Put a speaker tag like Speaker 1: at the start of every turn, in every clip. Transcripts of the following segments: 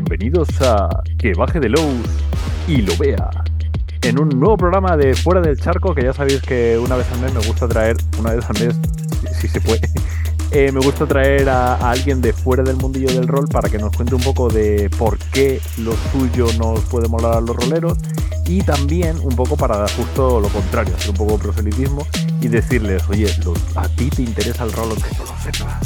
Speaker 1: Bienvenidos a Que baje de Lowe's y lo vea. En un nuevo programa de Fuera del Charco, que ya sabéis que una vez al mes me gusta traer, una vez al mes, si, se puede, eh, me gusta traer a, alguien de fuera del mundillo del rol para que nos cuente un poco de por qué lo suyo nos puede molar a los roleros y también un poco para justo lo contrario, hacer un poco de proselitismo y decirles, oye, a ti te interesa el rol aunque no lo.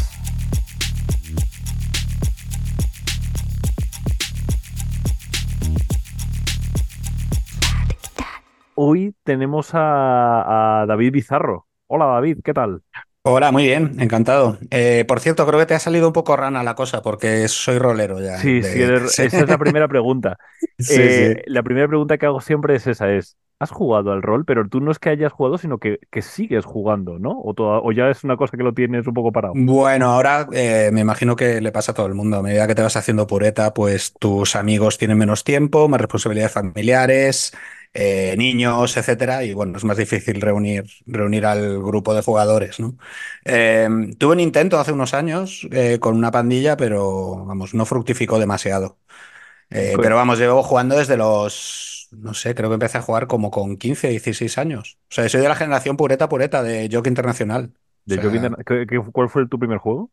Speaker 1: Tenemos a, a David Bizarro. Hola David, ¿qué tal?
Speaker 2: Hola, muy bien, encantado. Eh, por cierto, creo que te ha salido un poco rana la cosa porque soy rolero ya.
Speaker 1: Sí,
Speaker 2: de-
Speaker 1: sí, eres- esa es la primera pregunta.
Speaker 2: Sí,
Speaker 1: Eh,
Speaker 2: sí.
Speaker 1: La primera pregunta que hago siempre es esa, es, ¿has jugado al rol? Pero tú no es que hayas jugado, sino que, que sigues jugando, ¿no? O, toda- o ya es una cosa que lo tienes un poco parado.
Speaker 2: Bueno, ahora eh, me imagino que le pasa a todo el mundo. A medida que te vas haciendo pureta, pues tus amigos tienen menos tiempo, más responsabilidades familiares, eh, niños, etcétera, y bueno, es más difícil reunir, reunir al grupo de jugadores, ¿no? Eh, tuve un intento hace unos años eh, con una pandilla, pero vamos, no fructificó demasiado. Eh, pero vamos, llevo jugando desde los, no sé, creo que empecé a jugar como con 15, 16 años. O sea, soy de la generación pureta, pureta de Jockey Internacional. O
Speaker 1: De
Speaker 2: sea,
Speaker 1: Jogging de- ¿qué- qué- ¿Cuál fue tu primer juego?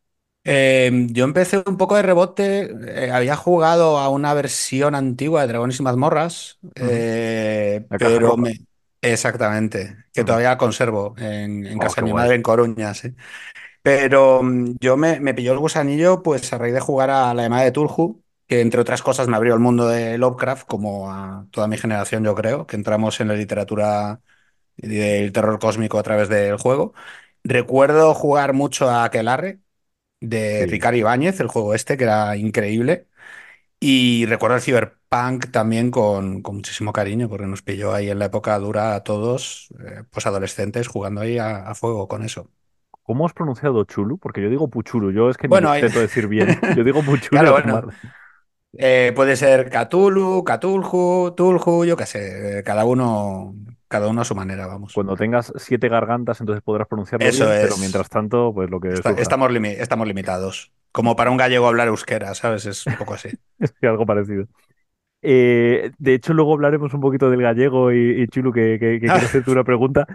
Speaker 2: Eh, yo empecé un poco de rebote, eh, había jugado a una versión antigua de Dragones y Mazmorras, eh, pero me... Exactamente, que todavía conservo en, en
Speaker 1: Oh,
Speaker 2: casa de mi
Speaker 1: guay.
Speaker 2: madre en Coruña, sí. Pero mm, yo me, me pilló el gusanillo pues a raíz de jugar a la llamada de Tulhu, que entre otras cosas me abrió el mundo de Lovecraft, como a toda mi generación yo creo, que entramos en la literatura del terror cósmico a través del juego. Recuerdo jugar mucho a Aquelarre de
Speaker 1: Sí.
Speaker 2: Ricardo Ibáñez, el juego este, que era increíble. Y recuerdo el Cyberpunk también con, con muchísimo cariño, porque nos pilló ahí en la época dura a todos, eh, pues adolescentes, jugando ahí a, a fuego con eso.
Speaker 1: ¿Cómo has pronunciado Chulu? Porque yo digo Puchulu, yo es que ni lo
Speaker 2: Bueno, hay-
Speaker 1: intento decir bien. Yo digo Puchulu
Speaker 2: claro,
Speaker 1: a
Speaker 2: bueno,
Speaker 1: tomar.
Speaker 2: eh, puede ser Cthulhu, Cthulhu, Tulhu, yo qué sé, eh, cada uno, cada uno a su manera, vamos.
Speaker 1: Cuando tengas siete gargantas, entonces podrás pronunciarlo
Speaker 2: Eso
Speaker 1: bien, pero
Speaker 2: es.
Speaker 1: mientras tanto, pues lo que
Speaker 2: Está- estamos, limi- estamos limitados. Como para un gallego hablar euskera, ¿sabes? Es un poco así.
Speaker 1: Sí, algo parecido. Eh, de hecho, luego hablaremos un poquito del gallego y, y Chulu, que, que, que quiero hacerte una pregunta.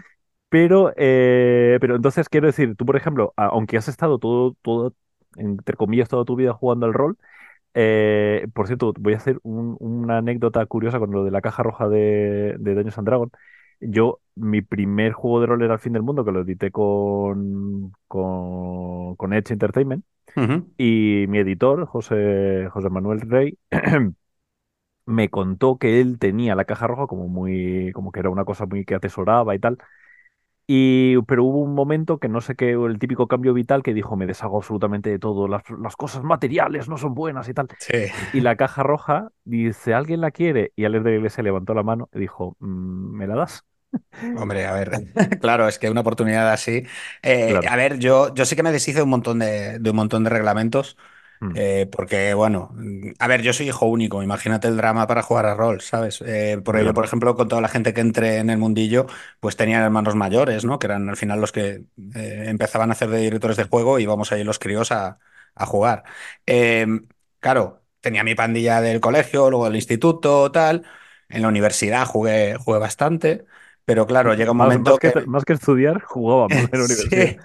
Speaker 1: Pero, eh, pero entonces quiero decir, tú, por ejemplo, aunque has estado todo, todo, entre comillas, toda tu vida jugando al rol, eh, por cierto, voy a hacer un- una anécdota curiosa con lo de la caja roja de, de Dungeons and Dragons. Yo, mi primer juego de rol era El Fin del Mundo, que lo edité con, con, con Edge Entertainment. Y mi editor, José, José Manuel Rey, me contó que él tenía la caja roja como muy, como que era una cosa muy que atesoraba y tal. Y, pero hubo un momento que no sé qué, el típico cambio vital que dijo, me deshago absolutamente de todo, las, las cosas materiales no son buenas y tal.
Speaker 2: Sí.
Speaker 1: Y la caja roja dice, ¿alguien la quiere? Y Alex de la Iglesia levantó la mano y dijo, "Mm, ¿me la das?
Speaker 2: Hombre, a ver, claro, es que una oportunidad así. Eh,
Speaker 1: Claro.
Speaker 2: a ver, yo, yo sí que me deshice de un montón de, de un montón de reglamentos, eh, porque, bueno, mm, a ver, yo soy hijo único, imagínate el drama para jugar a rol, ¿sabes? Eh, por ello, por ejemplo, con toda la gente que entré en el mundillo, pues tenían hermanos mayores, ¿no? Que eran al final los que eh, empezaban a hacer de directores de juego y íbamos ahí los críos a, a jugar. Eh, claro, tenía mi pandilla del colegio, luego del instituto, tal. En la universidad jugué, jugué bastante. Pero claro, llega un
Speaker 1: Más, más
Speaker 2: momento
Speaker 1: que,
Speaker 2: que...
Speaker 1: más que estudiar, jugábamos en la universidad.
Speaker 2: Sí.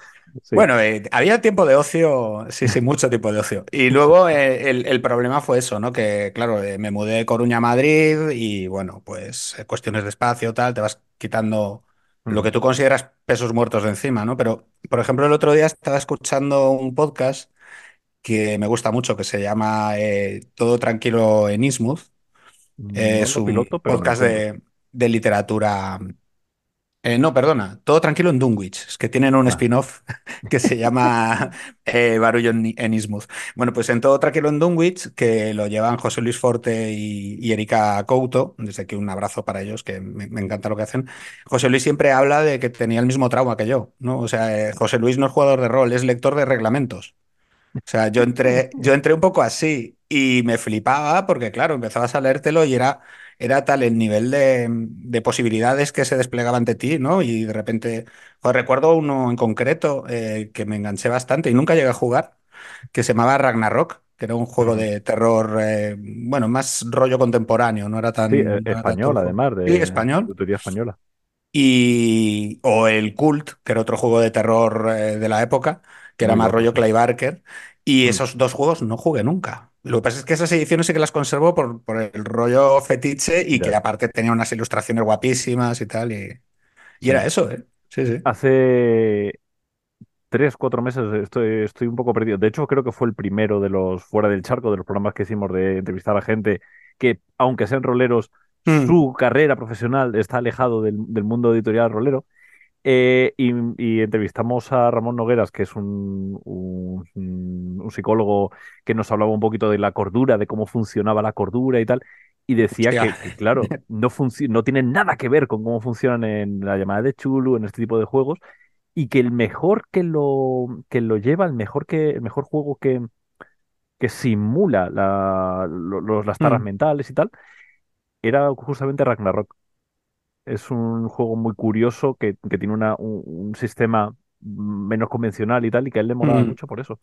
Speaker 1: Sí.
Speaker 2: Bueno, eh, había tiempo de ocio, sí, sí, mucho tiempo de ocio. Y luego eh, el, el problema fue eso, ¿no? Que, claro, eh, me mudé de Coruña a Madrid y, bueno, pues cuestiones de espacio, tal, te vas quitando lo que
Speaker 1: Mm,
Speaker 2: tú consideras pesos muertos de encima, ¿no? Pero, por ejemplo, el otro día estaba escuchando un podcast que me gusta mucho, que se llama Todo Tranquilo en Innsmouth.
Speaker 1: No
Speaker 2: es un
Speaker 1: piloto, pero
Speaker 2: podcast de literatura eh, no, perdona, todo tranquilo en Dunwich. Es que tienen un
Speaker 1: Ah,
Speaker 2: spin-off que se llama eh, Barullo en, en. Bueno, pues en todo tranquilo en Dunwich, que lo llevan José Luis Forte y, y Erika Couto. Desde aquí un abrazo para ellos, que me, me encanta lo que hacen. José Luis siempre habla de que tenía el mismo trauma que yo, ¿no? O sea, eh, José Luis no es jugador de rol, es lector de reglamentos. O sea, yo entré, yo entré un poco así y me flipaba porque, claro, empezabas a leértelo y era, era tal el nivel de, de posibilidades que se desplegaba ante ti, ¿no? Y de repente, recuerdo uno en concreto eh, que me enganché bastante y nunca llegué a jugar, que se llamaba Ragnarok, que era un juego de terror, eh, bueno, más rollo contemporáneo, no era
Speaker 1: Sí, e-
Speaker 2: tan, no tan
Speaker 1: español,
Speaker 2: Tulhu.
Speaker 1: además,
Speaker 2: Sí,
Speaker 1: de, de
Speaker 2: español.
Speaker 1: autoría española.
Speaker 2: Y, o el Cult, que era otro juego de terror eh, de la época, que era más
Speaker 1: loco,
Speaker 2: rollo
Speaker 1: sí.
Speaker 2: Clay Barker. Y
Speaker 1: Mm,
Speaker 2: esos dos juegos no jugué nunca. Lo que pasa es que esas ediciones sí que las conservo por, por el rollo fetiche y que aparte tenía unas ilustraciones guapísimas y tal. Y, y era eso, ¿eh? Sí, sí.
Speaker 1: Hace tres, cuatro meses estoy, estoy un poco perdido. De hecho, creo que fue el primero de los fuera del charco, de los programas que hicimos de entrevistar a gente que, aunque sean roleros,
Speaker 2: Mm,
Speaker 1: su carrera profesional está alejado del, del mundo editorial rolero. Eh, y, y entrevistamos a Ramón Nogueras, que es un, un- un psicólogo que nos hablaba un poquito de la cordura, de cómo funcionaba la cordura y tal, y decía que, que, claro, no, no tiene nada que ver con cómo funcionan en la llamada de Chulu, en este tipo de juegos, y que el mejor que lo, que lo lleva, el mejor, que, el mejor juego que, que simula la- lo- los, las taras
Speaker 2: Mm.
Speaker 1: mentales y tal, era justamente Ragnarok. Es un juego muy curioso que, que tiene una, un, un sistema menos convencional y tal, y que a él le molaba
Speaker 2: Mm.
Speaker 1: mucho por eso.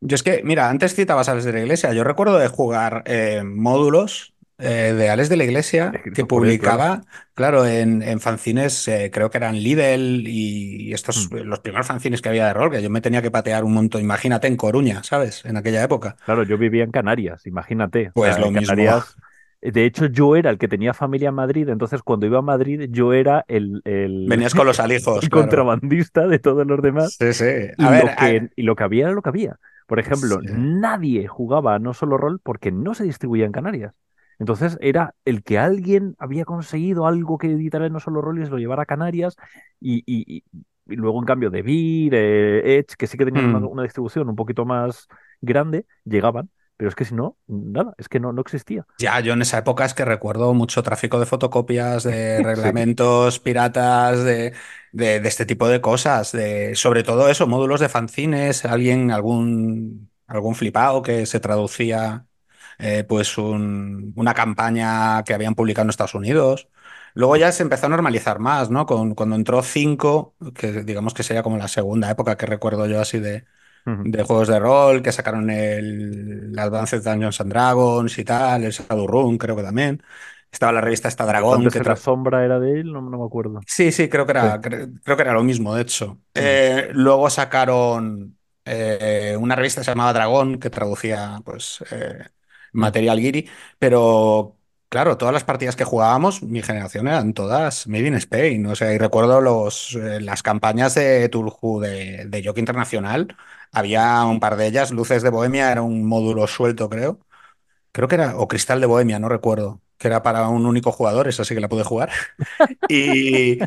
Speaker 2: Yo es que, mira, antes citabas a Ales de la Iglesia. Yo recuerdo de jugar eh, módulos eh, de Ales de la Iglesia que
Speaker 1: él, claro.
Speaker 2: publicaba, claro, en, en fanzines, eh, creo que eran Lidl y estos,
Speaker 1: Mm.
Speaker 2: los primeros fanzines que había de rol, que yo me tenía que patear un montón. Imagínate en Coruña, ¿sabes? En aquella época.
Speaker 1: Claro, yo vivía en Canarias, imagínate. O
Speaker 2: Pues
Speaker 1: sea,
Speaker 2: lo
Speaker 1: en
Speaker 2: mismo.
Speaker 1: Canarias, de hecho, yo era el que tenía familia en Madrid, entonces cuando iba a Madrid, yo era el, el,
Speaker 2: Venías con los alijos,
Speaker 1: el
Speaker 2: claro.
Speaker 1: contrabandista de todos los demás.
Speaker 2: Sí, sí. A
Speaker 1: Y
Speaker 2: ver,
Speaker 1: lo
Speaker 2: a-
Speaker 1: que, y lo que había era lo que había. Por ejemplo,
Speaker 2: sí.
Speaker 1: nadie jugaba a no solo rol porque no se distribuía en Canarias. Entonces era el que alguien había conseguido algo que editara en no solo rol y se lo llevara a Canarias. Y, y- y- luego, en cambio, de Beer, eh, Edge, que sí que tenían una,
Speaker 2: Mm.
Speaker 1: una distribución un poquito más grande, llegaban. Pero es que si no, nada, es que no, no existía.
Speaker 2: Ya, yo en esa época es que recuerdo mucho tráfico de fotocopias, de
Speaker 1: Sí.
Speaker 2: reglamentos piratas, de, de- de este tipo de cosas, de, sobre todo eso, módulos de fanzines, alguien, algún, algún flipado que se traducía eh, pues un- una campaña que habían publicado en Estados Unidos. Luego ya se empezó a normalizar más, ¿no? Con, cuando entró 5, que digamos que sería como la segunda época que recuerdo yo así de, De juegos de rol, que sacaron el, el Advanced Dungeons and Dragons y tal, el Shadowrun creo que también. Estaba la revista esta Dragón, que
Speaker 1: la sombra era de él, no, no me acuerdo.
Speaker 2: Sí, sí, creo que
Speaker 1: Sí.
Speaker 2: era, cre- creo que era lo mismo, de hecho.
Speaker 1: Ujú.
Speaker 2: Eh, luego sacaron eh, una revista que se llamaba Dragón, que traducía pues eh, material guiri, pero claro, todas las partidas que jugábamos, mi generación eran todas Made in Spain. O sea, y recuerdo los, eh, las campañas de Tulhu de, de Jockey Internacional. Había un par de ellas, Luces de Bohemia, era un módulo suelto, creo. Creo que era, o Cristal de Bohemia, no recuerdo, que era para un único jugador, esa sí que la pude jugar. Y,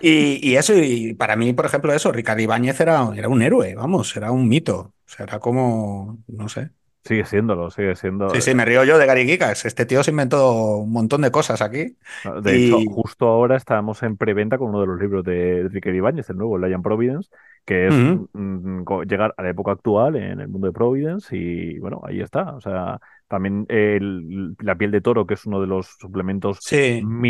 Speaker 2: y, y eso, y para mí, por ejemplo, eso, Ricardo Ibáñez era, era un héroe, vamos, era un mito. O sea, era como, no sé.
Speaker 1: Sigue siéndolo, sigue
Speaker 2: Sí,
Speaker 1: siendo.
Speaker 2: sí, me río yo de Gary. Este tío se inventó un montón de cosas aquí.
Speaker 1: Ah, De hecho,
Speaker 2: Y.
Speaker 1: justo ahora estamos en preventa con uno de los libros de Enrique Ibáñez, el nuevo, Lion Providence, que es
Speaker 2: Ujú.
Speaker 1: mm, mm, llegar a la época actual en el mundo de Providence y bueno, ahí está. O sea, también el- la piel de toro, que es uno de los suplementos
Speaker 2: Sí, mitiquísimo.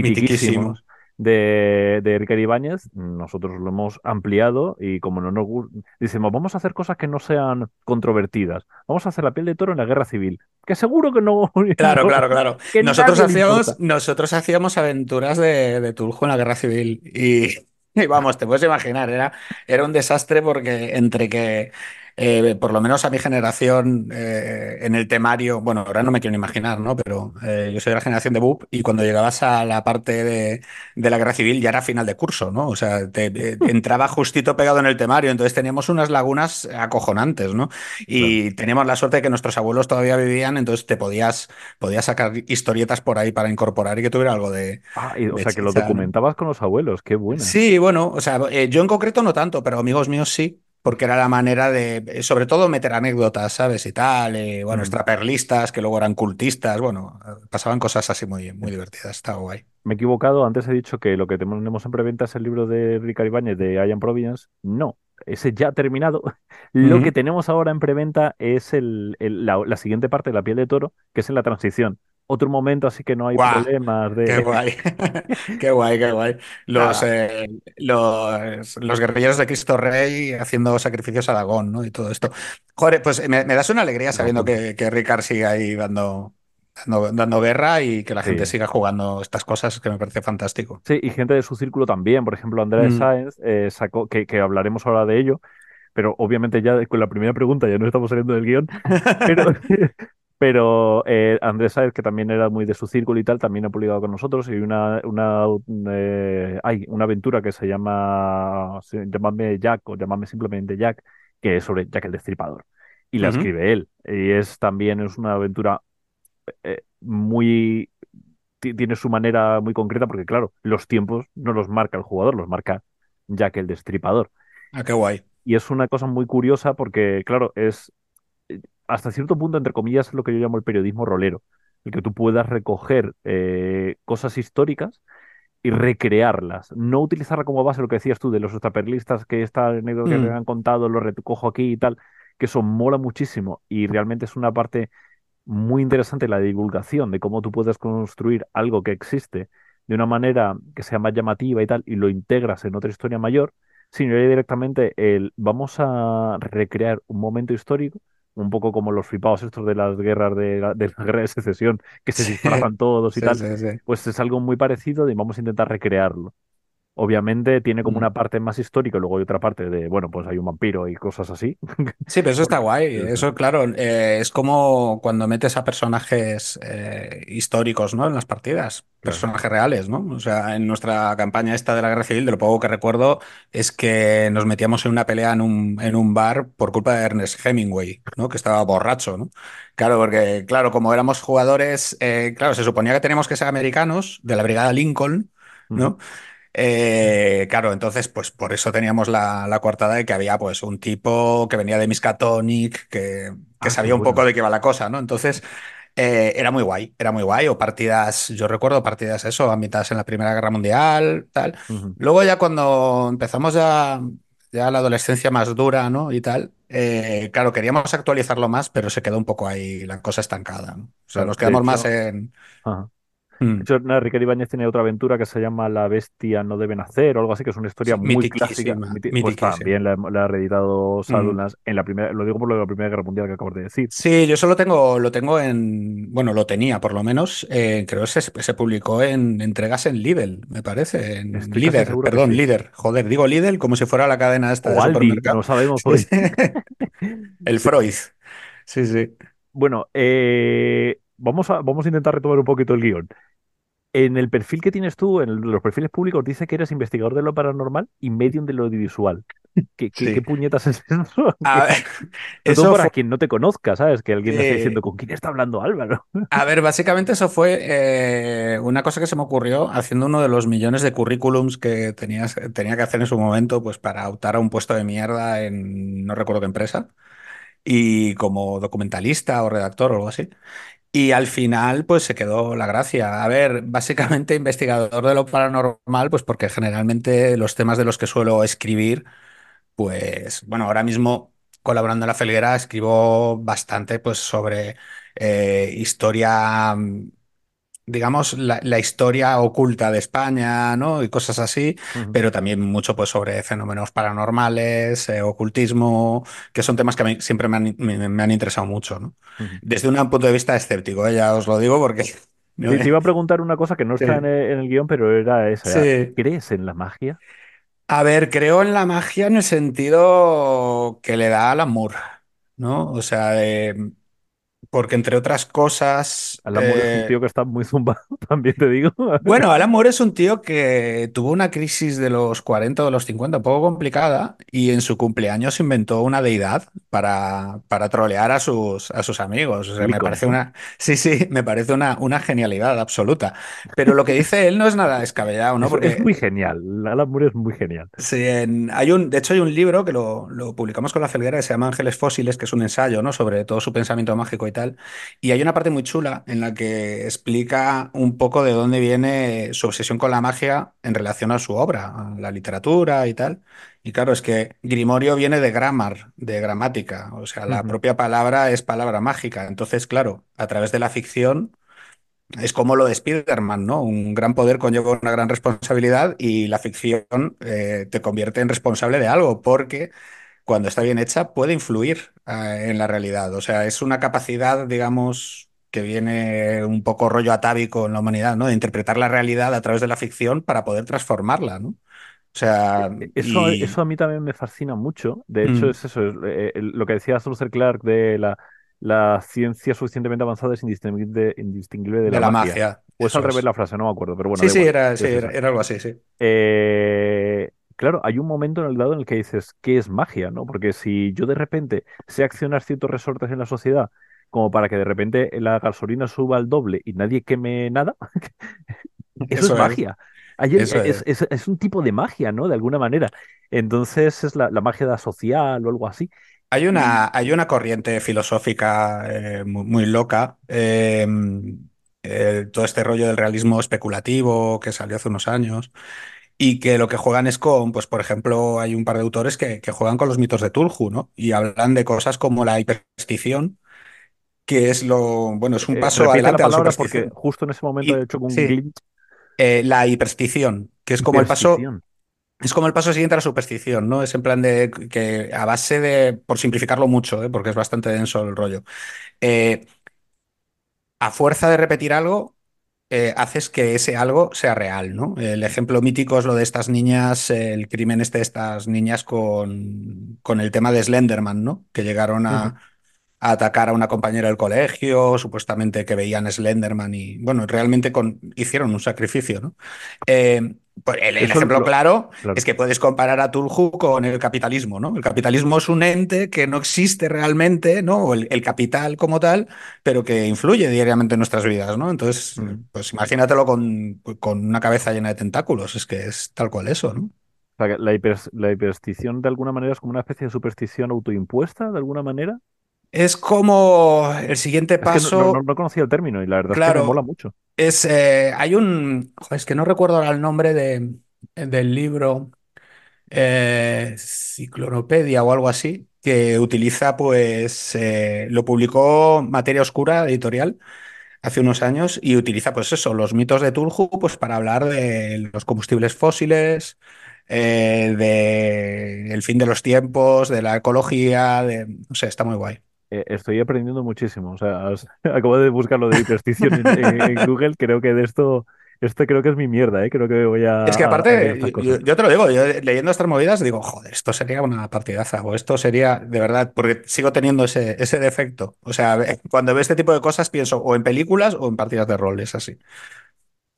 Speaker 1: mitiquísimos de, de Enrique Ibáñez, nosotros lo hemos ampliado y como no nos gusta, decimos, vamos a hacer cosas que no sean controvertidas. Vamos a hacer la piel de toro en la guerra civil, que seguro que no,
Speaker 2: Claro, claro, claro. Nosotros hacíamos, nosotros hacíamos aventuras de, de Tuljo en la Guerra Civil y, y vamos, te puedes imaginar, era, era un desastre porque entre que, eh, por lo menos a mi generación, eh, en el temario, bueno, ahora no me quiero ni imaginar, ¿no? Pero eh, yo soy de la generación de BUP y cuando llegabas a la parte de, de la Guerra Civil ya era final de curso, ¿no? O sea, te, te- entraba justito pegado en el temario, entonces teníamos unas lagunas acojonantes, ¿no?
Speaker 1: Claro.
Speaker 2: Y teníamos la suerte de que nuestros abuelos todavía vivían, entonces te podías podías sacar historietas por ahí para incorporar y que tuviera algo de,
Speaker 1: Ah, y- o
Speaker 2: de
Speaker 1: sea, que lo documentabas con los abuelos, qué buena.
Speaker 2: Sí, bueno, o sea, yo en concreto no tanto, pero amigos míos sí, porque era la manera de, eh, sobre todo, meter anécdotas, ¿sabes? Y tal, eh, bueno,
Speaker 1: Mm.
Speaker 2: extraperlistas, que luego eran cultistas, bueno, pasaban cosas así muy, muy divertidas, estaba guay.
Speaker 1: Me he equivocado, antes he dicho que lo que tenemos en preventa es el libro de Ricardo Ibáñez de Ian Providence. No, ese ya ha terminado. Lo que tenemos ahora en preventa es el, el- la, la siguiente parte de La piel de toro, que es en la transición. Otro momento así que no hay
Speaker 2: ¡Guau!
Speaker 1: problemas
Speaker 2: ¡Qué guay! ¡Qué guay, qué guay! Los, eh, los, los guerrilleros de Cristo Rey haciendo sacrificios a Dagón, ¿no? Y todo esto. Joder, pues me, me das una alegría sabiendo que, que Ricard sigue ahí dando, dando, dando guerra y que la gente
Speaker 1: Sí.
Speaker 2: siga jugando estas cosas, que me parece fantástico.
Speaker 1: Sí, y gente de su círculo también. Por ejemplo, Andrés
Speaker 2: Mm.
Speaker 1: Sáenz eh, sacó, que, que hablaremos ahora de ello, pero obviamente ya con la primera pregunta ya no estamos saliendo del guion, pero, pero eh, Andrés Sáenz, que también era muy de su círculo y tal, también ha publicado con nosotros y una, una, eh, hay una aventura que se llama sí, Llamadme Jack o Llamadme simplemente Jack, que es sobre Jack el Destripador. Y la escribe él. Y es también es una aventura eh, muy ti- tiene su manera muy concreta porque, claro, los tiempos no los marca el jugador, los marca Jack el Destripador.
Speaker 2: Ah, qué guay.
Speaker 1: Y es una cosa muy curiosa porque, claro, es eh, hasta cierto punto, entre comillas, es lo que yo llamo el periodismo rolero. El que tú puedas recoger eh, cosas históricas y recrearlas. No utilizarla como base, lo que decías tú, de los extraperlistas, que esta anécdota que me
Speaker 2: Mm.
Speaker 1: han contado, lo recojo aquí y tal, que eso mola muchísimo y realmente es una parte muy interesante la divulgación de cómo tú puedes construir algo que existe de una manera que sea más llamativa y tal, y lo integras en otra historia mayor, sino directamente el vamos a recrear un momento histórico, un poco como los flipados estos de las guerras de la, de la guerra de secesión, que se disfrazan todos y
Speaker 2: sí,
Speaker 1: tal,
Speaker 2: sí, sí.
Speaker 1: pues es algo muy parecido y vamos a intentar recrearlo. Obviamente tiene como una parte más histórica y luego hay otra parte de, bueno, pues hay un vampiro y cosas así.
Speaker 2: Sí, pero eso está guay. Eso, claro, eh, es como cuando metes a personajes eh, históricos, ¿no? En las partidas, personajes reales, ¿no? O sea, en nuestra campaña esta de la Guerra Civil, de lo poco que recuerdo, es que nos metíamos en una pelea en un, en un bar por culpa de Ernest Hemingway, ¿no? Que estaba borracho, ¿no? Claro, porque, claro, como éramos jugadores, eh, claro, se suponía que teníamos que ser americanos de la Brigada Lincoln. ¿no? Eh, claro, entonces, pues por eso teníamos la, la coartada de que había pues un tipo que venía de Miskatonic, que, que
Speaker 1: Ah,
Speaker 2: sabía un poco de qué va la cosa, ¿no? Entonces, eh, era muy guay, era muy guay. O partidas, yo recuerdo partidas eso, ambientadas en la Primera Guerra Mundial, tal. Luego ya cuando empezamos ya, ya la adolescencia más dura, ¿no? Y tal, eh, claro, queríamos actualizarlo más, pero se quedó un poco ahí la cosa estancada, ¿no? O sea, nos quedamos más en... Mm,
Speaker 1: hecho, nada, Riquel Ibáñez tiene otra aventura que se llama La bestia no debe nacer o algo así, que es una historia
Speaker 2: sí,
Speaker 1: muy clásica. Pues también la, la ha reeditado
Speaker 2: Mm.
Speaker 1: Shadowlands en la primera, lo digo por lo de la Primera Guerra Mundial que acabas de decir.
Speaker 2: Sí, yo solo tengo, lo tengo en, bueno, lo tenía por lo menos, eh, creo que se, se publicó en entregas en Lidl, me parece, en
Speaker 1: Estoy que
Speaker 2: perdón,
Speaker 1: sí.
Speaker 2: Líder, joder, digo Lidl como si fuera la cadena esta de
Speaker 1: O Aldi,
Speaker 2: supermercado.
Speaker 1: no sabemos hoy.
Speaker 2: El. Freud, sí, sí.
Speaker 1: Bueno, eh, vamos a, vamos a intentar retomar un poquito el guion. En el perfil que tienes tú, en los perfiles públicos, dice que eres investigador de lo paranormal y medium de lo audiovisual. ¿Qué, qué, qué
Speaker 2: Sí.
Speaker 1: puñetas es eso?
Speaker 2: A ver,
Speaker 1: todo
Speaker 2: eso
Speaker 1: para
Speaker 2: fue,
Speaker 1: quien no te conozca, ¿sabes? Que alguien esté diciendo,
Speaker 2: eh,
Speaker 1: ¿con quién está hablando Álvaro?
Speaker 2: a ver, básicamente eso fue eh, una cosa que se me ocurrió haciendo uno de los millones de currículums que tenías, tenía que hacer en su momento, pues para optar a un puesto de mierda en no recuerdo qué empresa. y como documentalista o redactor o algo así. Y al final, pues se quedó la gracia. A ver, básicamente investigador de lo paranormal, pues porque generalmente los temas de los que suelo escribir, pues bueno, ahora mismo colaborando en La Felguera escribo bastante pues sobre eh, historia digamos, la, la historia oculta de España, ¿no? Y cosas así, pero también mucho pues sobre fenómenos paranormales, eh, ocultismo, que son temas que a mí siempre me han, me- me han interesado mucho, ¿no? Desde un punto de vista escéptico, ¿eh? Ya os lo digo porque...
Speaker 1: Te, te
Speaker 2: eh,
Speaker 1: iba a preguntar una cosa que no está en el, en el guion, pero era esa.
Speaker 2: Sí.
Speaker 1: ¿Crees en la magia?
Speaker 2: A ver, creo en la magia en el sentido que le da Alan Moore, ¿no? O sea, de- porque entre otras cosas...
Speaker 1: Alan Moore es un
Speaker 2: eh,
Speaker 1: tío que está muy zumbado, también te digo.
Speaker 2: Bueno, Alan Moore es un tío que tuvo una crisis de los 40 o de los 50 un poco complicada y en su cumpleaños inventó una deidad para, para trolear a sus, a sus amigos. O sea, me parece una, sí, sí, me parece una, una genialidad absoluta. Pero lo que dice él no es nada descabellado, ¿no?
Speaker 1: Es, es
Speaker 2: Porque
Speaker 1: muy genial. Alan Moore es muy genial.
Speaker 2: Sí, en- hay un, de hecho hay un libro que lo, lo publicamos con la Felguera que se llama Ángeles Fósiles, que es un ensayo, ¿no? sobre todo su pensamiento mágico y tal. Y hay una parte muy chula en la que explica un poco de dónde viene su obsesión con la magia en relación a su obra, a la literatura y tal. Y claro, es que Grimorio viene de grammar, de gramática, o sea, la propia palabra es palabra mágica. Entonces, claro, a través de la ficción es como lo de Spider-Man, ¿no? Un gran poder conlleva una gran responsabilidad y la ficción eh, te convierte en responsable de algo, porque cuando está bien hecha puede influir eh, en la realidad. O sea, es una capacidad, digamos, que viene un poco rollo atávico en la humanidad, ¿no? De interpretar la realidad a través de la ficción para poder transformarla, ¿no? O sea,
Speaker 1: E- Eso, eso a mí también me fascina mucho. De hecho,
Speaker 2: mm,
Speaker 1: es eso, es, eh, el- lo que decía Russell Clark de la, la ciencia suficientemente avanzada es indistinguible, indistinguible de la
Speaker 2: de la
Speaker 1: magia.
Speaker 2: magia,
Speaker 1: O es al revés la frase, no me acuerdo, pero bueno,
Speaker 2: Sí, sí,
Speaker 1: igual.
Speaker 2: era, sí, era, era algo así, sí.
Speaker 1: Eh, claro, hay un momento en el dado en el que dices, ¿qué es magia? ¿no? Porque si yo de repente sé accionar ciertos resortes en la sociedad, como para que de repente la gasolina suba al doble y nadie queme nada, eso es
Speaker 2: Eso es,
Speaker 1: magia. Ayer
Speaker 2: eso
Speaker 1: eh, es,
Speaker 2: es.
Speaker 1: es- es un tipo de magia, ¿no? De alguna manera. Entonces es la, la magia social o algo así.
Speaker 2: Hay una, hay una corriente filosófica eh, muy, muy loca, eh, eh, todo este rollo del realismo especulativo que salió hace unos años, y que lo que juegan es con, pues por ejemplo, hay un par de autores que, que juegan con los mitos de Tulhu, ¿no? Y hablan de cosas como la hiperstición, que es lo, bueno, es un
Speaker 1: eh,
Speaker 2: paso
Speaker 1: repite la
Speaker 2: adelante a la
Speaker 1: palabra porque justo en ese momento he hecho un
Speaker 2: sí,
Speaker 1: glitch.
Speaker 2: eh, la hiperstición, que es como el paso. Es como el paso siguiente a la superstición, ¿no? Es en plan de que a base de, por simplificarlo mucho, ¿eh? porque es bastante denso el rollo, eh, a fuerza de repetir algo, eh, haces que ese algo sea real, ¿no? El ejemplo mítico es lo de estas niñas, el crimen este de estas niñas con, con el tema de Slenderman, ¿no? Que llegaron a, a atacar a una compañera del colegio, supuestamente que veían Slenderman y, bueno, realmente con- hicieron un sacrificio, ¿no? Eh, pues el, ejemplo
Speaker 1: lo...
Speaker 2: claro es que puedes comparar a Tulhu con el capitalismo, ¿no? El capitalismo es un ente que no existe realmente, ¿no? O el, el capital como tal, pero que influye diariamente en nuestras vidas, ¿no? Entonces,
Speaker 1: Ujú.
Speaker 2: pues imagínatelo con, con una cabeza llena de tentáculos, es que es tal cual eso, ¿no?
Speaker 1: O sea, que la hiper- la hiperstición de alguna manera es como una especie de superstición autoimpuesta, de alguna manera.
Speaker 2: Es como el siguiente
Speaker 1: Es que no, no, no
Speaker 2: paso,
Speaker 1: no conocía el término y la verdad es que me mola
Speaker 2: claro,
Speaker 1: mucho.
Speaker 2: es, eh, hay un, es que no recuerdo ahora el nombre de, del libro. eh, Ciclonopedia o algo así, que utiliza, pues, eh, lo publicó Materia Oscura Editorial hace unos años y utiliza, pues eso, los mitos de Tulhu, pues para hablar de los combustibles fósiles, eh, de el fin de los tiempos, de la ecología, de, no sé, está muy guay.
Speaker 1: Eh, estoy aprendiendo muchísimo. O sea, os- acabo de buscar lo de hiperstición en, en- en Google. Creo que de esto, esto creo que es mi mierda, ¿eh? Creo que voy a,
Speaker 2: Es que
Speaker 1: a- a
Speaker 2: aparte, yo, te lo digo, yo leyendo estas movidas digo, joder, esto sería una partidaza, o esto sería, de verdad, porque sigo teniendo ese, ese defecto. O sea, cuando veo este tipo de cosas pienso o en películas o en partidas de roles, así.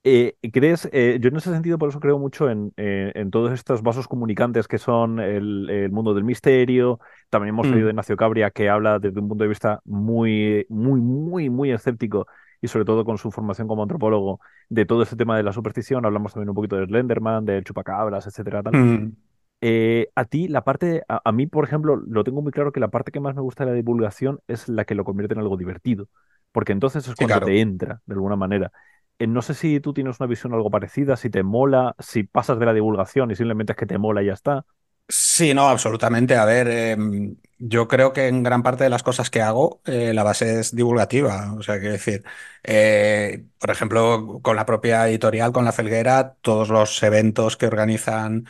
Speaker 1: Eh, ¿crees? eh, yo en ese sentido, por eso creo mucho en, eh, en todos estos vasos comunicantes que son el, el mundo del misterio. También hemos oído de
Speaker 2: Mm,
Speaker 1: Ignacio Cabria que habla desde un punto de vista muy, muy, muy, muy escéptico y sobre todo con su formación como antropólogo de todo este tema de la superstición. Hablamos también un poquito de Slenderman, del chupacabras, etcétera, tal.
Speaker 2: mm,
Speaker 1: Eh, a ti, la parte, a, a mí, por ejemplo, lo tengo muy claro que la parte que más me gusta de la divulgación es la que lo convierte en algo divertido, porque entonces es
Speaker 2: sí,
Speaker 1: cuando te
Speaker 2: claro.
Speaker 1: entra, de alguna manera. Eh, no sé si tú tienes una visión algo parecida, si te mola, si pasas de la divulgación y simplemente es que te mola y ya está.
Speaker 2: Sí, no, absolutamente. A ver, em, yo creo que en gran parte de las cosas que hago, eh, la base es divulgativa. O sea, quiero decir, eh, por ejemplo, con la propia editorial, con La Felguera, todos los eventos que organizan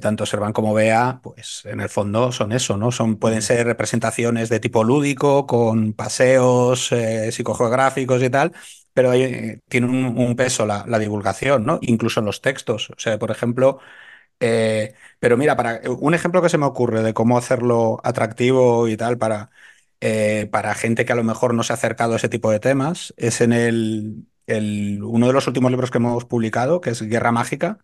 Speaker 2: tanto Servan como Bea, pues en el fondo son eso, ¿no? Son, pueden ser representaciones de tipo lúdico, con paseos psicogeográficos y tal. Pero tiene un, peso la, la divulgación, ¿no? Incluso en los textos. O sea, por ejemplo, eh, pero mira, para un ejemplo que se me ocurre de cómo hacerlo atractivo y tal para, eh, para gente que a lo mejor no se ha acercado a ese tipo de temas es en el, el- uno de los últimos libros que hemos publicado, que es Guerra Mágica,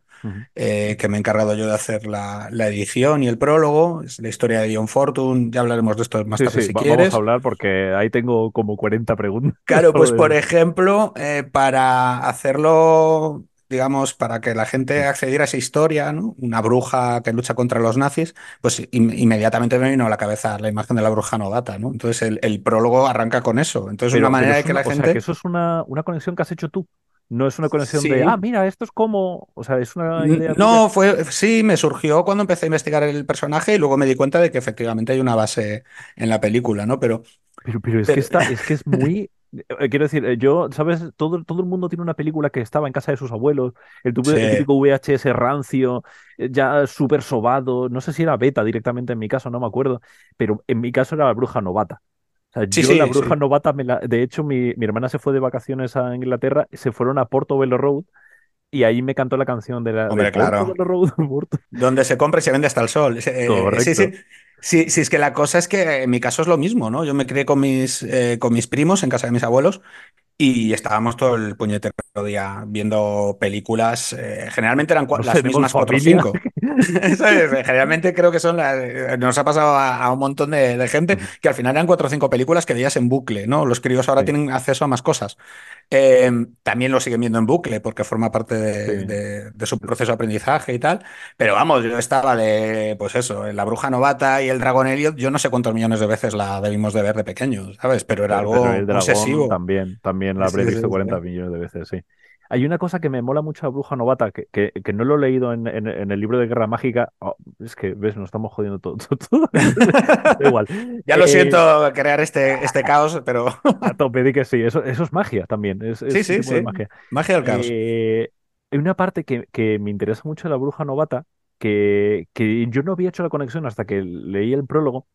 Speaker 2: eh, que me he encargado yo de hacer la, la edición y el prólogo. Es la historia de John Fortune. Ya hablaremos de esto más
Speaker 1: Sí,
Speaker 2: tarde
Speaker 1: sí,
Speaker 2: si
Speaker 1: va- vamos a
Speaker 2: quieres.
Speaker 1: hablar porque ahí tengo como 40 preguntas
Speaker 2: Claro, pues por ejemplo, eh, para hacerlo, digamos, para que la gente accediera a esa historia, ¿no? Una bruja que lucha contra los nazis, pues in- inmediatamente me vino a la cabeza la imagen de la bruja novata, ¿no? Entonces el, el prólogo arranca con eso. Entonces una
Speaker 1: Pero, pero
Speaker 2: manera de que
Speaker 1: una,
Speaker 2: la
Speaker 1: o sea, que
Speaker 2: gente,
Speaker 1: eso es una, una conexión que has hecho tú. No es una conexión de, ah, mira, esto es como, o sea, es una idea
Speaker 2: no, fue, sí, me surgió cuando empecé a investigar el personaje y luego me di cuenta de que efectivamente hay una base en la película, ¿no? Pero,
Speaker 1: Pero, pero es que está, es que es muy. Eh, Quiero decir, eh, yo, ¿sabes? Todo, todo el mundo tiene una película que estaba en casa de sus abuelos, el, tuve-
Speaker 2: Sí,
Speaker 1: el típico VHS rancio, eh, ya súper sobado, no sé si era beta directamente en mi caso, no me acuerdo, pero en mi caso era la bruja novata. O sea,
Speaker 2: sí,
Speaker 1: yo la bruja
Speaker 2: sí.
Speaker 1: novata, me la- de hecho, mi, mi hermana se fue de vacaciones a Inglaterra, se fueron a Portobello Road y ahí me cantó la canción de, la, de
Speaker 2: Hombre, claro.
Speaker 1: Portobello Road. Porto-
Speaker 2: Donde se compra y se vende hasta el sol. Eh, eh, sí, sí.
Speaker 1: Correcto.
Speaker 2: Sí, sí, es que la cosa es que en mi caso es lo mismo, ¿no? Yo me crié con mis, eh, con mis primos en casa de mis abuelos y estábamos todo el puñetero día viendo películas. eh, generalmente eran las mismas cuatro o cinco. ¿Sabes? Generalmente creo que son las. eh, Nos ha pasado a, a un montón de, de gente que al final eran cuatro o cinco películas que veías en bucle, ¿no? Los críos ahora
Speaker 1: Sí,
Speaker 2: tienen acceso a más cosas. Eh, también lo siguen viendo en bucle porque forma parte de,
Speaker 1: sí.
Speaker 2: de- de su proceso de aprendizaje y tal. Pero vamos, yo estaba de, pues eso, La Bruja Novata y El Dragón Elliot, yo no sé cuántos millones de veces la debimos de ver de pequeños, ¿sabes? Pero era
Speaker 1: Pero, pero el
Speaker 2: algo
Speaker 1: dragón
Speaker 2: obsesivo.
Speaker 1: también, también la habré
Speaker 2: sí,
Speaker 1: visto
Speaker 2: sí.
Speaker 1: 40 millones de veces, sí. Hay una cosa que me mola mucho a Bruja Novata, que, que, que no lo he leído en, en- en el libro de Guerra Mágica. Oh, es que, ves, nos estamos jodiendo todo. todo, todo. Da igual.
Speaker 2: Ya lo
Speaker 1: Eh,
Speaker 2: siento crear este, este caos, pero
Speaker 1: a tope, di que sí. Eso, eso es magia también. Es,
Speaker 2: sí,
Speaker 1: es
Speaker 2: sí,
Speaker 1: de
Speaker 2: sí.
Speaker 1: magia.
Speaker 2: Magia del caos.
Speaker 1: Eh, hay una parte que, que me interesa mucho de la Bruja Novata, que, que yo no había hecho la conexión hasta que leí el prólogo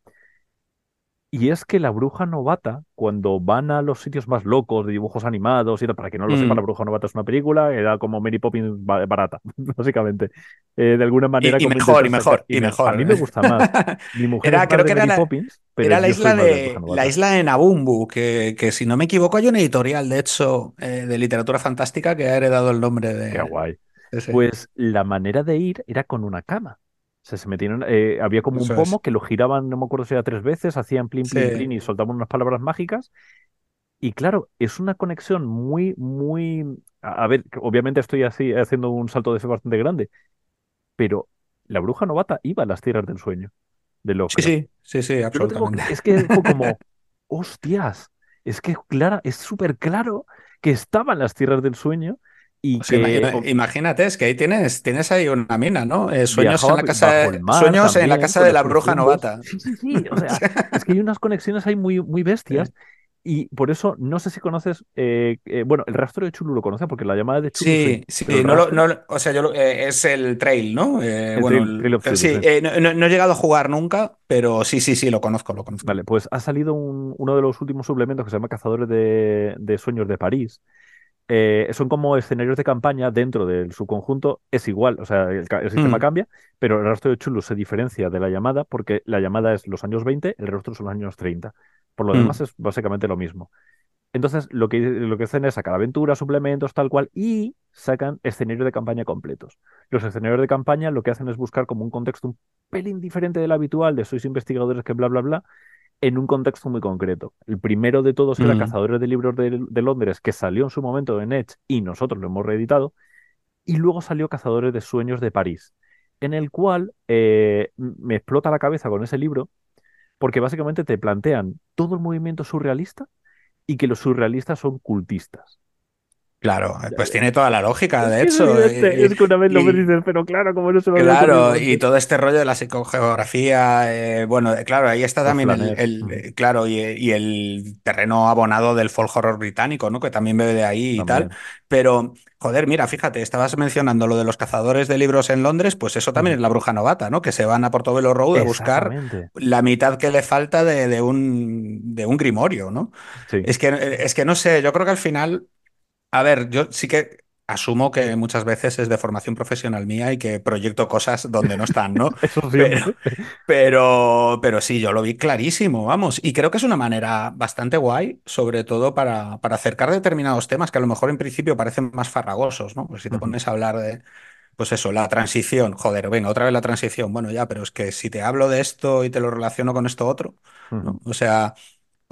Speaker 1: Y es que la bruja novata, cuando van a los sitios más locos de dibujos animados y para que no lo sepa, la
Speaker 2: Mm.
Speaker 1: bruja novata es una película, era como Mary Poppins ba- barata, básicamente. Eh, de alguna manera,
Speaker 2: Y, mejor, y mejor,
Speaker 1: Y
Speaker 2: y
Speaker 1: me- a
Speaker 2: mejor.
Speaker 1: mí me gusta más. Mi mujer
Speaker 2: Era, creo que era
Speaker 1: Mary
Speaker 2: la,
Speaker 1: Poppins, pero
Speaker 2: era la isla
Speaker 1: de
Speaker 2: la isla de Nabumbu, que, que si no me equivoco hay una editorial, de hecho, eh, de literatura fantástica que ha heredado el nombre
Speaker 1: Qué
Speaker 2: de
Speaker 1: guay.
Speaker 2: ese.
Speaker 1: Pues la manera de ir era con una cama. O sea, se metían, eh, había como un
Speaker 2: es.
Speaker 1: pomo que lo giraban, no me acuerdo si era tres veces, hacían plin, plin,
Speaker 2: Sí.
Speaker 1: plin y soltaban unas palabras mágicas Y claro, es una conexión muy, muy... A a ver, obviamente estoy así haciendo un salto de fe bastante grande, pero la bruja novata iba a las tierras del sueño de
Speaker 2: Sí,
Speaker 1: Lovecraft.
Speaker 2: sí, sí, sí,
Speaker 1: lo tengo,
Speaker 2: absolutamente.
Speaker 1: es que fue como, hostias, es que clara, es súper claro que estaba en las tierras del sueño y
Speaker 2: O sea,
Speaker 1: que
Speaker 2: imagina- imagínate, es que ahí tienes, tienes ahí una mina, ¿no? Eh, sueños en la casa
Speaker 1: mar
Speaker 2: sueños en la
Speaker 1: también,
Speaker 2: casa de la bruja novata.
Speaker 1: Sí, sí, sí, o sea, es que hay unas conexiones ahí muy, muy bestias Y por eso, no sé si conoces, eh, eh, bueno, el rastro de Chulu lo conoces porque la llamada de Chulu sí,
Speaker 2: Sí, sí, no lo, no, o sea, yo lo- eh, es el trail, ¿no? Eh,
Speaker 1: el
Speaker 2: bueno,
Speaker 1: Trail, Trail of
Speaker 2: sí,
Speaker 1: sí.
Speaker 2: eh, no, no- no he llegado a jugar nunca, pero sí, sí, sí, lo conozco, lo conozco.
Speaker 1: Vale, pues ha salido un- uno de los últimos suplementos que se llama Cazadores de, de Sueños de París. Eh, son como escenarios de campaña dentro del subconjunto, es igual, o sea, el, sistema
Speaker 2: Mm,
Speaker 1: cambia, pero el rastro de Chulu se diferencia de la llamada porque la llamada es los años 20, el rastro son los años 30. Por lo demás
Speaker 2: mm,
Speaker 1: es básicamente lo mismo. Entonces, lo que, lo que hacen es sacar aventuras, suplementos, tal cual, y sacan escenarios de campaña completos. Los escenarios de campaña lo que hacen es buscar como un contexto un pelín diferente del habitual, de sois investigadores que bla, bla, bla, en un contexto muy concreto. El primero de todos era. Cazadores de Libros de, de Londres, que salió en su momento en Edge y nosotros lo hemos reeditado, y luego salió Cazadores de Sueños de París, en el cual eh, me explota la cabeza con ese libro, porque básicamente te plantean todo el movimiento surrealista y que los surrealistas son cultistas.
Speaker 2: Claro, pues tiene toda la lógica, de
Speaker 1: es
Speaker 2: hecho.
Speaker 1: evidente, es
Speaker 2: Y,
Speaker 1: que una vez lo y
Speaker 2: y-
Speaker 1: dices, pero claro, como no se me había ocurrido
Speaker 2: Claro, y todo este rollo de la psicogeografía, eh, bueno, eh, claro, ahí está también el,
Speaker 1: Ujú.
Speaker 2: eh, claro, y, y el terreno abonado del folk horror británico, ¿no? Que también bebe de ahí y tal. Pero, joder, mira, fíjate, estabas mencionando lo de los cazadores de libros en Londres, pues eso también
Speaker 1: Ujú.
Speaker 2: es la bruja novata, ¿no? Que se van a Portobello Road a buscar la mitad que le falta de, de un, de un grimorio, ¿no?
Speaker 1: Sí.
Speaker 2: Es que, es que no sé, yo creo que al final. A ver, yo sí que asumo que muchas veces es de formación profesional mía y que proyecto cosas donde no están, ¿no?
Speaker 1: Eso
Speaker 2: Pero,
Speaker 1: siempre.
Speaker 2: pero, pero sí, yo lo vi clarísimo, vamos. Y creo que es una manera bastante guay, sobre todo para, para acercar determinados temas que a lo mejor en principio parecen más farragosos, ¿no? Pues si te pones a hablar de, pues eso, la transición, joder, venga, otra vez la transición. Bueno, ya, pero es que si te hablo de esto y te lo relaciono con esto otro. ¿no? O sea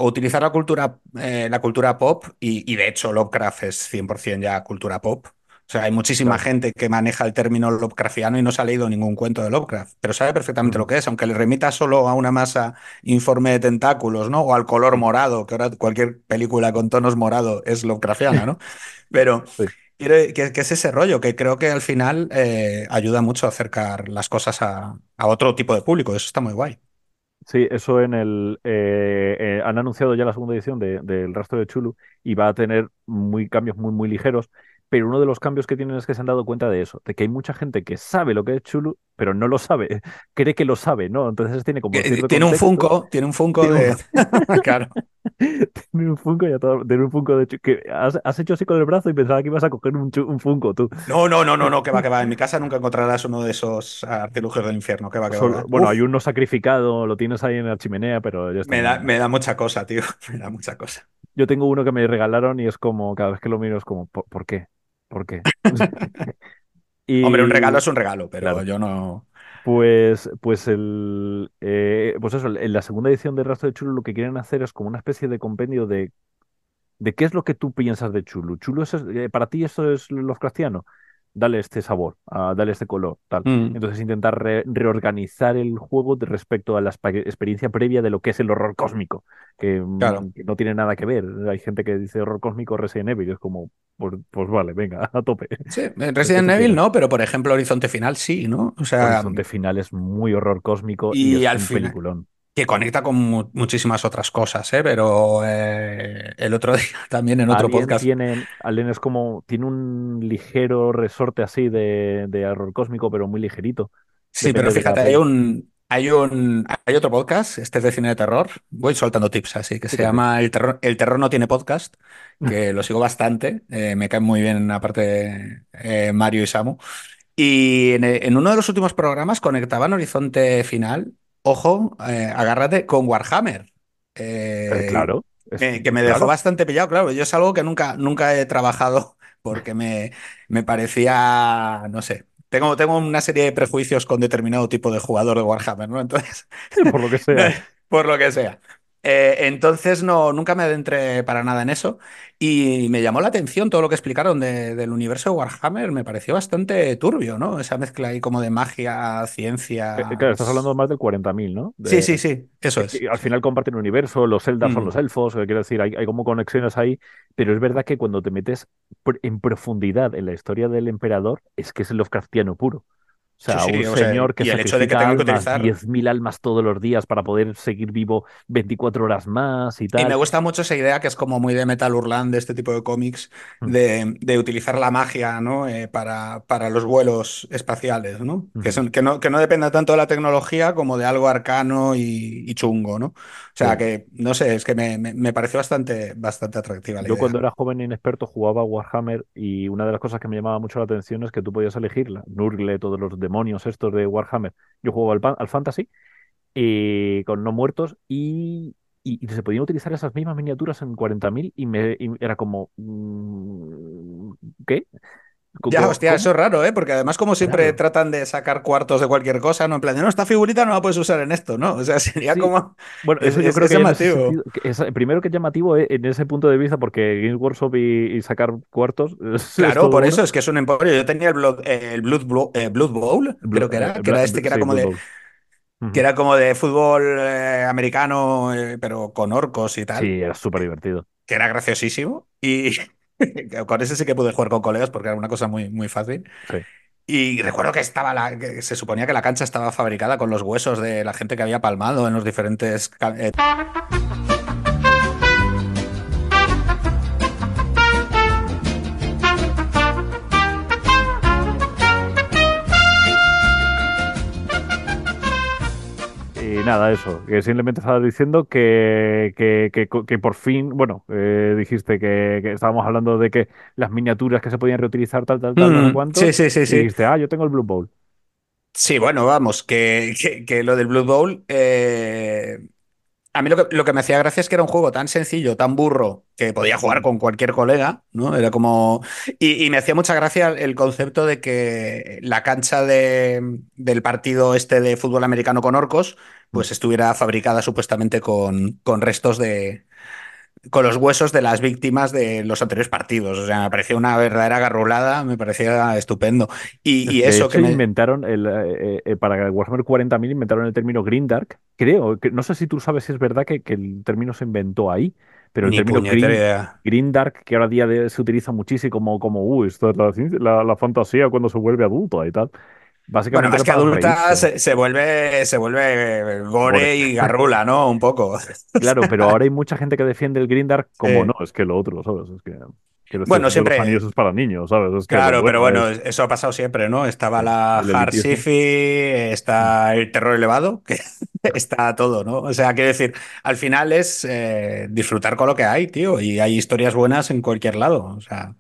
Speaker 2: utilizar la cultura, eh, la cultura pop, y, y de hecho Lovecraft es 100% ya cultura pop. O sea, hay muchísima
Speaker 1: Claro.
Speaker 2: gente que maneja el término Lovecraftiano y no se ha leído ningún cuento de Lovecraft, pero sabe perfectamente lo
Speaker 1: Ujú.
Speaker 2: que es, aunque le remita solo a una masa informe de tentáculos, ¿no? O al color
Speaker 1: Ujú.
Speaker 2: morado, que ahora cualquier película con tonos morado es Lovecraftiana, ¿no? Pero
Speaker 1: Sí.
Speaker 2: que es ese rollo, que creo que al final eh, ayuda mucho a acercar las cosas a, a otro tipo de público, eso está muy guay.
Speaker 1: Sí, eso en el... eh, eh, han anunciado ya la segunda edición de- del rastro de Chulu y va a tener muy cambios muy, muy ligeros, pero uno de los cambios que tienen es que se han dado cuenta de eso, de que hay mucha gente que sabe lo que es Chulu, pero no lo sabe, cree que lo sabe, ¿no? Entonces tiene como
Speaker 2: Eh, Tiene un Funko, tiene un Funko de... Claro.
Speaker 1: tiene un Funko y a todo, tiene un Funko de que has, has hecho así con el brazo y pensaba que ibas a coger un, un Funko tú.
Speaker 2: No, no, no, no, no, que va, que va. En mi casa nunca encontrarás uno de esos artilugios del infierno, que va, que va. que
Speaker 1: Solo-
Speaker 2: va.
Speaker 1: bueno,
Speaker 2: Uf,
Speaker 1: hay uno sacrificado, lo tienes ahí en la chimenea, pero ya está.
Speaker 2: me da, me da mucha cosa, tío. Me da mucha cosa.
Speaker 1: Yo tengo uno que me regalaron y es como, cada vez que lo miro es como, ¿por, por qué? ¿Por qué?
Speaker 2: Hombre, un regalo
Speaker 1: Y
Speaker 2: es un regalo, pero
Speaker 1: claro,
Speaker 2: yo no.
Speaker 1: pues, pues el, eh, pues eso, en la segunda edición de Rastro de Chulo lo que quieren hacer es como una especie de compendio de, de qué es lo que tú piensas de Chulu. Chulu es, eh, para ti eso es Lovecraftiano. Dale este sabor, ah, dale este color, tal.
Speaker 2: Mm,
Speaker 1: Entonces intentar re- reorganizar el juego de respecto a la expe- experiencia previa de lo que es el horror cósmico, que,
Speaker 2: claro.
Speaker 1: mm, que no tiene nada que ver. Hay gente que dice horror cósmico Resident Evil, es como, pues, pues vale, venga, a tope.
Speaker 2: Sí,
Speaker 1: ¿Qué
Speaker 2: Resident Evil no, pero por ejemplo, Horizonte Final sí, ¿no? O sea,
Speaker 1: Horizonte Final es muy horror cósmico y
Speaker 2: y
Speaker 1: es
Speaker 2: al
Speaker 1: un
Speaker 2: final.
Speaker 1: peliculón.
Speaker 2: Que conecta con mu- muchísimas otras cosas, ¿eh? Pero eh, el otro día también en otro
Speaker 1: Alien
Speaker 2: podcast.
Speaker 1: tiene, Alien es como, tiene un ligero resorte así de, de horror cósmico, pero muy ligerito.
Speaker 2: Sí, pero fíjate, hay un, hay un, hay otro podcast, este es de cine de terror. Voy soltando tips así, que
Speaker 1: Sí
Speaker 2: se
Speaker 1: sí.
Speaker 2: llama El terror, El terror no tiene podcast, que lo sigo bastante. eh, me caen muy bien, aparte, eh, Mario y Samu. Y en, en uno de los últimos programas conectaban Horizonte Final, ojo, eh, agárrate, con Warhammer.
Speaker 1: Eh,
Speaker 2: Eh,
Speaker 1: claro,
Speaker 2: que, que me dejó
Speaker 1: claro.
Speaker 2: bastante pillado, claro. Yo es algo que nunca, nunca he trabajado porque me, me parecía, no sé. Tengo, tengo una serie de prejuicios con determinado tipo de jugador de Warhammer, ¿no? Entonces,
Speaker 1: Por lo que sea.
Speaker 2: por lo que sea. Eh, entonces no, nunca me adentré para nada en eso y me llamó la atención todo lo que explicaron de- del universo de Warhammer, me pareció bastante turbio, ¿no? Esa mezcla ahí como de magia,
Speaker 1: Eh, eh, Claro, estás hablando más del 40.000, ¿no?
Speaker 2: Sí,
Speaker 1: De,
Speaker 2: sí, sí, eso es.
Speaker 1: al final comparten un universo, los Eldar son
Speaker 2: Mm,
Speaker 1: los elfos, quiero decir, hay, hay como conexiones ahí, pero es verdad que cuando te metes pr- en profundidad en la historia del emperador, es que es el Lovecraftiano puro. O
Speaker 2: Sí,
Speaker 1: sea, un
Speaker 2: sí, o sea,
Speaker 1: señor que
Speaker 2: y el hecho de que
Speaker 1: sacrifica
Speaker 2: que
Speaker 1: almas,
Speaker 2: utilizar
Speaker 1: 10.000 almas todos los días para poder seguir vivo 24 horas más y
Speaker 2: Y me
Speaker 1: tal.
Speaker 2: gusta mucho esa idea que es como muy de Metal Hurlant, de este tipo de cómics,
Speaker 1: Mm,
Speaker 2: de, de utilizar la magia, ¿no? Eh, para, para los vuelos espaciales, ¿no? Que, son, que, no, que no dependa tanto de la tecnología como de algo arcano y, y chungo, ¿no? O sea
Speaker 1: Sí.
Speaker 2: que, no sé, es que me, me, me pareció bastante, bastante atractiva la
Speaker 1: Yo cuando era joven e inexperto jugaba Warhammer y una de las cosas que me llamaba mucho la atención es que tú podías elegirla. Nurgle, todos los demonios estos de Warhammer. Yo jugaba al, al Fantasy y con no muertos y, se podían utilizar esas mismas miniaturas en 40.000 y, y era como... mm, ¿Qué?
Speaker 2: Ya, hostia, eso es raro, ¿eh? Porque además como siempre
Speaker 1: Claro.
Speaker 2: tratan de sacar cuartos de cualquier cosa, ¿no? En plan, de, no, esta figurita no la puedes usar en esto, ¿no? O sea, sería
Speaker 1: Sí,
Speaker 2: como...
Speaker 1: bueno,
Speaker 2: Es,
Speaker 1: eso yo creo
Speaker 2: es
Speaker 1: que
Speaker 2: llamativo.
Speaker 1: sentido, que es- primero que es llamativo eh, en ese punto de vista porque Games Workshop y, y sacar cuartos
Speaker 2: Claro, por eso es que es un emporio. Yo tenía el Blood, eh, el Blood, Bowl, eh, Blood Bowl,
Speaker 1: Blo-
Speaker 2: creo que
Speaker 1: eh,
Speaker 2: era, que
Speaker 1: Bla-
Speaker 2: era este que era
Speaker 1: sí,
Speaker 2: como de,
Speaker 1: Bowl.
Speaker 2: que era como de fútbol eh, americano, eh, pero con orcos y tal,
Speaker 1: Sí, era súper divertido.
Speaker 2: que era graciosísimo. Y con ese sí que pude jugar con colegas porque era una cosa muy, muy fácil.
Speaker 1: Sí.
Speaker 2: Y recuerdo que estaba la, que se suponía que la cancha estaba fabricada con los huesos de la gente que había palmado en los diferentes eh,
Speaker 1: Y nada, eso, que simplemente estaba diciendo que, que, que, que por fin, bueno, eh, dijiste que, estábamos hablando de que las miniaturas que se podían reutilizar, tal, tal, tal, no
Speaker 2: Mm, sí,
Speaker 1: cuántos,
Speaker 2: sí, sí,
Speaker 1: y
Speaker 2: sí.
Speaker 1: dijiste, ah, yo tengo el Blue Bowl.
Speaker 2: Sí, bueno, vamos, que, que- que lo del Blood Bowl, eh, a mí lo que, lo que me hacía gracia es que era un juego tan sencillo, tan burro, que podía jugar con cualquier colega, ¿no? Era como... Y, me hacía mucha gracia el concepto de que la cancha de- del partido este de fútbol americano con orcos, pues estuviera fabricada supuestamente con restos de... con los huesos de las víctimas de los anteriores partidos. O sea, me parecía una verdadera garrulada, me parecía estupendo. Y, y
Speaker 1: De
Speaker 2: eso que
Speaker 1: hecho,
Speaker 2: me...
Speaker 1: inventaron, el, eh, eh, para Warhammer 40.000 inventaron el término Grimdark, creo, que, no sé si tú sabes si es verdad que, que el término se inventó ahí, pero el
Speaker 2: Ni
Speaker 1: término Grim,
Speaker 2: idea.
Speaker 1: Grimdark, que ahora día de, se utiliza muchísimo como, como, uy, esto es la, la, la fantasía cuando se vuelve adulto y tal.
Speaker 2: Bueno,
Speaker 1: Básicamente
Speaker 2: más
Speaker 1: era
Speaker 2: que adulta se, se vuelve, se vuelve
Speaker 1: Gore.
Speaker 2: gore y garrula, ¿no? Un poco.
Speaker 1: Claro, pero ahora hay mucha gente que defiende el Grindark como no, es que lo otro, ¿sabes? Es que,
Speaker 2: Bueno,
Speaker 1: los Anillos
Speaker 2: siempre,
Speaker 1: es para niños, ¿sabes? Es que
Speaker 2: claro, pero bueno,
Speaker 1: es
Speaker 2: eso ha pasado siempre, ¿no? Estaba la Hard está el terror elevado, que está todo, ¿no? O sea, quiero decir, al final es eh, disfrutar con lo que hay, tío, y hay historias buenas en cualquier lado. O sea,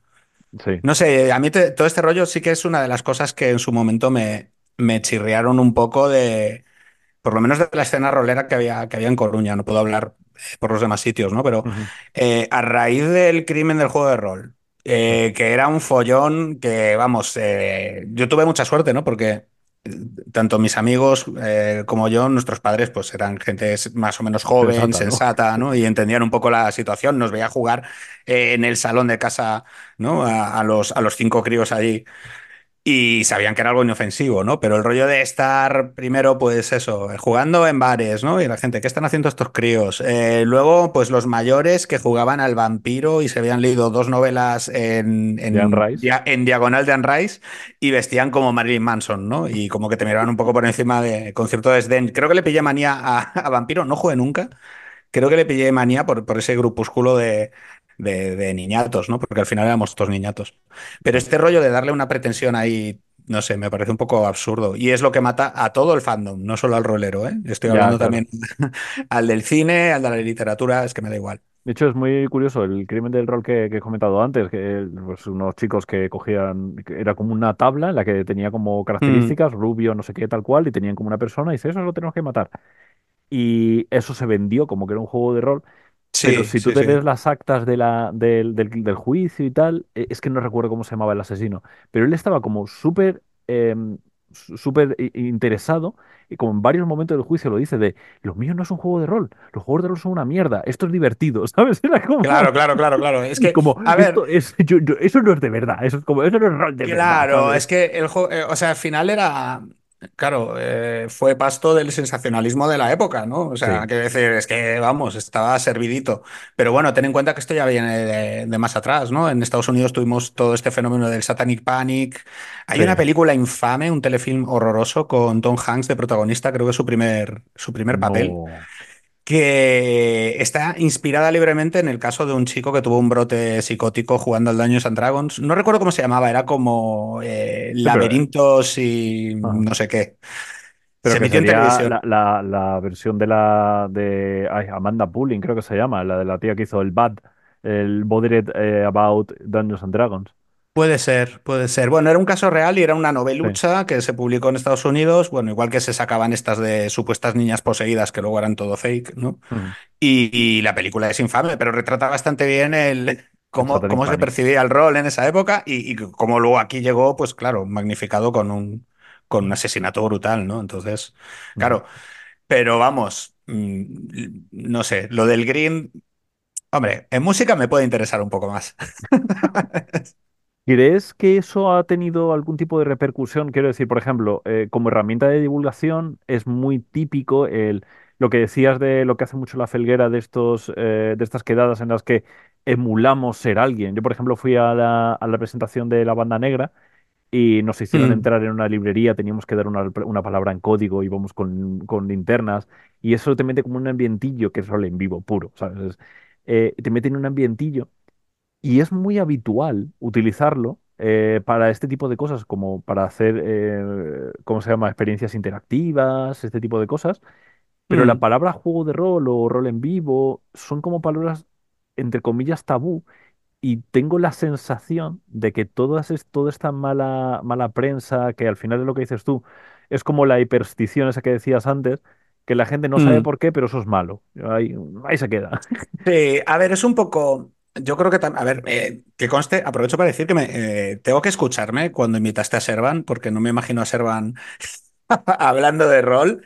Speaker 1: Sí.
Speaker 2: no sé, a mí te- todo este rollo sí que es una de las cosas que en su momento me, me chirriaron un poco de por lo menos de la escena rolera que había, que había en Coruña, no puedo hablar eh, por los demás sitios, ¿no? Pero eh, a raíz del crimen del juego de rol, eh, que era un follón que, vamos, eh, yo tuve mucha suerte, ¿no? Porque tanto mis amigos eh, como yo, nuestros padres, pues eran gente más o menos joven,
Speaker 1: Sensata, ¿no?
Speaker 2: Y entendían un poco la situación, nos veía jugar eh, en el salón de casa, ¿no? A, a los, a los cinco críos allí y sabían que era algo inofensivo, ¿no? Pero el rollo de estar primero, pues eso, jugando en bares, ¿no? Y la gente, ¿qué están haciendo estos críos? Eh, luego, pues los mayores que jugaban al vampiro y se habían leído dos novelas en,
Speaker 1: De Anne
Speaker 2: en,
Speaker 1: Rice.
Speaker 2: dia- en diagonal de Anne Rice y vestían como Marilyn Manson, ¿no? Y como que te miraban un poco por encima de, con cierto desdén. Creo que le pillé manía a, a vampiro, no jugué nunca. Creo que le pillé manía por, por ese grupúsculo de, de, de niñatos, ¿no? Porque al final éramos todos niñatos. Pero este rollo de darle una pretensión ahí, no sé, me parece un poco absurdo. Y es lo que mata a todo el fandom, no solo al rolero, ¿eh? Estoy
Speaker 1: Ya,
Speaker 2: hablando
Speaker 1: claro.
Speaker 2: también al del cine, al de la literatura, es que me da igual.
Speaker 1: De hecho, es muy curioso el crimen del rol que, que he comentado antes, que pues, unos chicos que cogían, que era como una tabla en la que tenía como
Speaker 2: Mm,
Speaker 1: características, rubio, no sé qué, tal cual, y tenían como una persona, y dice, eso lo tenemos que matar. Y eso se vendió como que era un juego de rol, pero si tú
Speaker 2: sí,
Speaker 1: te
Speaker 2: sí.
Speaker 1: lees las actas de la, del, del- del juicio y tal, eh, es que no recuerdo cómo se llamaba el asesino, pero él estaba como súper em, súper i- interesado y como en varios momentos del juicio lo dice de, lo mío no es un juego de rol, los juegos de rol son una mierda, esto es divertido, ¿sabes? Era como,
Speaker 2: Claro, claro, claro, claro. Es que,
Speaker 1: como
Speaker 2: a ver,
Speaker 1: esto es, yo- yo- eso no es de verdad, eso es como, eso no es rol de verdad,
Speaker 2: Claro, es que el juego, o sea, al final era, claro, eh, fue pasto del sensacionalismo de la época, ¿no? O sea,
Speaker 1: Sí,
Speaker 2: quiero decir, es que, vamos, estaba servidito. Pero bueno, ten en cuenta que esto ya viene de, de más atrás, ¿no? En Estados Unidos tuvimos todo este fenómeno del Satanic Panic. Hay
Speaker 1: sí,
Speaker 2: una película infame, un telefilm horroroso con Tom Hanks de protagonista, creo que es su primer, su primer papel
Speaker 1: no,
Speaker 2: que está inspirada libremente en el caso de un chico que tuvo un brote psicótico jugando al Dungeons and Dragons. No recuerdo cómo se llamaba, era como eh,
Speaker 1: pero...
Speaker 2: laberintos y
Speaker 1: ah.
Speaker 2: no sé qué.
Speaker 1: Pero
Speaker 2: Se
Speaker 1: que
Speaker 2: emitió en
Speaker 1: la,
Speaker 2: televisión.
Speaker 1: la, la versión de la de ay, Amanda Bulling, creo que se llama, la de la tía que hizo el Bad, el Bothered eh, About Dungeons and Dragons.
Speaker 2: Puede ser, puede ser. Bueno, era un caso real y era una
Speaker 1: Sí.
Speaker 2: novelucha que se publicó en Estados Unidos. Bueno, igual que se sacaban estas de supuestas niñas poseídas que luego eran todo fake, ¿no?
Speaker 1: Ujú.
Speaker 2: Y, y la película es infame, pero retrata bastante bien el cómo, cómo se percibía el rol en esa época y, y cómo luego aquí llegó, pues claro, magnificado con un, con un asesinato brutal, ¿no? Entonces,
Speaker 1: Ujú.
Speaker 2: claro, pero vamos, mm, no sé, lo del Green, hombre, en música me puede interesar un poco más.
Speaker 1: ¿Crees que eso ha tenido algún tipo de repercusión? Quiero decir, por ejemplo, eh, como herramienta de divulgación es muy típico el, lo que decías de lo que hace mucho la Felguera de estos, eh, de estas quedadas en las que emulamos ser alguien. Yo, por ejemplo, fui a la, a la presentación de la banda negra y nos hicieron
Speaker 2: Mm,
Speaker 1: entrar en una librería, teníamos que dar una, una palabra en código, íbamos con, con linternas, y eso te mete como un ambientillo que es rol en vivo puro, ¿sabes? Es, eh, te mete en un ambientillo y es muy habitual utilizarlo eh, para este tipo de cosas, como para hacer, eh, ¿cómo se llama? Experiencias interactivas, este tipo de cosas. Pero la
Speaker 2: mm,
Speaker 1: palabra juego de rol o rol en vivo son como palabras, entre comillas, tabú y tengo la sensación de que todas es, toda esta mala, mala prensa, que al final es lo que dices tú, es como la hiperstición esa que decías antes, que la gente no sabe
Speaker 2: mm.
Speaker 1: por qué, pero eso es malo. Ahí, ahí se queda.
Speaker 2: Sí, a ver, es un poco. Yo creo que también. A ver, eh, que conste, aprovecho para decir que me eh, tengo que escucharme cuando invitaste a Servan, porque no me imagino a Servan hablando de rol.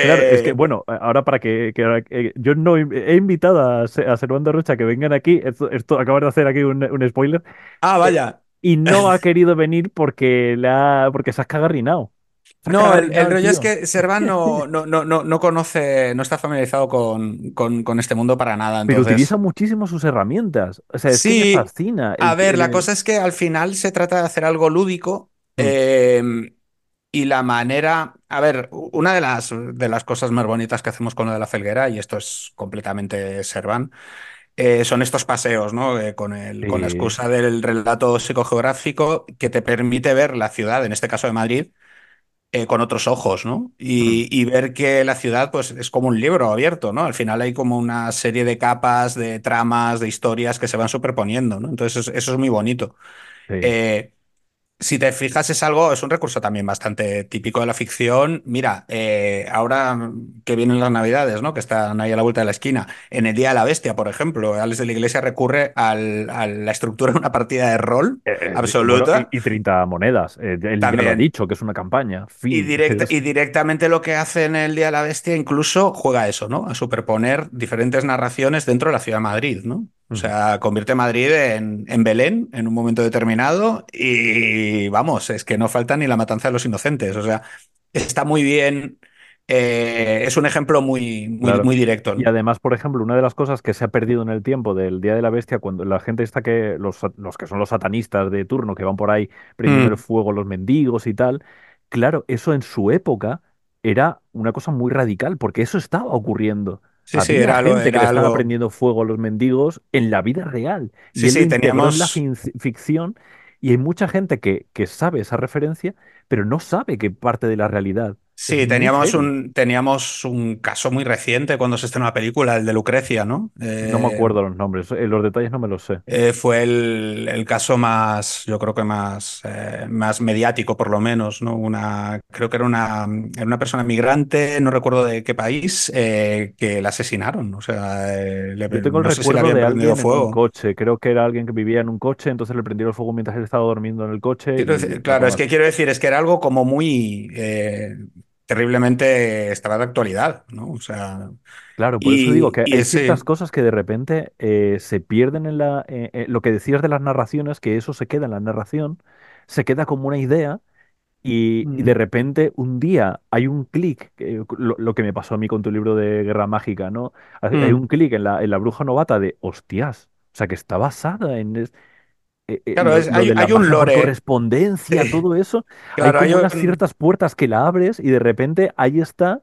Speaker 1: Claro, es que,
Speaker 2: Eh,
Speaker 1: bueno, ahora para que, que ahora- eh, yo no he invitado a, a Servando Rocha que vengan aquí, esto, esto acabo de hacer aquí un, un spoiler,
Speaker 2: ah, vaya.
Speaker 1: y no ha querido venir porque, le ha, porque se ha cagarrinado.
Speaker 2: No, el, rollo es que Servan no, no, no, no, no conoce, no está familiarizado con, con, con este mundo para nada.
Speaker 1: Pero utiliza
Speaker 2: Entonces,
Speaker 1: muchísimo sus herramientas. O sea, es que me
Speaker 2: sí,
Speaker 1: fascina.
Speaker 2: a
Speaker 1: El,
Speaker 2: ver, la cosa es que al final se trata de hacer algo lúdico.
Speaker 1: Mm,
Speaker 2: eh, Y la manera, a ver, una de las, de las cosas más bonitas que hacemos con lo de la felguera, y esto es completamente Serván, eh, son estos paseos, ¿no? Eh, con el, con la excusa del relato psicogeográfico que te permite ver la ciudad, en este caso de Madrid, eh, con otros ojos, ¿no? Y, y ver que la ciudad, pues, es como un libro abierto, ¿no? Al final hay como una serie de capas, de tramas, de historias que se van superponiendo, ¿no? Entonces, eso, eso es muy bonito.
Speaker 1: Sí.
Speaker 2: Eh, si te fijas, es algo, es un recurso también bastante típico de la ficción. Mira, eh, ahora que vienen las Navidades, ¿no? Que están ahí a la vuelta de la esquina. En el Día de la Bestia, por ejemplo, Alex de la Iglesia recurre al- a la estructura de una partida de rol
Speaker 1: Eh, eh,
Speaker 2: absoluta.
Speaker 1: y, y 30 monedas. Eh, él ya lo ha
Speaker 2: También.
Speaker 1: dicho, que es una campaña.
Speaker 2: Y, directa- y directamente lo que hace en el Día de la Bestia incluso juega eso, ¿no? A superponer diferentes narraciones dentro de la ciudad de Madrid, ¿no? O sea, convierte Madrid en, en Belén en un momento determinado y vamos, es que no falta ni la matanza de los inocentes. O sea, está muy bien, eh, es un ejemplo muy, muy,
Speaker 1: Claro.
Speaker 2: muy directo,
Speaker 1: Y además, por ejemplo, una de las cosas que se ha perdido en el tiempo del Día de la Bestia, cuando la gente está que, los, los que son los satanistas de turno, que van por ahí prendiendo el
Speaker 2: Mm,
Speaker 1: fuego a los mendigos y tal, claro, eso en su época era una cosa muy radical, porque eso estaba ocurriendo.
Speaker 2: Sí, sí,
Speaker 1: Había
Speaker 2: era algo,
Speaker 1: gente que le
Speaker 2: era
Speaker 1: estaba
Speaker 2: algo.
Speaker 1: prendiendo fuego a los mendigos en la vida real, y
Speaker 2: Sí,
Speaker 1: él lo
Speaker 2: sí,
Speaker 1: la
Speaker 2: teníamos.
Speaker 1: fin- ficción, y hay mucha gente que, que sabe esa referencia, pero no sabe que parte de la realidad.
Speaker 2: Sí, teníamos un, teníamos un caso muy reciente cuando se estrenó la película, el de Lucrecia, ¿no?
Speaker 1: No me
Speaker 2: Eh,
Speaker 1: acuerdo los nombres, eh, los detalles no me los sé.
Speaker 2: eh, fue el, el caso más, yo creo que más, eh, más mediático, por lo menos, ¿no? Una, creo que era una, era una persona migrante, no recuerdo de qué país, que la asesinaron. O sea, le-
Speaker 1: Yo tengo el
Speaker 2: no si
Speaker 1: de alguien en un
Speaker 2: fuego.
Speaker 1: coche, creo que era alguien que vivía en un coche, entonces le prendieron el fuego mientras él estaba durmiendo en el coche
Speaker 2: Quiero
Speaker 1: y
Speaker 2: Claro, es que quiero decir, es que era algo como muy terriblemente estaba de actualidad, ¿no? O sea,
Speaker 1: Claro, por eso digo que hay ciertas cosas que de repente eh, se pierden en la... eh, eh, lo que decías de las narraciones, que eso se queda en la narración, se queda como una idea y, y de
Speaker 2: Mm,
Speaker 1: repente un día hay un clic, lo, lo que me pasó a mí con tu libro de Guerra Mágica, ¿no? Hay, hay un
Speaker 2: mm.
Speaker 1: clic en la, en la bruja novata de, hostias, o sea, que está basada en... eh, eh,
Speaker 2: Claro,
Speaker 1: lo,
Speaker 2: es- hay, un lore.
Speaker 1: correspondencia, todo eso, hay
Speaker 2: Claro, hay
Speaker 1: como unas
Speaker 2: un.
Speaker 1: ciertas puertas que la abres y de repente ahí está,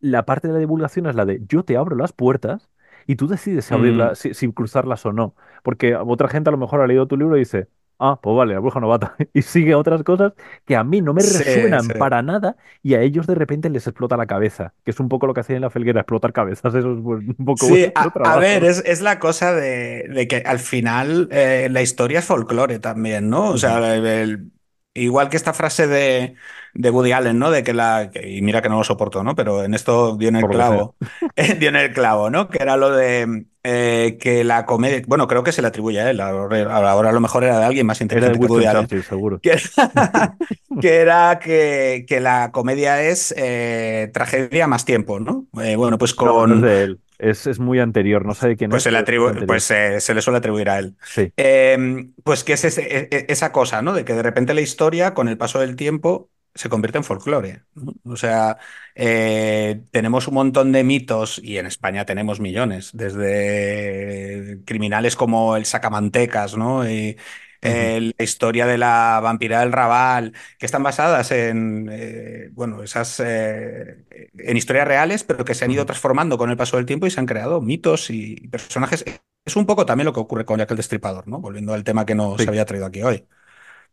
Speaker 1: la parte de la divulgación es la de yo te abro las puertas y tú decides si
Speaker 2: mm,
Speaker 1: abrirlas, si, si cruzarlas o no. Porque otra gente a lo mejor ha leído tu libro y dice, ah, pues vale, la bruja novata, y sigue otras cosas que a mí no me
Speaker 2: sí,
Speaker 1: resuenan
Speaker 2: sí.
Speaker 1: para nada y a ellos de repente les explota la cabeza, que es un poco lo que hacían en la felguera, explotar cabezas, eso es un poco
Speaker 2: Sí,
Speaker 1: vuestro
Speaker 2: a, a ver,
Speaker 1: trabajo.
Speaker 2: es, es la cosa de, de que al final eh, la historia es folclore también, ¿no? O
Speaker 1: Ujú.
Speaker 2: sea, el- el- igual que esta frase de, de Woody Allen, ¿no? De que la, que- y mira que no lo soporto, ¿no? Pero en esto dio en el
Speaker 1: Por lo que sea.
Speaker 2: clavo, dio en el clavo, ¿no? Que era lo de eh, que la comedia, bueno, creo que se le atribuye a él, ahora, a lo mejor era de alguien más inteligente que
Speaker 1: Churchill, seguro.
Speaker 2: que era que, era que, que la comedia es eh, tragedia más tiempo, ¿no? Eh, bueno, pues
Speaker 1: No, no es
Speaker 2: con
Speaker 1: de él, es, es muy anterior, no sé de quién
Speaker 2: pues
Speaker 1: es,
Speaker 2: se le, pues, eh, se le suele atribuir a él.
Speaker 1: Sí.
Speaker 2: Eh, pues que es ese- e- e- esa cosa, ¿no? De que de repente la historia, con el paso del tiempo, se convierte en folclore. ¿no? O sea, eh, tenemos un montón de mitos, y en España tenemos millones, desde criminales como el Sacamantecas, ¿no? Y, eh, la historia de la vampira del Raval, que están basadas en, eh, bueno, esas, eh, en historias reales, pero que se han ido transformando con el paso del tiempo y se han creado mitos y personajes. Es un poco también lo que ocurre con Jack el Destripador, ¿no? Volviendo al tema que nos
Speaker 1: Sí.
Speaker 2: había traído aquí hoy.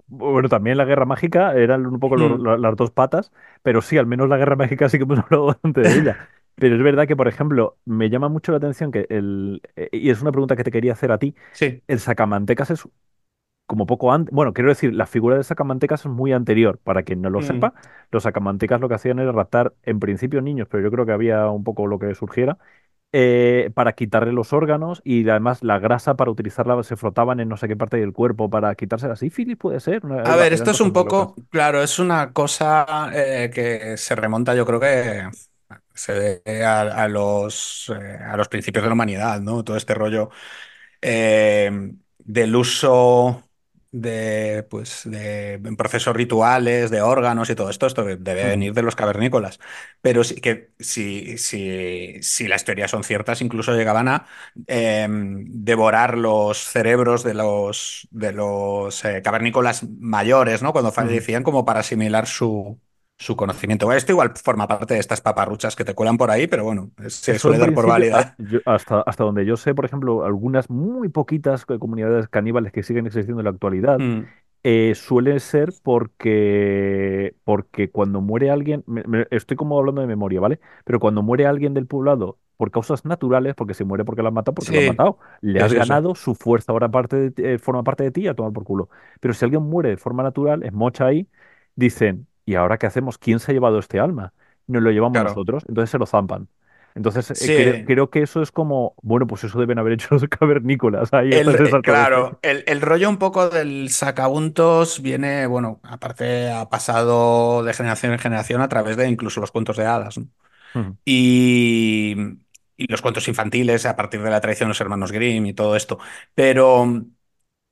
Speaker 1: Bueno, también la Guerra Mágica eran un poco lo-
Speaker 2: Mm,
Speaker 1: la- las dos patas, pero sí, al menos la Guerra Mágica sí que hemos hablado bastante de ella. Pero es verdad que, por ejemplo, me llama mucho la atención que el, eh, y es una pregunta que te quería hacer a ti,
Speaker 2: sí.
Speaker 1: el sacamantecas es como poco antes, bueno, quiero decir, la figura de sacamantecas es muy anterior, para quien no lo
Speaker 2: Mm.
Speaker 1: sepa, los sacamantecas lo que hacían era raptar en principio niños, pero yo creo que había un poco lo que surgiera, eh, para quitarle los órganos y además la grasa para utilizarla se frotaban en no sé qué parte del cuerpo para quitarse la sífilis, puede ser, Una-
Speaker 2: A ver, esto es un
Speaker 1: locas.
Speaker 2: poco, claro, es una cosa eh, que se remonta, yo creo que se debe a, a los, eh, a los principios de la humanidad, ¿no? Todo este rollo del uso de, pues, de procesos rituales, de órganos y todo esto, esto debe venir de los cavernícolas. Pero sí que si, si, si las teorías son ciertas, incluso llegaban a eh, devorar los cerebros de los, de los eh, cavernícolas mayores, ¿no? Cuando fallecían, como para asimilar su, su conocimiento. Bueno, esto igual forma parte de estas paparruchas que te cuelan por ahí, pero bueno, se
Speaker 1: Eso
Speaker 2: suele dar por válida.
Speaker 1: yo- hasta, hasta donde yo sé, por ejemplo, algunas muy poquitas co- comunidades caníbales que siguen existiendo en la actualidad,
Speaker 2: Mm,
Speaker 1: eh, suele ser porque, porque cuando muere alguien, me- me- estoy como hablando de memoria, ¿vale? Pero cuando muere alguien del poblado por causas naturales, porque se muere porque lo han matado, porque lo han matado, le has ganado, su fuerza ahora parte de ti- eh, forma parte de ti, a tomar por culo. Pero si alguien muere de forma natural, es mocha ahí, dicen, ¿y ahora qué hacemos? ¿Quién se ha llevado este alma? Nos lo llevamos
Speaker 2: Claro.
Speaker 1: nosotros, entonces se lo zampan. Entonces, eh, creo, que eso es como, bueno, pues eso deben haber hecho los cavernícolas ahí
Speaker 2: El, eh, claro, el, el rollo un poco del sacabuntos viene, bueno, aparte ha pasado de generación en generación a través de incluso los cuentos de hadas, Y, y los cuentos infantiles a partir de la tradición de los hermanos Grimm y todo esto. Pero mm,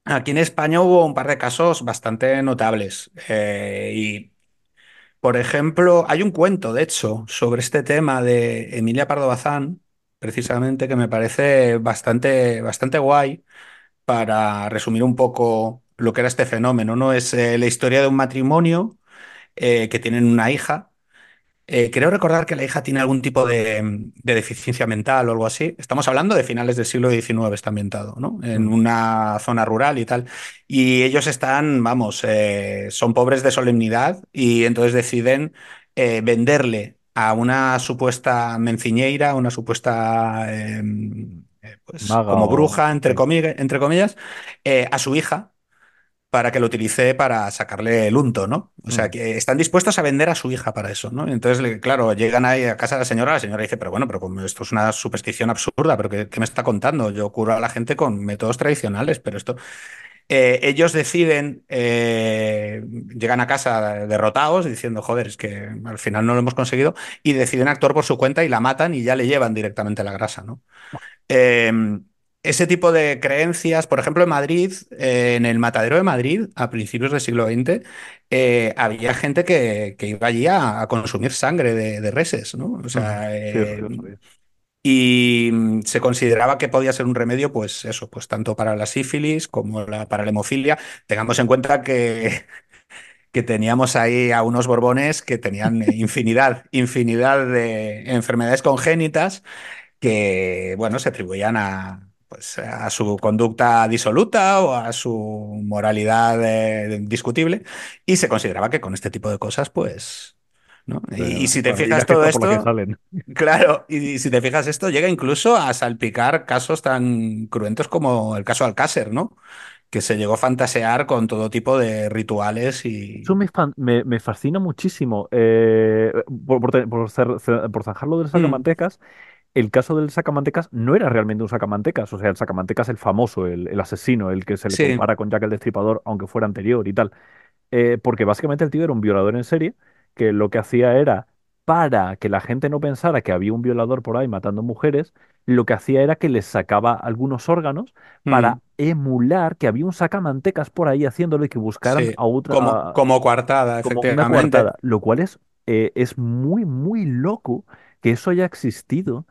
Speaker 2: aquí en España hubo un par de casos bastante notables. Eh, y, por ejemplo, hay un cuento, de hecho, sobre este tema de Emilia Pardo Bazán, precisamente, que me parece bastante, bastante guay para resumir un poco lo que era este fenómeno, ¿no? Es eh, la historia de un matrimonio eh, que tienen una hija. Eh, creo recordar que la hija tiene algún tipo de, de deficiencia mental o algo así. Estamos hablando de finales del siglo XIX, está ambientado, ¿no? En una zona rural y tal. Y ellos están, vamos, eh, son pobres de solemnidad y entonces deciden eh, venderle a una supuesta menciñeira, una supuesta, eh, pues, como bruja, entre comillas, entre comillas, a su hija para que lo utilice para sacarle el unto, ¿no? O sea,
Speaker 1: Ujú.
Speaker 2: que están dispuestos a vender a su hija para eso, ¿no? Entonces, claro, llegan ahí a casa de la señora, la señora dice, pero bueno, pero como esto es una superstición absurda, pero ¿qué, qué me está contando? Yo curo a la gente con métodos tradicionales, pero esto... Eh, ellos deciden, eh, llegan a casa derrotados diciendo, joder, es que al final no lo hemos conseguido, y deciden actuar por su cuenta y la matan y ya le llevan directamente la grasa, ¿no? Eh, ese tipo de creencias, por ejemplo, en Madrid, eh, en el Matadero de Madrid, a principios del siglo XX, eh, había gente que, que iba allí a, a consumir sangre de, de reses, ¿no? O sea,
Speaker 1: Sí,
Speaker 2: eh, y mm, se consideraba que podía ser un remedio, pues eso, pues tanto para la sífilis como la- para la hemofilia. Tengamos en cuenta que, que teníamos ahí a unos borbones que tenían infinidad, infinidad de enfermedades congénitas que, bueno, se atribuían a, pues, a su conducta disoluta o a su moralidad eh, discutible y se consideraba que con este tipo de cosas, pues, ¿no? Y, y si te
Speaker 1: y
Speaker 2: fijas todo esto, claro, y si te fijas esto, llega incluso a salpicar casos tan cruentos como el caso Alcácer, ¿no? Que se llegó a fantasear con todo tipo de rituales
Speaker 1: Eso
Speaker 2: y...
Speaker 1: me, fan- me, me fascina muchísimo. eh, por, por, por zanjarlo del
Speaker 2: Mm,
Speaker 1: sacamantecas, el caso del sacamantecas no era realmente un sacamantecas. O sea, el sacamantecas, el famoso, el, el asesino, el que se le
Speaker 2: sí,
Speaker 1: compara con Jack el Destripador, aunque fuera anterior y tal. Eh, porque básicamente el tío era un violador en serie, que lo que hacía era, para que la gente no pensara que había un violador por ahí matando mujeres, lo que hacía era que les sacaba algunos órganos para
Speaker 2: mm,
Speaker 1: emular que había un sacamantecas por ahí haciéndolo y que buscaran
Speaker 2: sí,
Speaker 1: a otra,
Speaker 2: como, como coartada,
Speaker 1: como una
Speaker 2: efectivamente.
Speaker 1: coartada, lo cual es, eh, es muy, muy loco que eso haya existido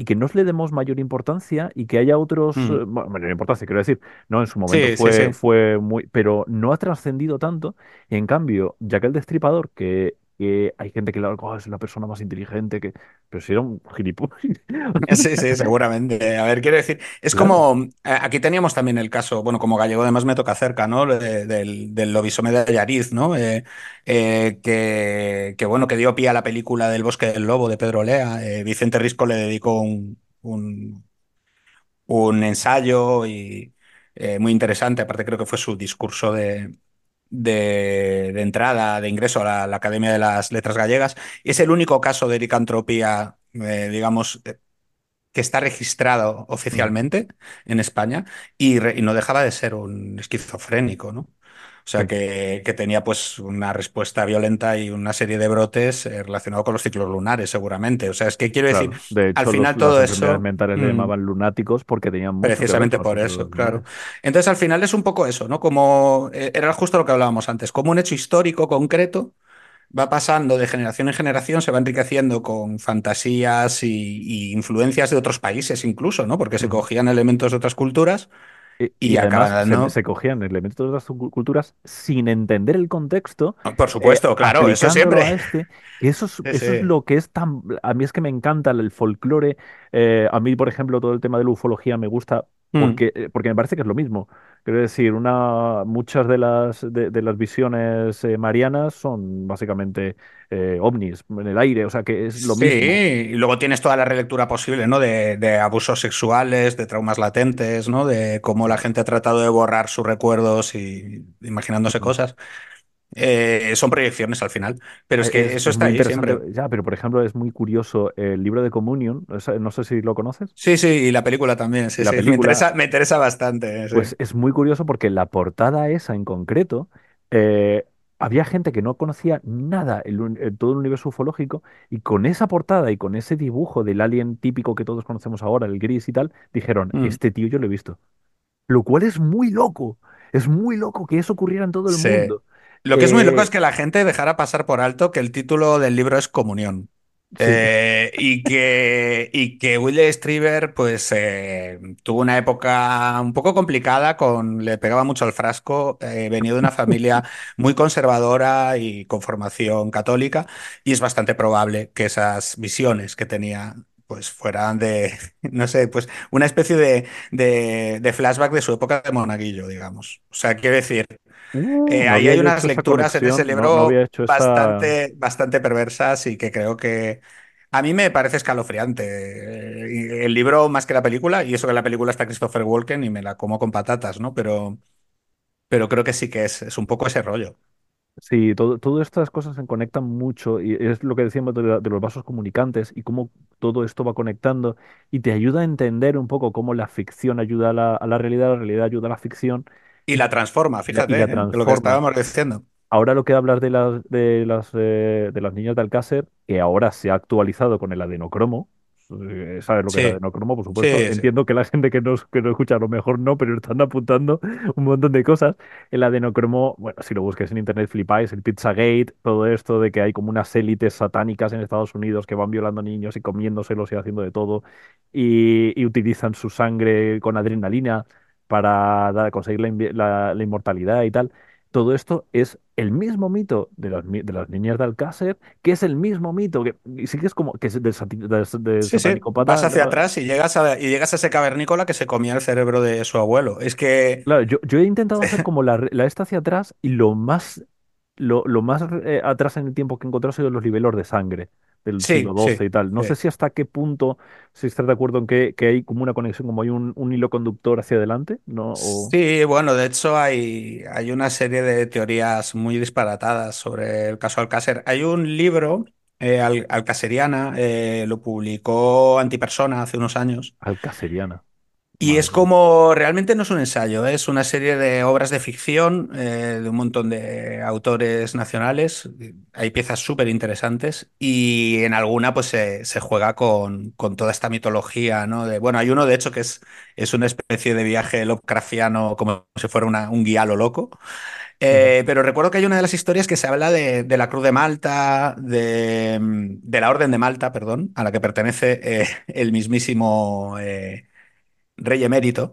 Speaker 1: y que no le demos mayor importancia y que haya otros, eh,
Speaker 2: Mm.
Speaker 1: bueno, mayor importancia, quiero decir, no, en su momento
Speaker 2: Sí,
Speaker 1: fue,
Speaker 2: sí.
Speaker 1: fue muy, pero no ha trascendido tanto. Y en cambio, Jack el Destripador, que, que hay gente que le "Oh, es la persona más inteligente, que, pero si era un gilipollas.
Speaker 2: Sí, sí, seguramente. A ver, quiero decir, es
Speaker 1: Claro.
Speaker 2: como, eh, aquí teníamos también el caso, bueno, como gallego además me toca cerca, ¿no? De- del, del lobisomé de Allariz, ¿no? Eh, eh, que, que, bueno, que dio pie a la película del Bosque del Lobo de Pedro Lea. Eh, Vicente Risco le dedicó un, un, un ensayo y, muy interesante, aparte creo que fue su discurso de, de, de entrada, de ingreso a la, la Academia de las Letras Gallegas. Es el único caso de licantropía, eh, digamos, que está registrado oficialmente en España y, re- y no dejaba de ser un esquizofrénico, ¿no? O sea, que, que tenía pues una respuesta violenta y una serie de brotes eh, relacionados con los ciclos lunares, seguramente. O sea, es que quiero decir,
Speaker 1: claro. De
Speaker 2: al
Speaker 1: hecho, los-
Speaker 2: final
Speaker 1: las
Speaker 2: todo
Speaker 1: enfermedades
Speaker 2: eso...
Speaker 1: mentales le
Speaker 2: mm,
Speaker 1: llamaban lunáticos porque tenían mucho
Speaker 2: Precisamente
Speaker 1: los
Speaker 2: por eso, claro. Entonces, al final es un poco eso, ¿no? Como eh, era justo lo que hablábamos antes, como un hecho histórico concreto va pasando de generación en generación, se va enriqueciendo con fantasías y, y influencias de otros países incluso, ¿no? Porque se cogían elementos de otras culturas
Speaker 1: Y, y
Speaker 2: y
Speaker 1: además se,
Speaker 2: acabando,
Speaker 1: se cogían elementos de las culturas sin entender el contexto,
Speaker 2: por
Speaker 1: eh,
Speaker 2: supuesto, claro, eso
Speaker 1: a
Speaker 2: siempre.
Speaker 1: este, eso es,
Speaker 2: Sí,
Speaker 1: eso es
Speaker 2: sí.
Speaker 1: lo que es tan... A mí es que me encanta el folclore. eh, a mí, por ejemplo, todo el tema de la ufología me gusta
Speaker 2: Mm.
Speaker 1: porque, eh, porque me parece que es lo mismo. Quiero decir, una, muchas de las, de, de las visiones eh, marianas son básicamente eh, ovnis en el aire, o sea que es lo
Speaker 2: Sí,
Speaker 1: mismo.
Speaker 2: y luego tienes toda la relectura posible, ¿no? De, de abusos sexuales, de traumas latentes, ¿no? De cómo la gente ha tratado de borrar sus recuerdos y imaginándose cosas. Eh, son proyecciones al final, pero es
Speaker 1: Eh,
Speaker 2: que
Speaker 1: Es,
Speaker 2: eso
Speaker 1: es
Speaker 2: está ahí siempre.
Speaker 1: ya, pero por ejemplo es muy curioso el libro de Communion, no sé si lo conoces,
Speaker 2: Sí, sí, y la película también, sí,
Speaker 1: la
Speaker 2: sí. Me interesa, me interesa bastante,
Speaker 1: pues es muy curioso porque la portada esa en concreto, eh, había gente que no conocía nada en todo el universo ufológico y con esa portada y con ese dibujo del alien típico que todos conocemos ahora, el gris y tal, dijeron,
Speaker 2: Mm,
Speaker 1: este tío yo lo he visto. Lo cual es muy loco, es muy loco que eso ocurriera en todo el mundo.
Speaker 2: Lo que es muy loco es que la gente dejara pasar por alto que el título del libro es Comunión.
Speaker 1: sí.
Speaker 2: Eh, y que, y que Will Strieber pues eh, tuvo una época un poco complicada con le pegaba mucho al frasco eh, venía de una familia muy conservadora y con formación católica y es bastante probable que esas visiones que tenía pues fueran de no sé pues una especie de, de, de flashback de su época de monaguillo digamos o sea quiero decir
Speaker 1: Uh,
Speaker 2: eh,
Speaker 1: no
Speaker 2: ahí hay unas lecturas en ese
Speaker 1: conexión, no, no
Speaker 2: libro
Speaker 1: esa...
Speaker 2: bastante, bastante perversas y que creo que a mí me parece escalofriante. Eh, El libro más que la película, y eso que en la película está Christopher Walken y me la como con patatas, ¿no? Pero, pero creo que sí que es, es un poco ese rollo.
Speaker 1: Sí, todo, todas estas cosas se conectan mucho y es lo que decíamos de, la- de los vasos comunicantes y cómo todo esto va conectando y te ayuda a entender un poco cómo la ficción ayuda a la, a la realidad, la realidad ayuda a la ficción
Speaker 2: Y la transforma,
Speaker 1: y la,
Speaker 2: fíjate, ¿eh? Lo que
Speaker 1: transforma.
Speaker 2: estábamos diciendo.
Speaker 1: Ahora lo que hablas de las, de las, eh, de las niñas de Alcácer, que ahora se ha actualizado con el adenocromo, eh, ¿sabes lo que es
Speaker 2: Sí,
Speaker 1: adenocromo? Por supuesto.
Speaker 2: sí, sí.
Speaker 1: Entiendo que la gente que no, que no escucha a lo mejor no, pero están apuntando un montón de cosas. El adenocromo, bueno, si lo busques en internet flipáis, el Pizzagate, todo esto de que hay como unas élites satánicas en Estados Unidos que van violando niños y comiéndoselos y haciendo de todo, y, y utilizan su sangre con adrenalina para dar- conseguir la invi- la la inmortalidad y tal. Todo esto es el mismo mito de de las niñas de Alcácer, que es el mismo mito, que sí que es como que es
Speaker 2: Sí, sí. Vas hacia
Speaker 1: ¿no?
Speaker 2: atrás y llegas a, y llegas a ese cavernícola que se comía el cerebro de su abuelo. Es que
Speaker 1: Claro, yo, yo he intentado hacer como la, esta hacia atrás y lo más, lo, lo más eh, atrás en el tiempo que he encontrado ha sido los niveles de sangre del siglo XII
Speaker 2: sí.
Speaker 1: y tal. No sé si hasta qué punto, si estás de acuerdo en que, que hay como una conexión, como hay un, un hilo conductor hacia adelante, ¿no? O
Speaker 2: Sí, bueno, de hecho hay, hay una serie de teorías muy disparatadas sobre el caso Alcácer. Hay un libro, eh, Al- Alcaseriana, eh, lo publicó Antipersona hace unos años.
Speaker 1: alcaceriana.
Speaker 2: Y es como, realmente no es un ensayo, ¿eh? es una serie de obras de ficción eh, de un montón de autores nacionales. Hay piezas súper interesantes y en alguna pues se, se juega con, con toda esta mitología, ¿no? De, bueno, hay uno de hecho que es, es una especie de viaje Lovecraftiano como si fuera una- un guía lo loco. Eh, pero recuerdo que hay una de las historias que se habla de, de la Cruz de Malta, de, de la Orden de Malta, perdón, a la que pertenece eh, el mismísimo... rey emérito,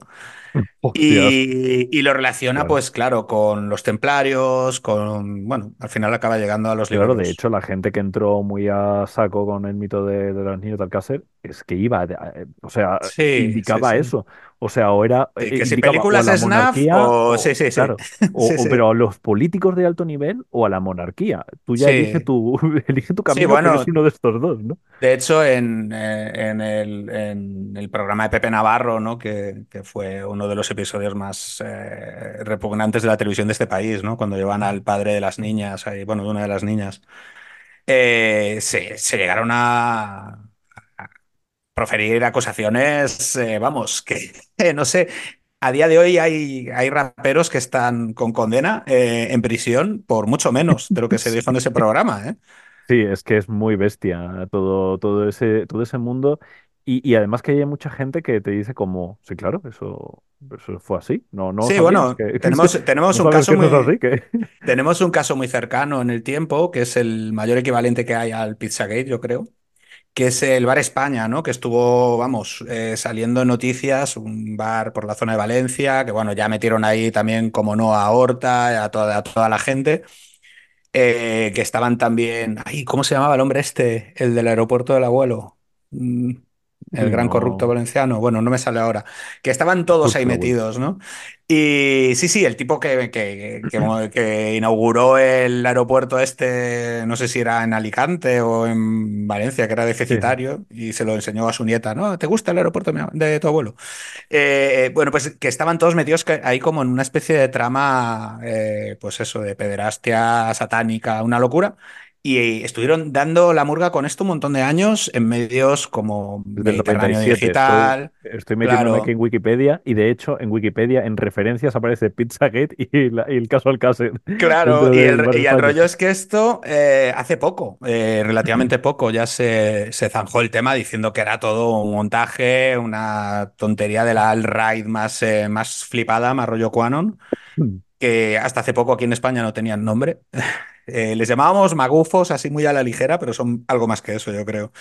Speaker 1: Hostias,
Speaker 2: y, y lo relaciona,
Speaker 1: claro.
Speaker 2: pues claro, con los templarios, con, bueno, al final acaba llegando a los
Speaker 1: Claro, de
Speaker 2: libros.
Speaker 1: hecho, la gente que entró muy a saco con el mito de, de las niñas de Alcácer es que iba, eh, o sea,
Speaker 2: Sí,
Speaker 1: indicaba
Speaker 2: sí.
Speaker 1: eso. O sea, o era, eh,
Speaker 2: que si
Speaker 1: indicaba o a
Speaker 2: películas
Speaker 1: la monarquía,
Speaker 2: o...
Speaker 1: o,
Speaker 2: Sí, sí,
Speaker 1: claro, o, pero a los políticos de alto nivel o a la monarquía. Tú ya elige tu, elige tu camino, pero es
Speaker 2: bueno,
Speaker 1: uno de estos dos, ¿no?
Speaker 2: de hecho, en, eh, en el, en el programa de Pepe Navarro, ¿no? Que, que fue uno de los episodios más eh, repugnantes de la televisión de este país, ¿no? Cuando llevan al padre de las niñas, ahí, bueno, de una de las niñas, eh, se, se llegaron a, proferir acusaciones, eh, vamos, que no sé. A día de hoy hay, hay raperos que están con condena en prisión por mucho menos de lo que se dijo en ese programa, ¿eh?
Speaker 1: Sí, es que es muy bestia todo, todo ese, todo ese mundo. Y, y además que hay mucha gente que te dice como, sí, claro, eso, eso fue así. No, no
Speaker 2: Sí, bueno,
Speaker 1: que
Speaker 2: tenemos, tenemos
Speaker 1: no
Speaker 2: un caso muy,
Speaker 1: así, que
Speaker 2: tenemos un caso muy cercano en el tiempo, que es el mayor equivalente que hay al Pizzagate, yo creo, que es el Bar España, ¿no? Que estuvo, vamos, eh, saliendo en noticias, un bar por la zona de Valencia, que bueno, ya metieron ahí también, como no, a Horta, a toda, a toda la gente. eh, que estaban también. Ay, ¿cómo se llamaba el hombre este? El del aeropuerto del abuelo. Mm, El gran corrupto
Speaker 1: no.
Speaker 2: valenciano. Bueno, no me sale ahora. Que estaban todos ahí
Speaker 1: Justo
Speaker 2: metidos, ¿no? Y sí, sí, el tipo que, que, que- que inauguró el aeropuerto este, no sé si era en Alicante o en Valencia, que era
Speaker 1: sí.
Speaker 2: deficitario, y se lo enseñó a su nieta, ¿no? ¿Te gusta el aeropuerto de tu abuelo? Eh, bueno, pues que estaban todos metidos ahí como en una especie de trama, eh, pues eso, de pederastia satánica, una locura. Y estuvieron dando la murga con esto un montón de años en medios como Mediterráneo
Speaker 1: Estoy,
Speaker 2: Digital,
Speaker 1: estoy metiéndome aquí en Wikipedia y de hecho en Wikipedia en referencias aparece Pizzagate y, la- y el caso Alcácer
Speaker 2: Claro, y el, y rollo es que esto eh, hace poco, eh, relativamente poco, ya se, se zanjó el tema diciendo que era todo un montaje, una tontería de la alt-right más, eh, más flipada, más rollo QAnon. que hasta hace poco aquí en España no tenían nombre. Eh, les llamábamos magufos, así muy a la ligera, pero son algo más que eso, yo creo.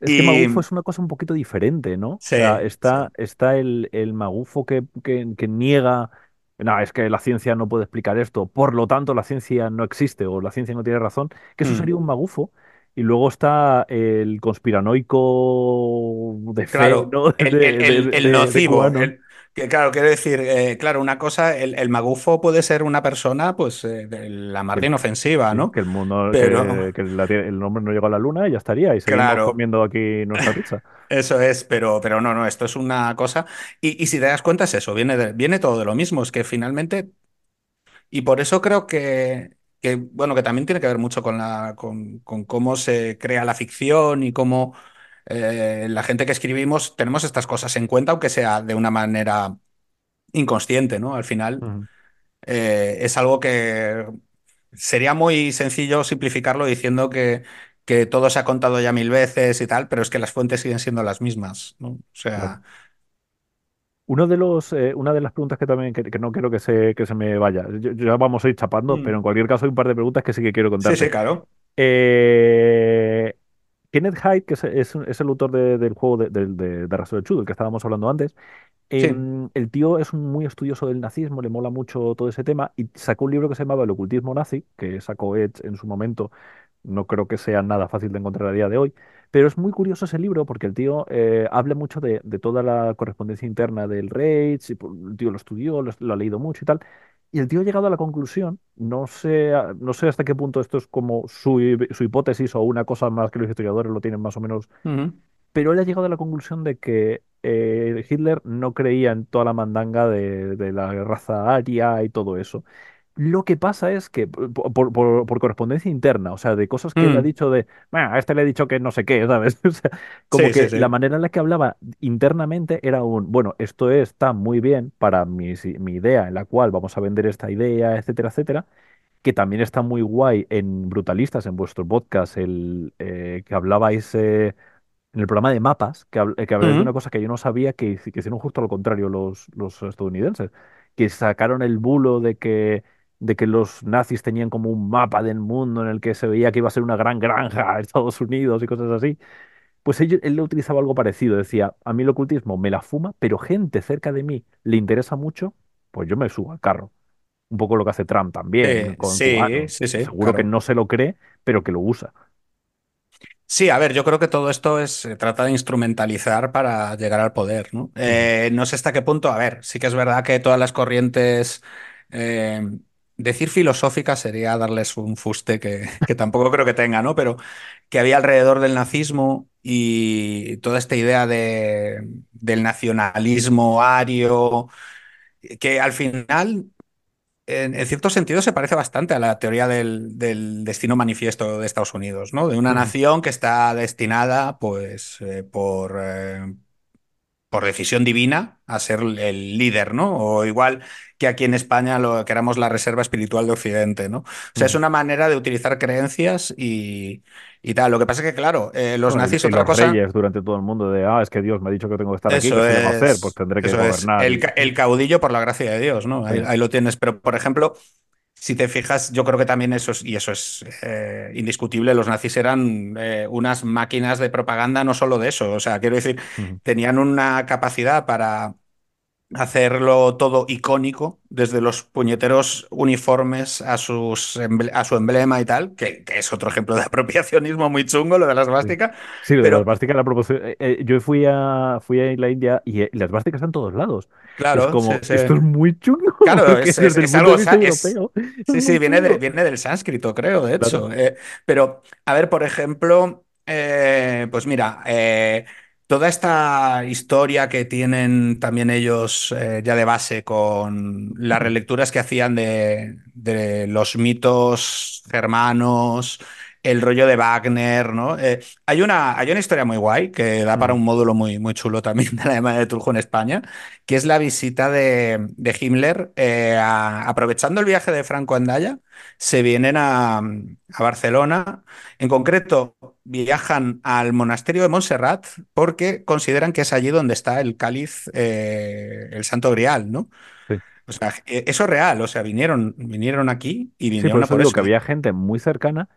Speaker 1: Es que
Speaker 2: Y
Speaker 1: magufo es una cosa un poquito diferente, ¿no? O sea,
Speaker 2: sí,
Speaker 1: está,
Speaker 2: sí.
Speaker 1: está el, el magufo que, que, que niega, no, es que la ciencia no puede explicar esto, por lo tanto la ciencia no existe o la ciencia no tiene razón, que eso sería
Speaker 2: Mm.
Speaker 1: un magufo. Y luego está el conspiranoico de fe,
Speaker 2: Claro,
Speaker 1: ¿no?
Speaker 2: el, el-
Speaker 1: De, de,
Speaker 2: el-
Speaker 1: de,
Speaker 2: el
Speaker 1: de- de
Speaker 2: nocivo. El- que, claro, quiero decir, eh, claro, una cosa, el, el magufo puede ser una persona, pues, eh, de la mar de inofensiva,
Speaker 1: sí,
Speaker 2: ¿no?
Speaker 1: que el mundo,
Speaker 2: Pero,
Speaker 1: que, que la tie- el hombre no llegó a la luna y ya estaría, y seguimos
Speaker 2: claro,
Speaker 1: comiendo aquí nuestra pizza.
Speaker 2: eso es, pero, pero no, no, esto es una cosa. Y, y si te das cuenta, es eso, viene, de- viene todo de lo mismo, es que finalmente Y por eso creo que, que, bueno, que también tiene que ver mucho con la, con, con cómo se crea la ficción y cómo eh, la gente que escribimos tenemos estas cosas en cuenta, aunque sea de una manera inconsciente, ¿no? Al final eh, es algo que sería muy sencillo simplificarlo diciendo que, que todo se ha contado ya mil veces y tal, pero es que las fuentes siguen siendo las mismas, ¿no? O
Speaker 1: claro.
Speaker 2: sea,
Speaker 1: Uno de los, eh, una de las preguntas que también, que, que no quiero que se, que se me vaya, yo- ya vamos a ir chapando, pero
Speaker 2: mm,
Speaker 1: en cualquier caso hay un par de preguntas que sí que quiero
Speaker 2: sí,
Speaker 1: contarte.
Speaker 2: sí, claro.
Speaker 1: Eh, Kenneth Hyde, que es, es- es el autor de- del juego de, de, de, de Rastro del Chudo, del que estábamos hablando antes,
Speaker 2: Sí.
Speaker 1: em, el tío es un muy estudioso del nazismo, le mola mucho todo ese tema, y sacó un libro que se llamaba El ocultismo nazi, que sacó Edge en su momento, no creo que sea nada fácil de encontrar a día de hoy, pero es muy curioso ese libro porque el tío eh, habla mucho de, toda la correspondencia interna del Reich, y, pues, el tío lo estudió, lo, lo ha leído mucho y tal, y el tío ha llegado a la conclusión, no sé, no sé hasta qué punto esto es como su, su hipótesis o una cosa más que los historiadores lo tienen más o menos pero él ha llegado a la conclusión de que eh, Hitler no creía en toda la mandanga de, de la raza aria y todo eso. Lo que pasa es que por, por- por- correspondencia interna, o sea, de cosas que él ha
Speaker 2: Mm.
Speaker 1: dicho de, "Bueno, a este le he dicho que no sé qué, ¿sabes? O sea, como
Speaker 2: Sí, sí,
Speaker 1: que la
Speaker 2: sí.
Speaker 1: manera en la que hablaba internamente era un, bueno, esto está muy bien para mi, si- mi idea en la cual vamos a vender esta idea, etcétera, etcétera, que también está muy guay en Brutalistas, en vuestro podcast, el eh, que hablabais... eh, en el programa de mapas, que, habl- que habláis de una
Speaker 2: Ujú.
Speaker 1: cosa que yo no sabía que, hici- que hicieron justo lo contrario los, los estadounidenses, que sacaron el bulo de que, de que los nazis tenían como un mapa del mundo en el que se veía que iba a ser una gran granja a Estados Unidos y cosas así. Pues él le utilizaba algo parecido, decía, a mí el ocultismo me la fuma, pero gente cerca de mí le interesa mucho, pues yo me subo al carro. Un poco lo que hace Trump también
Speaker 2: Sí,
Speaker 1: con
Speaker 2: sí, sí, sí,
Speaker 1: Seguro que no se lo cree, pero que lo usa.
Speaker 2: Sí, a ver, yo creo que todo esto es, se trata de instrumentalizar para llegar al poder, ¿no? Eh, no sé hasta qué punto, a ver, sí que es verdad que todas las corrientes, eh, decir filosóficas sería darles un fuste que, que tampoco creo que tenga, ¿no? Pero que había alrededor del nazismo y toda esta idea de, del nacionalismo ario, que al final en, en cierto sentido se parece bastante a la teoría del, del destino manifiesto de Estados Unidos, ¿no? De una nación que está destinada, pues, eh, por, eh, por decisión divina a ser el líder, ¿no? O igual que aquí en España lo que éramos la reserva espiritual de Occidente, ¿no? O sea, es
Speaker 1: Ujú.
Speaker 2: una manera de utilizar creencias y, y tal. Lo que pasa es que, claro, eh, los
Speaker 1: Bueno,
Speaker 2: nazis
Speaker 1: y,
Speaker 2: otra
Speaker 1: los
Speaker 2: cosa.
Speaker 1: reyes durante todo el mundo de, ah, es que Dios me ha dicho que tengo que estar aquí, ¿qué
Speaker 2: Eso
Speaker 1: se le va a hacer? Pues
Speaker 2: es,
Speaker 1: tendré que
Speaker 2: es
Speaker 1: gobernar
Speaker 2: el, caudillo por la gracia de Dios, ¿no? Ahí,
Speaker 1: Sí.
Speaker 2: ahí lo tienes. Pero, por ejemplo, si te fijas, yo creo que también eso es, y eso es eh, indiscutible, los nazis eran eh, unas máquinas de propaganda, no solo de eso, o sea, quiero decir, tenían una capacidad para hacerlo todo icónico, desde los puñeteros uniformes a, sus, a su emblema y tal, que, que es otro ejemplo de apropiacionismo muy chungo, lo de las
Speaker 1: Sí,
Speaker 2: svásticas,
Speaker 1: Sí, lo de las básicas, la proporción. eh, eh, yo fui a, fui a la India y, eh, las básicas están en todos lados. Es
Speaker 2: claro,
Speaker 1: esto es muy chungo,
Speaker 2: Claro, es, es- algo,
Speaker 1: europeo
Speaker 2: sí, sí, viene, de- viene del sánscrito, creo, de
Speaker 1: Claro.
Speaker 2: hecho. Eh, pero, a ver, por ejemplo, pues mira, eh, toda esta historia que tienen también ellos eh, ya de base con las relecturas que hacían de, de los mitos germanos, el rollo de Wagner, ¿no? Eh, hay una, hay una historia muy guay que da para
Speaker 1: mm,
Speaker 2: un módulo muy, muy chulo también de la de Tuljo en España que es la visita de, de Himmler. eh, a- aprovechando el viaje de Franco Andaya, se vienen a, a Barcelona. En concreto, viajan al monasterio de Montserrat porque consideran que es allí donde está el cáliz, eh, el Santo Grial, ¿no? O sea, eh, eso es real. O sea, vinieron, vinieron aquí y
Speaker 1: Sí, por
Speaker 2: vinieron a por
Speaker 1: digo
Speaker 2: eso.
Speaker 1: que había gente muy cercana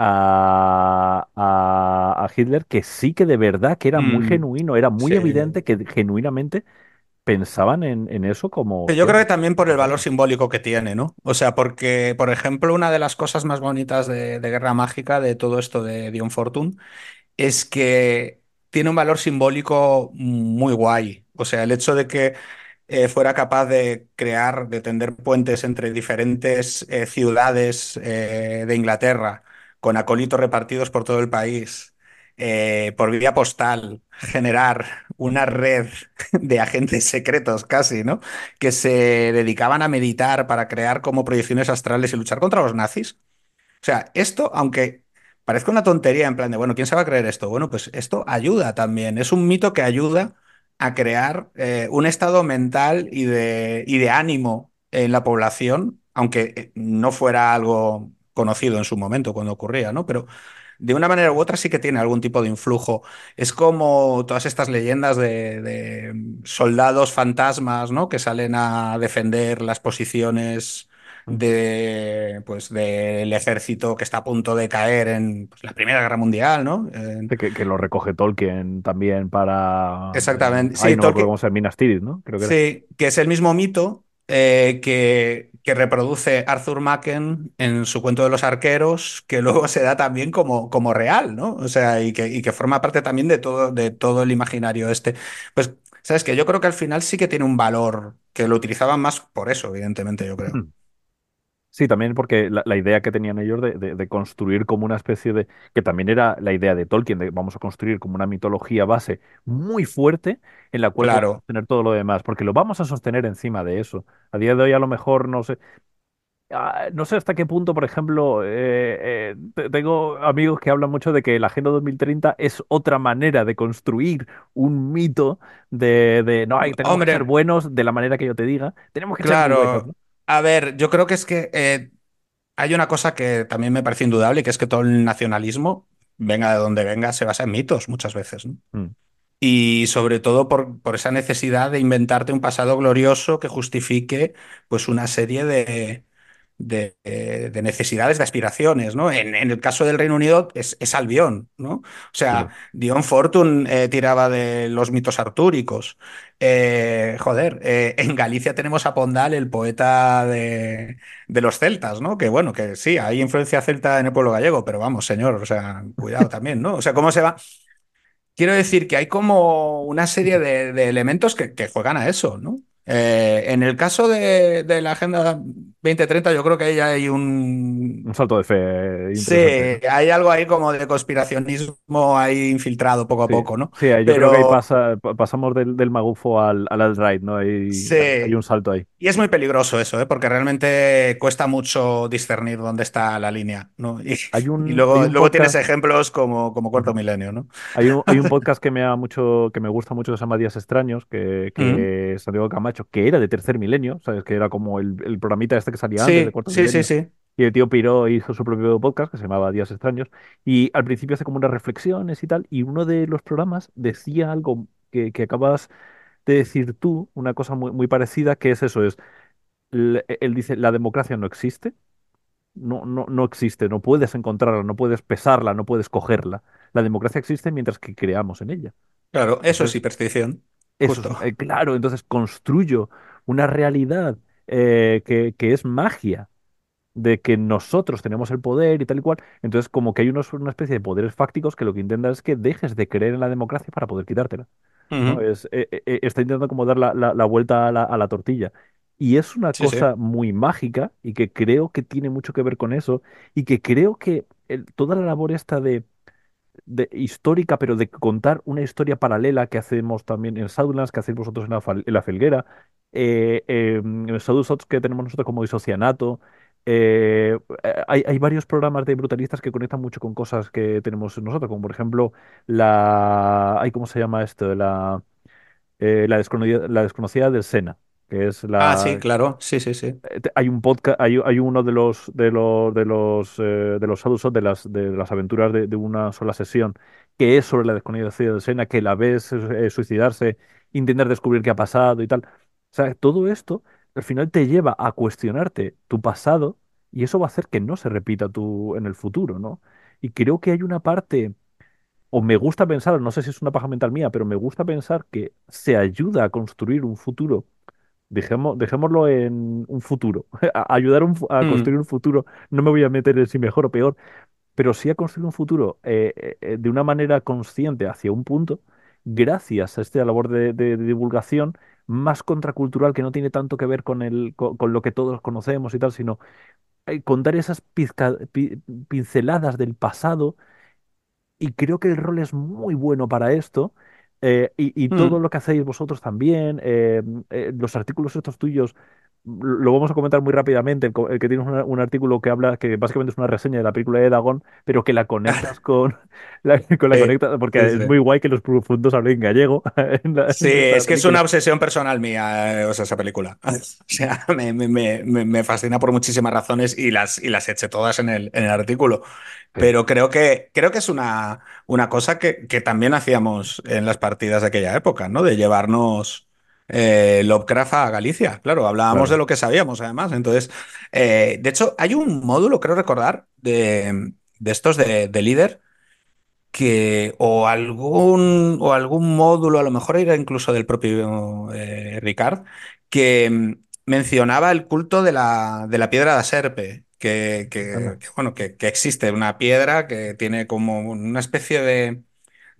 Speaker 1: a, a, a Hitler que sí que de verdad que era muy
Speaker 2: Mm,
Speaker 1: genuino, era muy
Speaker 2: sí.
Speaker 1: evidente que genuinamente pensaban en, en eso como,
Speaker 2: Yo creo que también por el valor simbólico que tiene, ¿no? O sea, porque, por ejemplo, una de las cosas más bonitas de, de Guerra Mágica, de todo esto de Dion Fortune, es que tiene un valor simbólico muy guay. O sea, el hecho de que eh, fuera capaz de crear, de tender puentes entre diferentes eh, ciudades eh, de Inglaterra, con acólitos repartidos por todo el país, eh, por vía postal, generar una red de agentes secretos casi, ¿no? Que se dedicaban a meditar para crear como proyecciones astrales y luchar contra los nazis. O sea, esto, aunque parezca una tontería en plan de, bueno, ¿quién se va a creer esto? Bueno, pues esto ayuda también. Es un mito que ayuda a crear eh, un estado mental y de, ánimo en la población, aunque eh, no fuera algo conocido en su momento cuando ocurría, ¿no? Pero de una manera u otra sí que tiene algún tipo de influjo. Es como todas estas leyendas de, de soldados fantasmas, ¿no? Que salen a defender las posiciones
Speaker 1: Mm.
Speaker 2: de, pues, del ejército que está a punto de caer en pues, la Primera Guerra Mundial, ¿no? En-
Speaker 1: Que, que lo recoge Tolkien también para... en-
Speaker 2: exactamente.
Speaker 1: ay,
Speaker 2: Sí, Tolkien,
Speaker 1: Minas Tirith, ¿no? Creo que era.
Speaker 2: sí, que es el mismo mito eh, que, reproduce Arthur Machen en su cuento de los arqueros, que luego se da también como, como real, ¿no? O sea, y que, y que forma parte también de todo, de todo el imaginario este. Pues, ¿sabes que Yo creo que al final sí que tiene un valor, que lo utilizaban más por eso, evidentemente, yo creo.
Speaker 1: Sí, también porque la, la idea que tenían ellos de, de- de construir como una especie de, que también era la idea de Tolkien, de vamos a construir como una mitología base muy fuerte en la cual podemos
Speaker 2: Claro.
Speaker 1: sostener todo lo demás, porque lo vamos a sostener encima de eso. A día de hoy a lo mejor no sé, ah, no sé hasta qué punto, por ejemplo, eh, eh, te- tengo amigos que hablan mucho de que la Agenda 2030 es otra manera de construir un mito de, de no, hay, tenemos que ser
Speaker 2: Hombre,
Speaker 1: buenos de la manera que yo te diga, tenemos que ser muy buenos,
Speaker 2: claro.
Speaker 1: ¿no?
Speaker 2: A ver, yo creo que es que eh, Hay una cosa que también me parece indudable, que es que todo el nacionalismo, venga de donde venga, se basa en mitos muchas veces, ¿no?
Speaker 1: Mm,
Speaker 2: Y sobre todo por, por esa necesidad de inventarte un pasado glorioso que justifique pues una serie de, de, eh, de necesidades, de aspiraciones, ¿no? En, en el caso del Reino Unido es, es Albión, ¿no? O sea. Dion Fortune eh, tiraba de los mitos artúricos. Eh, joder, eh, en Galicia tenemos a Pondal, el poeta de, de los celtas, ¿no? Que bueno, que sí, hay influencia celta en el pueblo gallego, pero vamos, señor, o sea, cuidado también, ¿no? O sea, ¿cómo se va? Quiero decir que hay como una serie de, de elementos que, que juegan a eso, ¿no? En el caso de la Agenda 2030, yo creo que ahí hay un...
Speaker 1: Un salto de fe
Speaker 2: Sí, hay algo ahí como de conspiracionismo ahí infiltrado poco a
Speaker 1: Sí,
Speaker 2: poco, ¿no?
Speaker 1: sí, yo creo que ahí pasa, pa- pasamos del, del magufo al, al alt-right, ¿no? Hay, hay, hay un
Speaker 2: sí,
Speaker 1: salto ahí.
Speaker 2: y es muy peligroso eso, ¿eh? Porque realmente cuesta mucho discernir dónde está la línea, ¿no? Y,
Speaker 1: Hay
Speaker 2: y
Speaker 1: un, hay
Speaker 2: luego,
Speaker 1: un
Speaker 2: luego tienes ejemplos como, como Cuarto Milenio, ¿no?
Speaker 1: hay un, hay un podcast que me da mucho, que me gusta mucho que se llama Días Extraños, que,
Speaker 2: Mm.
Speaker 1: que es Santiago Camacho, que era de Tercer Milenio, ¿sabes? Que era como el, el programita este que salía antes de
Speaker 2: Sí,
Speaker 1: Cuarto
Speaker 2: sí, sí,
Speaker 1: Milenio.
Speaker 2: sí.
Speaker 1: Y el tío Piró hizo su propio podcast que se llamaba Días Extraños. Y al principio hace como unas reflexiones y tal. Y uno de los programas decía algo que, que acabas de decir tú, una cosa muy, muy parecida, que es eso, es, l- él dice, la democracia no existe no, no, no existe, no puedes encontrarla, no puedes pesarla, no puedes cogerla. La democracia existe mientras que creamos en ella.
Speaker 2: Claro, eso es hiperstición,
Speaker 1: eso eh, claro, entonces construyo una realidad eh, que, que es magia de que nosotros tenemos el poder y tal y cual. Entonces, como que hay unos, una especie de poderes fácticos que lo que intentan es que dejes de creer en la democracia para poder quitártela. ¿no?
Speaker 2: Ujú.
Speaker 1: Es, eh, eh, está intentando como dar la, la- la vuelta a la, a la tortilla. Y es una
Speaker 2: Sí, sí.
Speaker 1: cosa muy mágica y que creo que tiene mucho que ver con eso y que creo que el- toda la labor esta de de, histórica, pero de contar una historia paralela que hacemos también en Shadowlands, que hacéis vosotros en la, en la Felguera, eh, eh, Shadowsots que tenemos nosotros como Isocianato. eh, eh, hay, hay varios programas de brutalistas que conectan mucho con cosas que tenemos nosotros, como por ejemplo la... Ay, ¿cómo se llama esto? La, eh, la, desconocida, la desconocida del Sena, que es
Speaker 2: Ah, sí,
Speaker 1: la
Speaker 2: claro, sí, sí, sí.
Speaker 1: eh, hay un podcast, hay, hay uno de los de los de los eh, de los Shadowsons, de las de las aventuras de, de una sola sesión, que es sobre la desconocida de Sena, que la ves eh, suicidarse, intentar descubrir qué ha pasado y tal. O sea, todo esto al final te lleva a cuestionarte tu pasado y eso va a hacer que no se repita tu, en el futuro, ¿no? Y creo que hay una parte, o me gusta pensar, no sé si es una paja mental mía, pero me gusta pensar que se ayuda a construir un futuro Dejemos, dejémoslo en un futuro. A- ayudar un fu- a
Speaker 2: Mm,
Speaker 1: construir un futuro. No me voy a meter en si mejor o peor, pero sí a construir un futuro eh, eh, eh, de una manera consciente hacia un punto, gracias a esta labor de, de- de divulgación más contracultural que no tiene tanto que ver con, el, co- con, lo que todos conocemos y tal, sino eh, contar esas pizca- pi- pinceladas del pasado y creo que el rol es muy bueno para esto. eh, y, y todo
Speaker 2: mm.
Speaker 1: lo que hacéis vosotros también, eh, eh, los artículos estos tuyos, mm, lo vamos a comentar muy rápidamente, el, que tienes un artículo que habla, que básicamente es una reseña de la película de Dagon, pero que la conectas con la, con la
Speaker 2: Sí,
Speaker 1: conecta, porque
Speaker 2: sí,
Speaker 1: es muy guay que los profundos hablen gallego en, la-
Speaker 2: Sí,
Speaker 1: en
Speaker 2: es que es una obsesión personal mía, eh, o sea, esa película. O sea, me, me- me- me- fascina por muchísimas razones y las, y las eché todas en el, en el artículo. Pero creo que, creo que es una, una cosa que, que también hacíamos en las partidas de aquella época, ¿no? De llevarnos eh, Lovecraft a Galicia. Claro, hablábamos de lo que sabíamos, además. Entonces, eh, de hecho, hay un módulo, creo recordar, de, de estos de, de líder que o algún, o algún módulo, a lo mejor era incluso del propio eh, Ricard, que mm, mencionaba el culto de la, de la piedra de Serpe, que, que- bueno, que, que existe una piedra que tiene como una especie de,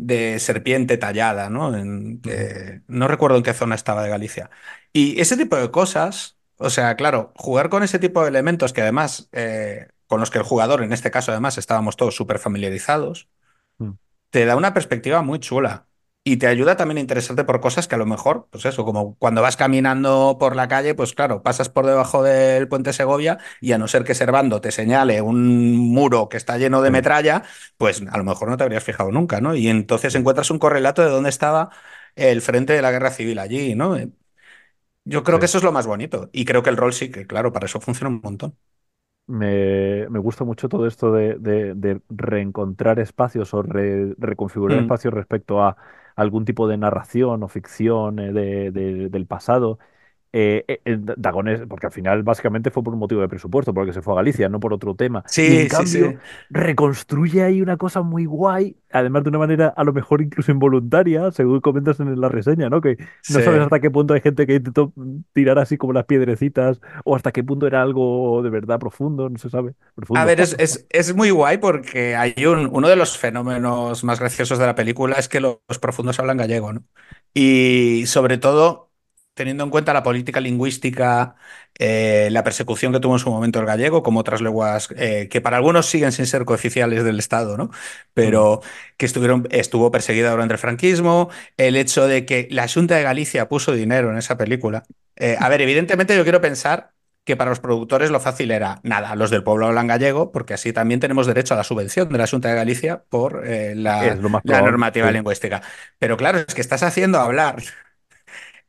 Speaker 2: de serpiente tallada, ¿no? En- que no recuerdo en qué zona estaba de Galicia. Y ese tipo de cosas, o sea, claro, jugar con ese tipo de elementos que además, eh, con los que el jugador, en este caso además, estábamos todos súper familiarizados
Speaker 1: mm,
Speaker 2: te da una perspectiva muy chula. Y te ayuda también a interesarte por cosas que a lo mejor, pues eso, como cuando vas caminando por la calle, pues claro, pasas por debajo del puente Segovia y a no ser que Servando te señale un muro que está lleno de
Speaker 1: sí,
Speaker 2: metralla, pues a lo mejor no te habrías fijado nunca, ¿no? Y entonces encuentras un correlato de dónde estaba el frente de la guerra civil allí, ¿no? Yo creo
Speaker 1: sí.
Speaker 2: que eso es lo más bonito. Y creo que el rol sí que, claro, para eso funciona un montón.
Speaker 1: Me, me gusta mucho todo esto de, de- de reencontrar espacios o re- reconfigurar
Speaker 2: Mm.
Speaker 1: espacios respecto a algún tipo de narración o ficción eh, de- de- del pasado eh, eh, eh, Dagones, porque al final básicamente fue por un motivo de presupuesto, porque se fue a Galicia, no por otro tema. Y en
Speaker 2: Sí, sí,
Speaker 1: cambio,
Speaker 2: sí.
Speaker 1: reconstruye ahí una cosa muy guay, además de una manera a lo mejor incluso involuntaria, según comentas en la reseña, ¿no? Que no
Speaker 2: Sí.
Speaker 1: sabes hasta qué punto hay gente que intentó tirar así como las piedrecitas, o hasta qué punto era algo de verdad profundo, no se sabe.
Speaker 2: A ver, es, es- es muy guay porque hay un, uno de los fenómenos más graciosos de la película es que lo- los profundos hablan gallego, ¿no? Y sobre todo, teniendo en cuenta la política lingüística, eh, la persecución que tuvo en su momento el gallego, como otras lenguas eh, que para algunos siguen sin ser cooficiales del Estado, ¿no?
Speaker 1: Mm,
Speaker 2: Pero que estuvieron, estuvo perseguida durante el franquismo, el hecho de que la Junta de Galicia puso dinero en esa película. Eh, a ver, evidentemente yo quiero pensar que para los productores lo fácil era, nada, los del pueblo hablan gallego, porque así también tenemos derecho a la subvención de la Junta de Galicia por eh, la, normativa
Speaker 1: sí.
Speaker 2: lingüística. Pero claro, es que estás haciendo hablar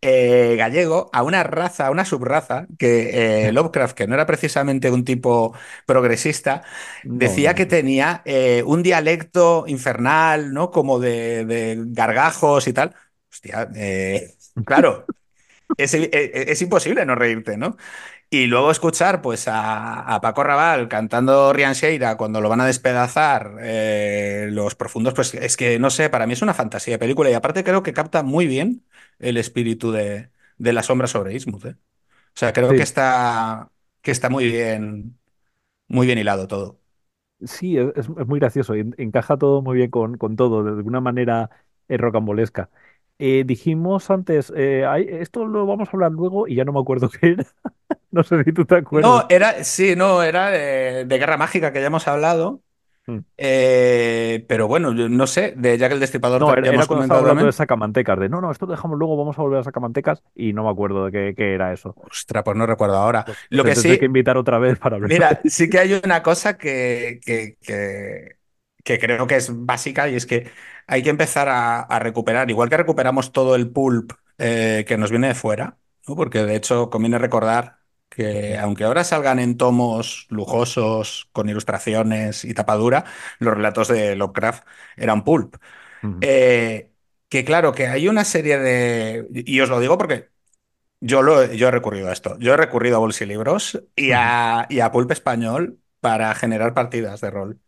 Speaker 2: eh, gallego a una raza, a una subraza, que eh, Lovecraft, que no era precisamente un tipo progresista, decía
Speaker 1: no.
Speaker 2: que tenía eh, un dialecto infernal, ¿no? Como de, de gargajos y tal. Hostia, claro. es, es- es imposible no reírte, ¿no? Y luego escuchar pues a, a Paco Raval cantando Rian Sheira cuando lo van a despedazar eh, los profundos, pues es que no sé, para mí es una fantasía de película y aparte creo que capta muy bien el espíritu de, de la sombra sobre Ismuth, ¿eh? O sea, creo que está, que está muy bien, muy bien hilado todo.
Speaker 1: sí, es, es- muy gracioso. en- Encaja todo muy bien con, con todo, de alguna manera eh, rocambolesca. Dijimos antes, esto lo vamos a hablar luego y ya no me acuerdo qué era. No sé si tú te acuerdas.
Speaker 2: No, era, sí, no, era de, de Guerra Mágica que ya hemos hablado,
Speaker 1: Mm.
Speaker 2: eh, pero bueno, yo no sé, de Jack el Destripador
Speaker 1: No, era,
Speaker 2: ya
Speaker 1: era
Speaker 2: hemos comentado
Speaker 1: hablando de sacamantecas, de no, no, esto lo dejamos luego, vamos a volver a sacamantecas y no me acuerdo de qué, qué era eso.
Speaker 2: Ostras, pues no recuerdo ahora.
Speaker 1: Pues
Speaker 2: Lo que
Speaker 1: tendré que
Speaker 2: sí,
Speaker 1: invitar otra vez para hablar
Speaker 2: Mira, sí que hay una cosa que, que, que- que creo que es básica y es que hay que empezar a, a recuperar, igual que recuperamos todo el pulp eh, que nos viene de fuera, ¿no? Porque de hecho conviene recordar que aunque ahora salgan en tomos lujosos, con ilustraciones y tapadura, los relatos de Lovecraft eran pulp. Eh, que claro, que hay una serie de... Y os lo digo porque yo, lo, yo he recurrido a esto. Yo he recurrido a Bolsilibros y a, y a Pulp Español para generar partidas de rol.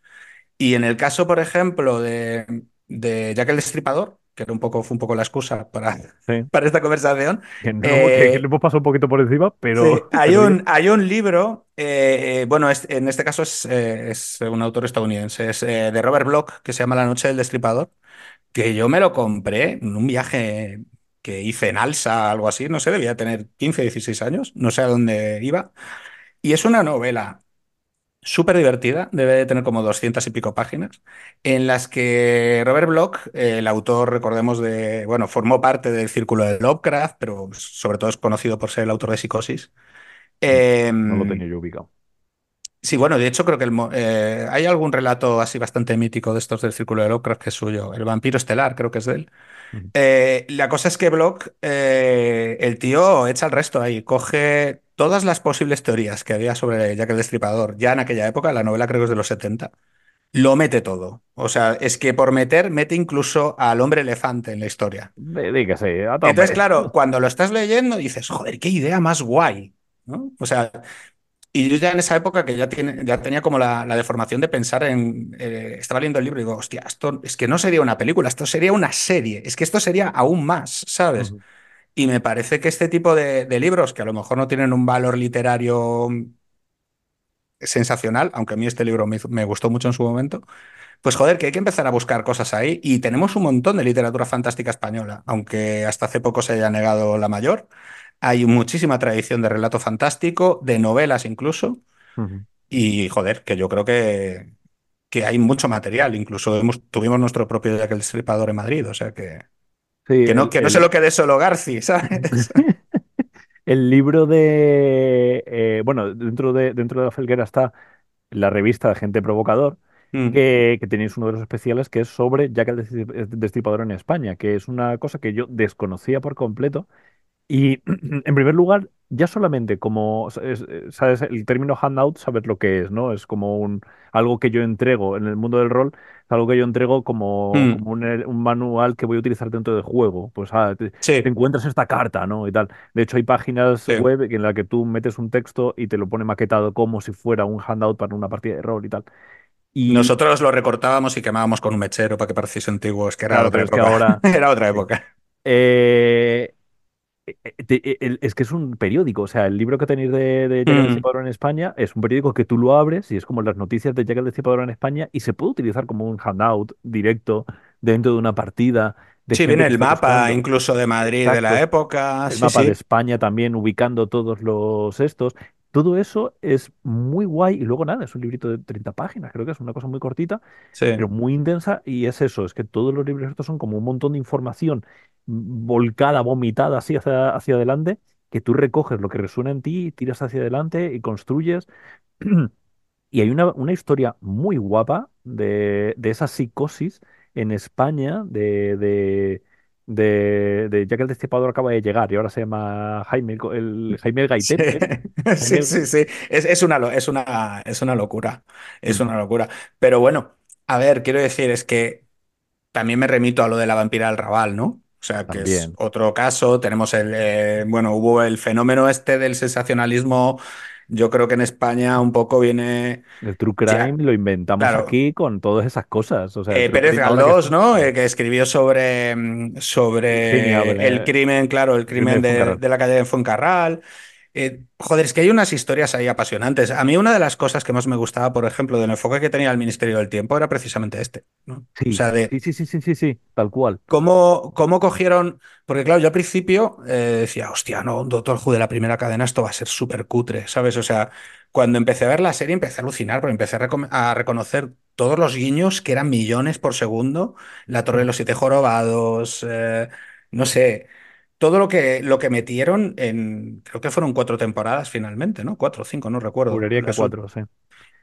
Speaker 2: Y en el caso, por ejemplo, de, de Jack el Destripador, que era un poco, fue un poco la excusa para,
Speaker 1: Sí,
Speaker 2: para esta conversación,
Speaker 1: que, no, que, que le
Speaker 2: eh,
Speaker 1: hemos pasado un poquito por encima,
Speaker 2: sí,
Speaker 1: pero,
Speaker 2: hay
Speaker 1: pero bien.
Speaker 2: un, hay un libro, eh, eh, bueno, es- en este caso es, eh, es un autor estadounidense, es de Robert Bloch, que se llama La Noche del Destripador que yo me lo compré en un viaje que hice en Alsa, algo así, no sé, debía tener 15 16 años, no sé a dónde iba. Y es una novela súper divertida, debe de tener como 200 y pico páginas, en las que Robert Bloch, el autor, recordemos, de, bueno, formó parte del círculo de Lovecraft, pero sobre todo es conocido por ser el autor de Psicosis. Eh,
Speaker 1: No lo tenía yo ubicado.
Speaker 2: Sí, bueno, de hecho creo que el eh, hay algún relato así bastante mítico de estos del Círculo de Lovecraft que es suyo. El vampiro estelar, creo que es de él. Eh, la cosa es que Block, eh, el tío echa el resto ahí, coge todas las posibles teorías que había sobre Jack el Destripador, ya en aquella época, la novela creo que es de los 70, lo mete todo. O sea, es que por meter, mete incluso al hombre elefante en la historia.
Speaker 1: Sí, a
Speaker 2: Entonces, claro, cuando lo estás leyendo dices, joder, qué idea más guay. ¿no? O sea, y yo ya en esa época que ya, tiene, ya tenía como la, la deformación de pensar en... eh, estaba leyendo el libro y digo, hostia, esto es que no sería una película, esto sería una serie, es que esto sería aún más, ¿sabes? Y me parece que este tipo de, de libros, que a lo mejor no tienen un valor literario sensacional, aunque a mí este libro me, gustó mucho en su momento, pues joder, que hay que empezar a buscar cosas ahí. Y tenemos un montón de literatura fantástica española, aunque hasta hace poco se haya negado la mayor. Hay muchísima tradición de relato fantástico, de novelas incluso. Y joder, que yo creo que, que hay mucho material. Incluso hemos- tuvimos nuestro propio Jack el Destripador en Madrid. O sea que,
Speaker 1: Sí,
Speaker 2: que no,
Speaker 1: el,
Speaker 2: que no se lo quede solo Garci, ¿sabes?
Speaker 1: el libro de, eh, bueno, dentro de, dentro de la felguera está la revista de Agente Provocador,
Speaker 2: Mm,
Speaker 1: que, que tenéis uno de los especiales que es sobre Jack el Destri- Destripador en España, que es una cosa que yo desconocía por completo Y en primer lugar, ya solamente como, eh, sabes, el término handout, sabes lo que es, ¿no? Es como un, algo que yo entrego en el mundo del rol, es algo que yo entrego como,
Speaker 2: mm,
Speaker 1: como un, eh, un manual que voy a utilizar dentro del juego. Pues ah, te, te encuentras esta carta, ¿no? Y tal. De hecho, hay páginas
Speaker 2: sí.
Speaker 1: web en la que tú metes un texto y te lo pone maquetado como si fuera un handout para una partida de rol y tal. Y
Speaker 2: Nosotros lo recortábamos y quemábamos con un mechero para que pareciese antiguo. Es que era
Speaker 1: claro,
Speaker 2: otra
Speaker 1: pero es que
Speaker 2: época.
Speaker 1: ahora...
Speaker 2: Era otra época.
Speaker 1: Eh, Es que es un periódico, o sea, el libro que tenéis de, de Jack el
Speaker 2: Mm,
Speaker 1: Destripador en España es un periódico que tú lo abres y es como las noticias de Jack el Destripador en España y se puede utilizar como un handout directo dentro de una partida de
Speaker 2: Sí, viene el mapa incluso de Madrid de la época.
Speaker 1: El
Speaker 2: Sí,
Speaker 1: mapa de España también ubicando todos los estos. Todo eso es muy guay y luego nada, es un librito de 30 páginas, creo que es una cosa muy cortita pero muy intensa y es eso, es que todos los libros estos son como un montón de información volcada, vomitada así hacia, hacia adelante, que tú recoges lo que resuena en ti, tiras hacia adelante y construyes. Y hay una, una historia muy guapa de, de esa psicosis en España, de, de, de, de ya que el Destripador acaba de llegar y ahora se llama Jaime, el, Jaime el
Speaker 2: Sí.
Speaker 1: Jaime
Speaker 2: sí,
Speaker 1: el-
Speaker 2: sí, sí. Es, es una, es una, es una locura. Es una locura. Pero bueno, a ver, quiero decir, es que también me remito a lo de la vampira del Raval, ¿no? O sea, que es otro caso. Tenemos el, eh, bueno, hubo el fenómeno este del sensacionalismo. Yo creo que en España un poco viene,
Speaker 1: El true
Speaker 2: ya,
Speaker 1: crime lo inventamos
Speaker 2: claro,
Speaker 1: aquí con todas esas cosas. O sea, el
Speaker 2: eh, Pérez
Speaker 1: que
Speaker 2: Galdós. ¿no? Eh, que escribió sobre, mm, sobre el crimen, claro, el
Speaker 1: el crimen de
Speaker 2: de, la calle de Fuencarral. Eh, joder, es que hay unas historias ahí apasionantes. A mí una de las cosas que más me gustaba, por ejemplo, del enfoque que tenía el Ministerio del Tiempo era precisamente este, ¿no? O
Speaker 1: Sí,
Speaker 2: sea, de
Speaker 1: sí, sí, sí, sí, sí, tal cual.
Speaker 2: cómo, cómo cogieron, porque claro, yo al principio eh, decía, hostia, no, un Doctor Who de la primera cadena, esto va a ser súper cutre, ¿sabes? O sea, cuando empecé a ver la serie empecé a alucinar, porque empecé a, recom- a reconocer todos los guiños, que eran millones por segundo, la Torre de los Siete Jorobados, eh, no sé, todo lo que, lo que metieron en, creo que fueron cuatro temporadas finalmente, ¿no? Cuatro o cinco, no recuerdo.
Speaker 1: Juraría que cuatro, sí.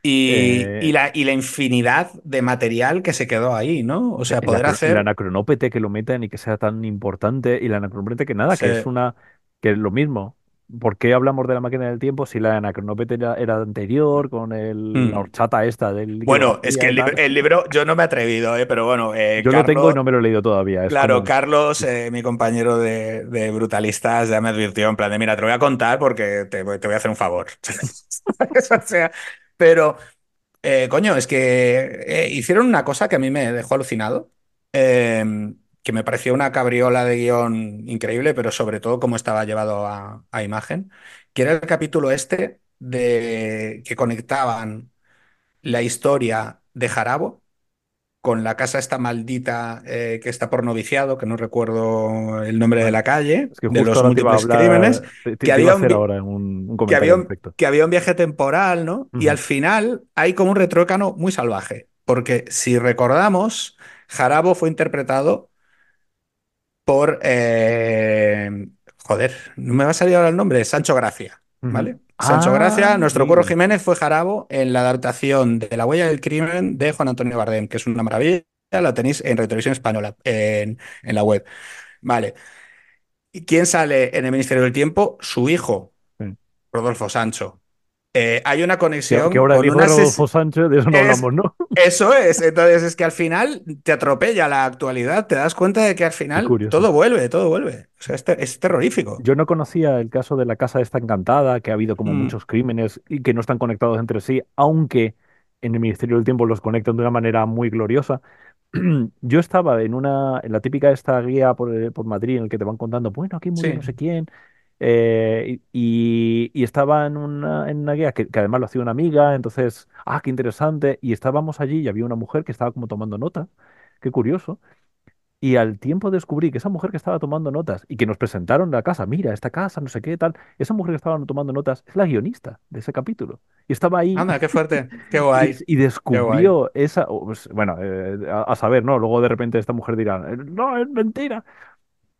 Speaker 2: y, y
Speaker 1: Eh,
Speaker 2: la, y la infinidad de material que se quedó ahí, ¿no? O sea, poder
Speaker 1: acro- el
Speaker 2: hacer...
Speaker 1: anacronópete que lo metan y que sea tan importante, y el anacronópete que nada, que es una, que es lo mismo. ¿Por qué hablamos de la máquina del tiempo si la anacronópete era, era anterior con el, la
Speaker 2: Mm.
Speaker 1: horchata esta del
Speaker 2: Bueno, es que el, libro, yo no me he atrevido, eh, pero bueno, eh,
Speaker 1: Yo lo tengo y
Speaker 2: Carlos,
Speaker 1: no me lo he leído todavía.
Speaker 2: Claro,
Speaker 1: como...
Speaker 2: Carlos, eh, mi compañero de, de Brutalistas, ya me advirtió en plan de, mira, te lo voy a contar porque te, voy te voy a hacer un favor. O sea, pero, coño, es que hicieron una cosa que a mí me dejó alucinado, eh, que me pareció una cabriola de guion increíble, pero sobre todo cómo estaba llevado a, a imagen, que era el capítulo este de que conectaban la historia de Jarabo con la casa esta maldita eh, que está por noviciado, que no recuerdo el nombre de la calle,
Speaker 1: Es que
Speaker 2: de los múltiples crímenes,
Speaker 1: hablar, te, te-
Speaker 2: que había un,
Speaker 1: hacer
Speaker 2: vi-
Speaker 1: ahora un, un
Speaker 2: que había un,
Speaker 1: respecto.
Speaker 2: que había un viaje temporal, ¿no? Y al final hay como un retruécano muy salvaje, porque si recordamos, Jarabo fue interpretado por, eh, joder, no me va a salir ahora el nombre, Sancho Gracia. ¿vale? Sancho
Speaker 1: Ah,
Speaker 2: Gracia, nuestro Curro. Jiménez fue Jarabo en la adaptación de La huella del crimen de Juan Antonio Bardem, que es una maravilla, la tenéis en Retelevisión Española, en, en la web. Vale. ¿Y quién sale en el Ministerio del Tiempo? Su hijo. Rodolfo Sancho. Eh, hay una
Speaker 1: Que, que
Speaker 2: conexión
Speaker 1: ahora
Speaker 2: con
Speaker 1: hijo
Speaker 2: una...
Speaker 1: Rodolfo Sánchez, de eso no
Speaker 2: Es,
Speaker 1: hablamos, ¿no?
Speaker 2: eso es, entonces es que al final te atropella la actualidad, te das cuenta de que al final todo vuelve, todo vuelve. O sea, es, te- es terrorífico.
Speaker 1: Yo no conocía el caso de la casa esta encantada, que ha habido como
Speaker 2: Mm,
Speaker 1: muchos crímenes y que no están conectados entre sí, aunque en el Ministerio del Tiempo los conectan de una manera muy gloriosa. Yo estaba en una, en la típica esta guía por, eh, por Madrid en el que te van contando, bueno, aquí murió no
Speaker 2: sí.
Speaker 1: sé quién, eh, y, y estaba en una, en una guía que, que además lo hacía una amiga, entonces, ah, qué interesante, y estábamos allí y había una mujer que estaba como tomando nota, qué curioso. Y al tiempo descubrí que esa mujer que estaba tomando notas y que nos presentaron la casa, mira, esta casa, no sé qué, tal, esa mujer que estaba tomando notas es la guionista de ese capítulo. Y estaba ahí
Speaker 2: Anda, qué fuerte, qué guay,
Speaker 1: y
Speaker 2: qué guay.
Speaker 1: descubrió esa, pues, bueno, eh, a, a saber, ¿no? Luego de repente esta mujer dirá, "Eh, no, es mentira.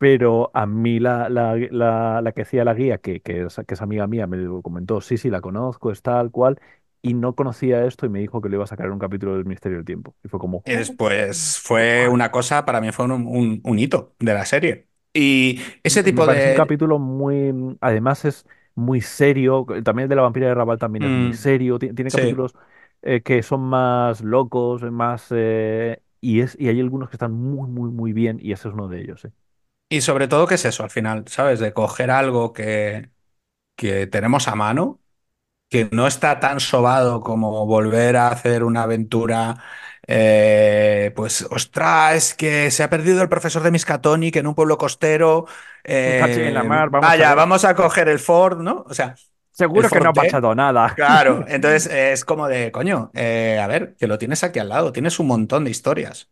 Speaker 1: Pero a mí la, la, la, la que hacía la guía, que, que, es, que es amiga mía, me lo comentó, sí, sí, la conozco, es tal cual, y no conocía esto y me dijo que le iba a sacar un capítulo del Misterio del Tiempo. Y fue como,
Speaker 2: Y
Speaker 1: "Oh,
Speaker 2: después fue
Speaker 1: guay".
Speaker 2: una cosa, para mí fue un, un- un hito de la serie. Y ese
Speaker 1: Me
Speaker 2: tipo
Speaker 1: un
Speaker 2: de...
Speaker 1: capítulo muy, mm, además es muy serio, también el de la vampira de Raval también es muy
Speaker 2: mm,
Speaker 1: serio, ti- tiene,
Speaker 2: sí.
Speaker 1: capítulos eh, que son más locos, más... eh, y, es, y hay algunos que están muy, muy, muy bien y ese es uno de ellos, ¿eh?
Speaker 2: Y sobre todo, ¿qué es eso al final? ¿Sabes? De coger algo que, que tenemos a mano que no está tan sobado como volver a hacer una aventura. eh, pues, ostras, es que se ha perdido el profesor de Miskatonic en un pueblo costero.
Speaker 1: En la
Speaker 2: eh,
Speaker 1: mar, vamos a
Speaker 2: vaya,
Speaker 1: ver.
Speaker 2: vamos a coger el Ford, ¿no? O sea,
Speaker 1: Seguro que no ha pasado nada.
Speaker 2: Claro, entonces es como de, coño, eh, a ver, que lo tienes aquí al lado, tienes un montón de historias.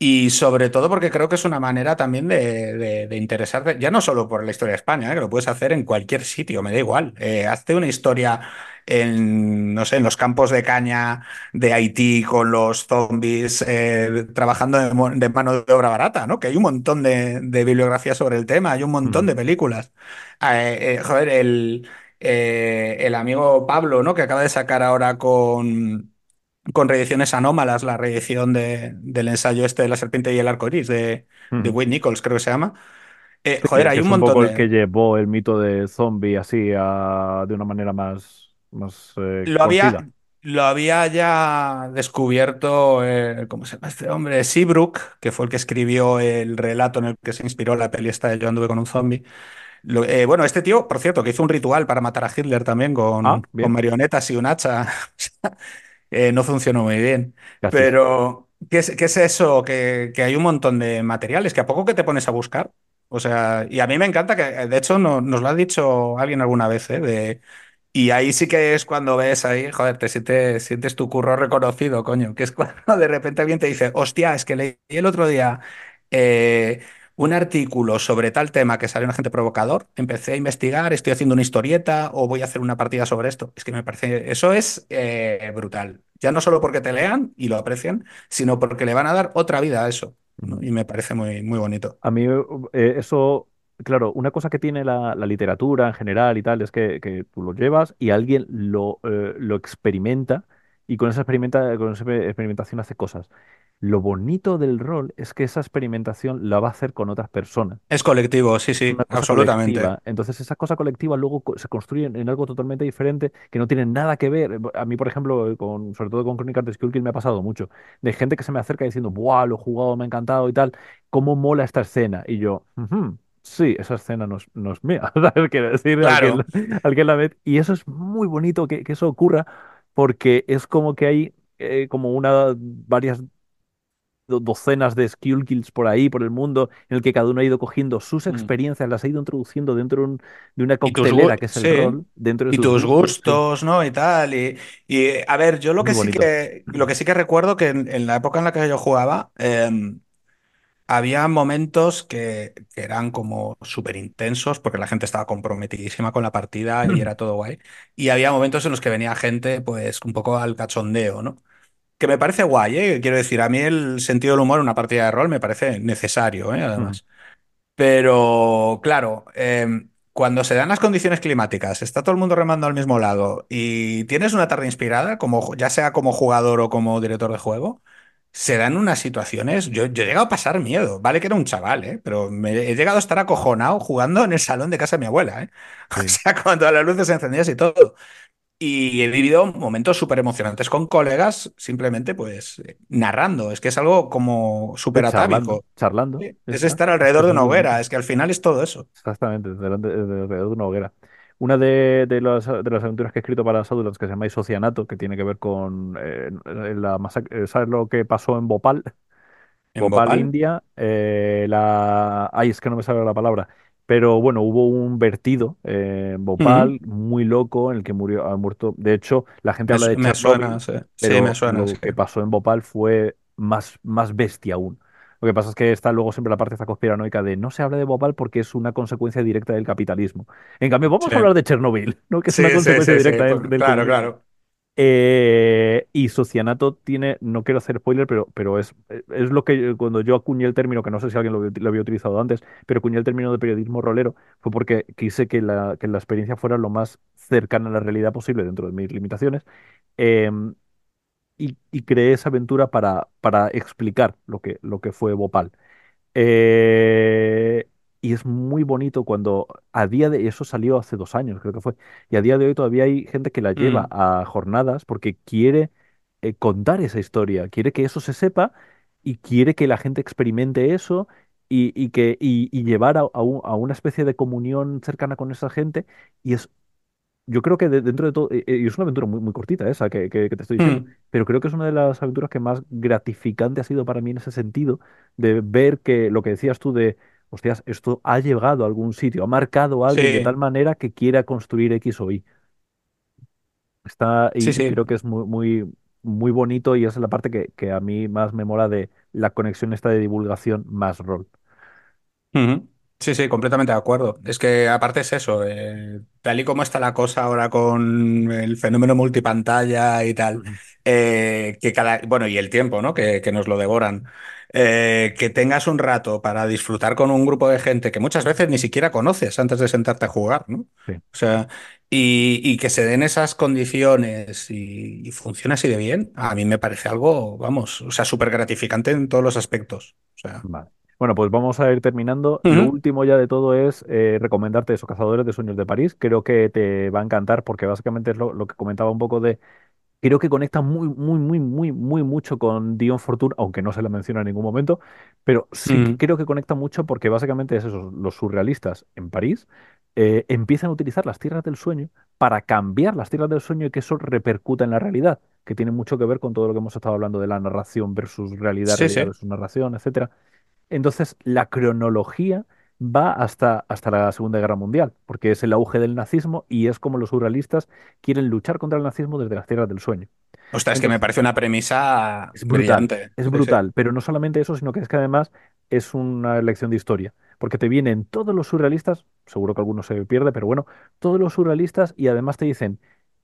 Speaker 2: Y sobre todo porque creo que es una manera también de, de, de interesarte, ya no solo por la historia de España, ¿eh? que lo puedes hacer en cualquier sitio, me da igual. Eh, hazte una historia en, no sé, en los campos de caña de Haití con los zombies, eh, trabajando de, mano de obra barata, ¿no? Que hay un montón de, de bibliografía sobre el tema, hay un montón de películas. Eh, eh, joder, el, el amigo Pablo, ¿no? Que acaba de sacar ahora con con reediciones anómalas, la reedición de, del ensayo este de la serpiente y el arco iris de, de
Speaker 1: ujú.
Speaker 2: Wade Nichols, creo que se llama. Eh,
Speaker 1: Sí,
Speaker 2: joder, hay un
Speaker 1: un
Speaker 2: montón
Speaker 1: poco el
Speaker 2: de.
Speaker 1: que llevó el mito de zombie así a- de una manera más, más eh,
Speaker 2: Lo había. Lo había ya descubierto, eh, ¿cómo se llama este hombre? Seabrook, que fue el que escribió el relato en el que se inspiró la peli esta de Yo anduve con un zombie. Lo- eh, bueno, este tío, por cierto, que hizo un ritual para matar a Hitler también
Speaker 1: Ah,
Speaker 2: con, con
Speaker 1: bien,
Speaker 2: marionetas y un hacha. Eh, no funcionó muy bien. Pero, ¿qué es, qué es eso? Que, que hay un montón de materiales, que a poco que te pones a buscar. O sea, y a mí me encanta que, de hecho, no- nos lo ha dicho alguien alguna vez, ¿eh? De, y ahí sí que es cuando ves ahí, joder, te sientes, sientes tu curro reconocido, coño, que es cuando de repente alguien te dice, hostia, es que leí el otro día eh, un artículo sobre tal tema que salió un agente provocador, empecé a investigar, estoy haciendo una historieta o voy a hacer una partida sobre esto. Es que me parece, eso es eh, brutal. Ya no solo porque te lean y lo aprecian, sino porque le van a dar otra vida a eso, ¿no? Y me parece muy, muy bonito.
Speaker 1: A mí eh, eso, claro, una cosa que tiene la, la literatura en general y tal es que, que tú lo llevas y alguien lo, eh, lo experimenta y con esa, experimenta, con esa experimentación hace cosas. Lo bonito del rol es que esa experimentación la va a hacer con otras personas
Speaker 2: Es colectivo, sí, sí, absolutamente.
Speaker 1: colectiva. Entonces, esa cosa colectiva luego se construye en, algo totalmente diferente que no tiene nada que ver. A mí, por ejemplo, con, sobre todo con Chronicle de Skull me ha pasado mucho. De gente que se me acerca diciendo, ¡buah, lo he jugado, me ha encantado y tal! ¿Cómo mola esta escena? Y yo, "Ujú, Sí, esa escena no es, no es mía. Quiero decir,
Speaker 2: Claro.
Speaker 1: la- alguien la ve. Y eso es muy bonito que, que eso ocurra, porque es como que hay eh, como una, varias docenas de skill kills por ahí, por el mundo, en el que cada uno ha ido cogiendo sus
Speaker 2: Mm.
Speaker 1: experiencias, las ha ido introduciendo dentro de, un- de una coctelera que es el
Speaker 2: sí,
Speaker 1: rol, dentro de
Speaker 2: y tus
Speaker 1: gustos. Sí,
Speaker 2: ¿no? Y tal. Y, y, a ver, yo lo
Speaker 1: muy
Speaker 2: que sí
Speaker 1: bonito.
Speaker 2: que, lo que sí que recuerdo que en, en la época en la que yo jugaba, em, había momentos que, que eran como súper intensos porque la gente estaba comprometidísima con la partida y era todo guay. Y había momentos en los que venía gente, pues, un poco al cachondeo, ¿no? Que me parece guay, ¿eh? Quiero decir, a mí el sentido del humor en una partida de rol me parece necesario, ¿eh? Además. Pero, claro, em, cuando se dan las condiciones climáticas, está todo el mundo remando al mismo lado y tienes una tarde inspirada, como, ya sea como jugador o como director de juego, se dan unas situaciones. Yo, yo he llegado a pasar miedo. Vale que era un chaval, ¿eh? Pero me, he llegado a estar acojonado jugando en el salón de casa de mi abuela, ¿eh? O
Speaker 1: Sí.
Speaker 2: sea, con todas las luces encendidas y todo. Y he vivido momentos súper emocionantes con colegas, simplemente pues eh, narrando. Es que es algo como
Speaker 1: Sí,
Speaker 2: súper
Speaker 1: charlando,
Speaker 2: atávico.
Speaker 1: charlando,
Speaker 2: Sí,
Speaker 1: ya
Speaker 2: Es estar alrededor de una hoguera, es que al final es todo eso.
Speaker 1: Exactamente, delante, alrededor de una hoguera. Una de, de las, de las aventuras que he escrito para Shadowlands que se llama Isocianato, que tiene que ver con eh, la masacre, ¿sabes lo que pasó en Bhopal?
Speaker 2: En
Speaker 1: Bhopal,
Speaker 2: Bhopal.
Speaker 1: India, eh, la... Ay, es que no me sale la palabra. Pero bueno, hubo un vertido eh, en
Speaker 2: Ujú.
Speaker 1: Bhopal muy loco en el que murió, ha muerto. De hecho, la gente
Speaker 2: Me,
Speaker 1: habla de
Speaker 2: me suena,
Speaker 1: Chernóbil,
Speaker 2: sí. Sí, me
Speaker 1: pero
Speaker 2: suena, sí.
Speaker 1: lo que pasó en Bhopal fue más, más bestia aún. Lo que pasa es que está luego siempre la parte esta conspiranoica de no se habla de Bhopal porque es una consecuencia directa del capitalismo. En cambio, vamos a hablar de Chernóbil, ¿no? Que es una
Speaker 2: sí,
Speaker 1: consecuencia
Speaker 2: sí,
Speaker 1: directa del, del
Speaker 2: claro,
Speaker 1: comunismo.
Speaker 2: claro.
Speaker 1: Eh, y Socianato tiene, no quiero hacer spoiler, pero, pero es, es lo que cuando yo acuñé el término, que no sé si alguien lo, había utilizado antes, pero acuñé el término de periodismo rolero, fue porque quise que la, que la experiencia fuera lo más cercana a la realidad posible dentro de mis limitaciones. em, y, y creé esa aventura para, para explicar lo que, lo que fue Bhopal. Eh, y es muy bonito cuando a día de eso salió hace dos años, creo que fue, y a día de hoy todavía hay gente que la lleva
Speaker 2: Mm,
Speaker 1: a jornadas porque quiere eh, contar esa historia, quiere que eso se sepa y quiere que la gente experimente eso y, y que y, y llevar a, a un- a una especie de comunión cercana con esa gente. Y es yo creo que de- dentro de todo, eh, eh, y es una aventura muy, muy cortita esa que, que- que te estoy diciendo,
Speaker 2: mm.
Speaker 1: pero creo que es una de las aventuras que más gratificante ha sido para mí en ese sentido, de ver que lo que decías tú de, hostias, esto ha llegado a algún sitio, ha marcado a alguien de tal manera que quiera construir X o Y. Está, y,
Speaker 2: sí.
Speaker 1: creo que es muy, muy, muy bonito y esa es la parte que, que a mí más me mola de la conexión esta de divulgación más rol.
Speaker 2: Sí, sí, completamente de acuerdo. Es que aparte es eso, eh, tal y como está la cosa ahora con el fenómeno multipantalla y tal, eh, que cada, bueno, y el tiempo, ¿no? Que, que nos lo devoran. Eh, que tengas un rato para disfrutar con un grupo de gente que muchas veces ni siquiera conoces antes de sentarte a jugar, ¿no?
Speaker 1: Sí.
Speaker 2: O sea, y, y que se den esas condiciones y, y funcione así de bien, a mí me parece algo, vamos, o sea, súper gratificante en todos los aspectos. O sea.
Speaker 1: Vale. Bueno, pues vamos a ir terminando. Lo
Speaker 2: Ujú.
Speaker 1: último ya de todo es eh, recomendarte eso, Cazadores de Sueños de París. Creo que te va a encantar porque básicamente es lo, lo que comentaba un poco de Creo que conecta muy, muy, muy, muy, muy mucho con Dion Fortune, aunque no se la menciona en ningún momento, pero sí que
Speaker 2: Mm.
Speaker 1: creo que conecta mucho porque básicamente es eso, los surrealistas en París eh, empiezan a utilizar las tierras del sueño para cambiar las tierras del sueño y que eso repercuta en la realidad, que tiene mucho que ver con todo lo que hemos estado hablando de la narración versus realidad,
Speaker 2: Sí,
Speaker 1: realidad
Speaker 2: sí.
Speaker 1: versus narración, etcétera. Entonces, la cronología va hasta, hasta la Segunda Guerra Mundial, porque es el auge del nazismo y es como los surrealistas quieren luchar contra el nazismo desde las tierras del sueño.
Speaker 2: Ostras, que me parece una premisa
Speaker 1: es brutal,
Speaker 2: brillante.
Speaker 1: es
Speaker 2: Sí, sí.
Speaker 1: brutal, pero no solamente eso, sino que es que además es una lección de historia, porque te vienen todos los surrealistas, seguro que algunos se pierde, pero bueno, todos los surrealistas y además te dicen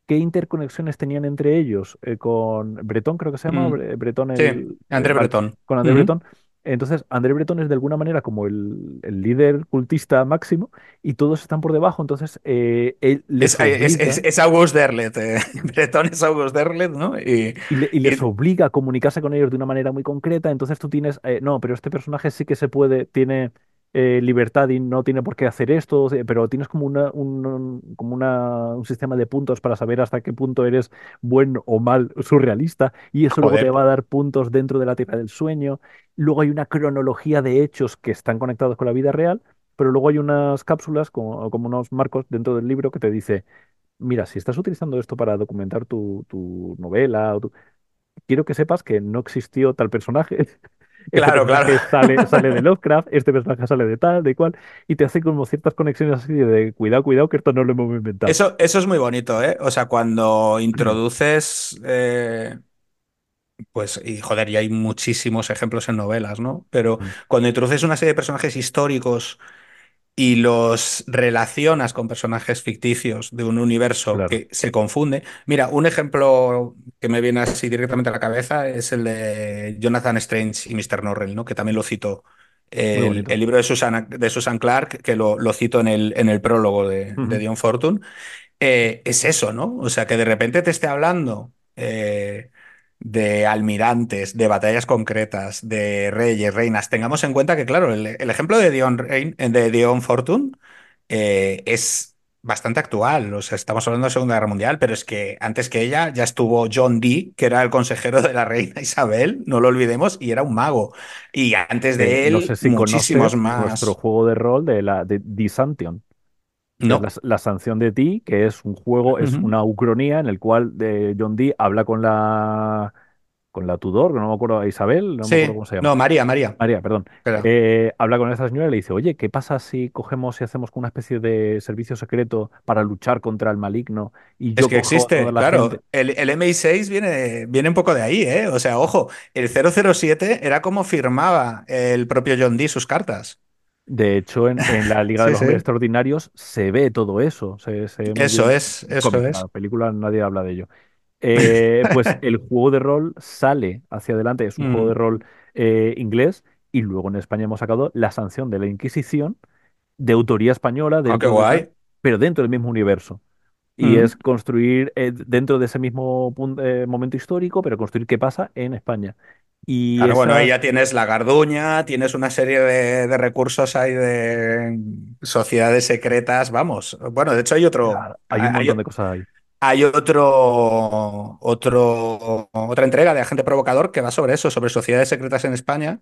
Speaker 1: qué interconexiones tenían entre ellos eh, con Bretón, creo que se llama,
Speaker 2: Mm.
Speaker 1: Bre- Bretón
Speaker 2: Sí,
Speaker 1: el, eh,
Speaker 2: André
Speaker 1: vale,
Speaker 2: Breton.
Speaker 1: con André. Bretón. Entonces, André Bretón es de alguna manera como el, el líder cultista máximo y todos están por debajo, entonces eh, él les
Speaker 2: Es, es, es,
Speaker 1: obliga
Speaker 2: es August Derlet. eh. Breton es August Derlet, ¿no? Y,
Speaker 1: y, le- y les
Speaker 2: y-
Speaker 1: obliga a comunicarse con ellos de una manera muy concreta. Entonces tú tienes, eh, no, pero este personaje sí que se puede, tiene eh, libertad y no tiene por qué hacer esto, eh, pero tienes como, una, un, un- como una, un sistema de puntos para saber hasta qué punto eres buen o mal surrealista y eso luego te va a dar puntos dentro de la Tierra del Sueño. Luego hay una cronología de hechos que están conectados con la vida real. Pero luego hay unas cápsulas, como, como unos marcos dentro del libro que te dice, mira, si estás utilizando esto para documentar tu, tu novela, o tu- quiero que sepas que no existió tal personaje. Este
Speaker 2: claro, claro.
Speaker 1: sale, sale de Lovecraft, este personaje sale de tal, de cual, y te hace como ciertas conexiones así de cuidado, cuidado, que esto no lo hemos inventado.
Speaker 2: Eso, eso es muy bonito, ¿eh? O sea, cuando introduces, eh, pues, y joder, y hay muchísimos ejemplos en novelas, ¿no? Pero
Speaker 1: Mm,
Speaker 2: cuando introduces una serie de personajes históricos y los relacionas con personajes ficticios de un universo
Speaker 1: Claro,
Speaker 2: que se confunde. Mira, un ejemplo que me viene así directamente a la cabeza es el de Jonathan Strange y Mr. Norrell, ¿no? Que también lo cito.
Speaker 1: muy
Speaker 2: El, el libro de Susan, de Susan Clark, que lo, lo cito en el, en el prólogo de, de
Speaker 1: Ujú.
Speaker 2: Dion Fortune, eh, es eso, ¿no? O sea, que de repente te esté hablando eh, de almirantes, de batallas concretas, de reyes, reinas. Tengamos en cuenta que, claro, el, el ejemplo de Dion, Rein- de Dion Fortune eh, es bastante actual. O sea, estamos hablando de Segunda Guerra Mundial, pero es que antes que ella ya estuvo John Dee, que era el consejero de la reina Isabel, no lo olvidemos, y era un mago. Y antes
Speaker 1: Eh,
Speaker 2: de
Speaker 1: no sé
Speaker 2: él,
Speaker 1: si
Speaker 2: muchísimos
Speaker 1: conoces nuestro
Speaker 2: más.
Speaker 1: juego de rol de la de Disantion, que es la,
Speaker 2: No.
Speaker 1: la sanción de ti, que es un juego, es una ucronía en el cual eh, John Dee habla con la con la Tudor, que no me acuerdo, Isabel, no me acuerdo cómo se llama.
Speaker 2: no, María, María.
Speaker 1: María, perdón, eh, habla con esa señora y le dice, oye, ¿qué pasa si cogemos y hacemos una especie de servicio secreto para luchar contra el maligno y
Speaker 2: Es
Speaker 1: yo
Speaker 2: que
Speaker 1: a toda
Speaker 2: existe,
Speaker 1: gente?
Speaker 2: claro. El, el MI6 viene, viene un poco de ahí, ¿eh? O sea, ojo, el 007 era como firmaba el propio John Dee sus cartas.
Speaker 1: De hecho, en, en la Liga de
Speaker 2: Sí,
Speaker 1: los Hombres
Speaker 2: sí.
Speaker 1: Extraordinarios se ve todo eso, se, se
Speaker 2: Eso es,
Speaker 1: en
Speaker 2: eso
Speaker 1: cómic, en
Speaker 2: es.
Speaker 1: la película nadie habla de ello. Eh, pues el juego de rol sale hacia adelante, es un juego de
Speaker 2: Mm.
Speaker 1: rol eh, inglés y luego en España hemos sacado la sanción de la Inquisición de autoría española
Speaker 2: Ah,
Speaker 1: de
Speaker 2: guay.
Speaker 1: pero dentro del mismo universo. Y
Speaker 2: Mm.
Speaker 1: es construir eh, dentro de ese mismo momento histórico, pero construir qué pasa en España. Y
Speaker 2: Claro, bueno, ahí ya tienes la Garduña, tienes una serie de, de recursos ahí de sociedades secretas, vamos. Bueno, de hecho hay otro,
Speaker 1: claro, hay un
Speaker 2: hay,
Speaker 1: montón de cosas ahí.
Speaker 2: Hay otro, otro, otra entrega de Agente Provocador que va sobre eso, sobre sociedades secretas en España,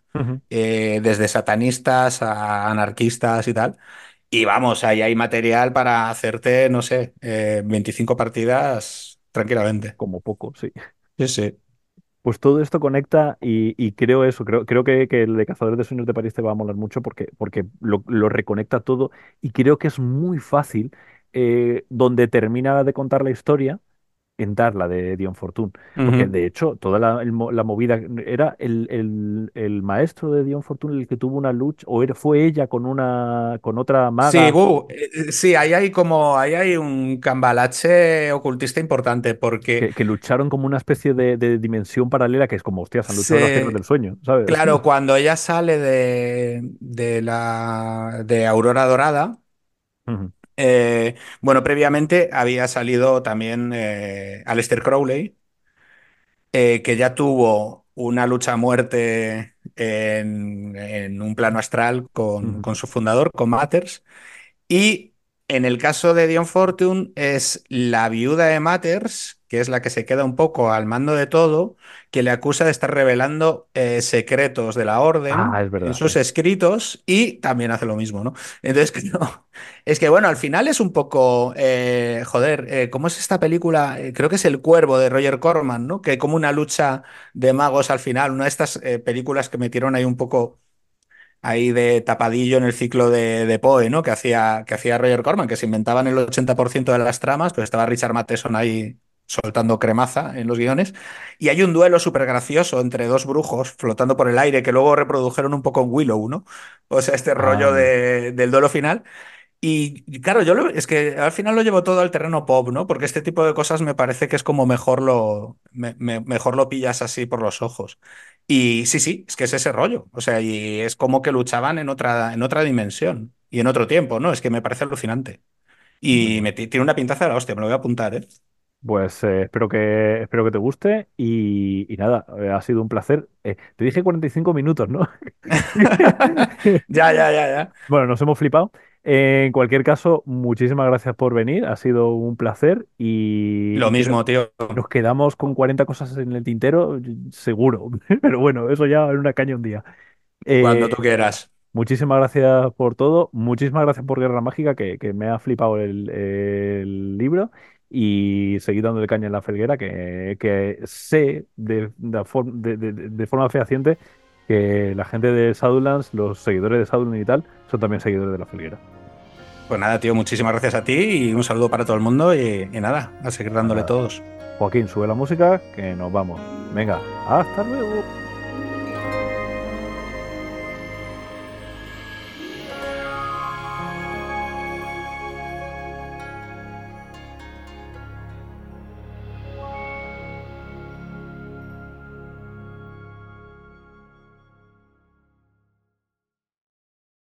Speaker 2: eh, desde satanistas a anarquistas y tal. Y vamos, ahí hay material para hacerte, no sé, eh, 25 partidas tranquilamente.
Speaker 1: Como poco, sí.
Speaker 2: Sí, sí.
Speaker 1: Pues todo esto conecta y, creo eso, creo, creo que, que el de Cazadores de Sueños de París te va a molar mucho porque, porque lo, lo reconecta todo y creo que es muy fácil eh, donde termina de contar la historia la de Dion Fortune. Porque de hecho, toda la, el mo- la movida era el, el- el maestro de Dion Fortune el que tuvo una lucha, o era, fue ella con una con otra
Speaker 2: Sí,
Speaker 1: maga
Speaker 2: bu, eh, sí, ahí hay como, ahí hay un cambalache ocultista importante porque
Speaker 1: que, que lucharon como una especie de, de dimensión paralela que es como, hostias, han luchado las tierras del sueño, ¿sabes?
Speaker 2: Claro, cuando ella sale de, de la de Aurora Dorada, eh, bueno, previamente había salido también eh, Aleister Crowley, eh, que ya tuvo una lucha a muerte en, en un plano astral con, con su fundador, con Matters, y en el caso de Dion Fortune es la viuda de Matters que es la que se queda un poco al mando de todo, que le acusa de estar revelando eh, secretos de la orden
Speaker 1: Ah, es verdad.
Speaker 2: en sus
Speaker 1: sí.
Speaker 2: escritos y también hace lo mismo, ¿no? Entonces, es que bueno, al final es un poco, eh, joder, eh, ¿cómo es esta película? Creo que es El Cuervo de Roger Corman, ¿no? Que hay como una lucha de magos al final, una de estas películas que metieron ahí un poco ahí de tapadillo en el ciclo de, de Poe, ¿no? Que hacía, que hacía Roger Corman, que se inventaban el 80% de las tramas, pues estaba Richard Matheson ahí soltando cremaza en los guiones. Y hay un duelo súper gracioso entre dos brujos flotando por el aire que luego reprodujeron un poco en Willow, ¿no? O sea, este
Speaker 1: Ah,
Speaker 2: rollo de- del duelo final. Y claro, yo lo- es que al final lo llevo todo al terreno pop, ¿no? Porque este tipo de cosas me parece que es como mejor lo, me- me- mejor lo pillas así por los ojos. Y sí, sí, es que es ese rollo. O sea, y es como que luchaban en otra, en otra dimensión y en otro tiempo, ¿no? Es que me parece alucinante. Y me tiene una pintaza de la hostia, me lo voy a apuntar, ¿eh?
Speaker 1: Pues eh, espero que, espero que te guste y, y nada, eh, ha sido un placer. Eh, te dije 45 minutos, ¿no?
Speaker 2: Ya, ya, ya, ya.
Speaker 1: Bueno, nos hemos flipado. En cualquier caso, muchísimas gracias por venir, ha sido un placer y,
Speaker 2: Lo
Speaker 1: y
Speaker 2: mismo, tío.
Speaker 1: nos quedamos con 40 cosas en el tintero, seguro. Pero bueno, eso ya en una caña un día.
Speaker 2: Cuando tú
Speaker 1: Eh,
Speaker 2: quieras.
Speaker 1: muchísimas gracias por todo, muchísimas gracias por Guerra Mágica, que, que me ha flipado el, el libro. Y seguir dándole caña en la felguera, que, que sé de, de, form- de- de- de forma fehaciente que la gente de Shadowlands, los seguidores de Shadowlands y tal, son también seguidores de la felguera.
Speaker 2: Pues nada, tío, muchísimas gracias a ti y un saludo para todo el mundo y, y nada, a seguir dándole
Speaker 1: Nada.
Speaker 2: todos.
Speaker 1: Joaquín, sube la música, que nos vamos. Venga, hasta luego.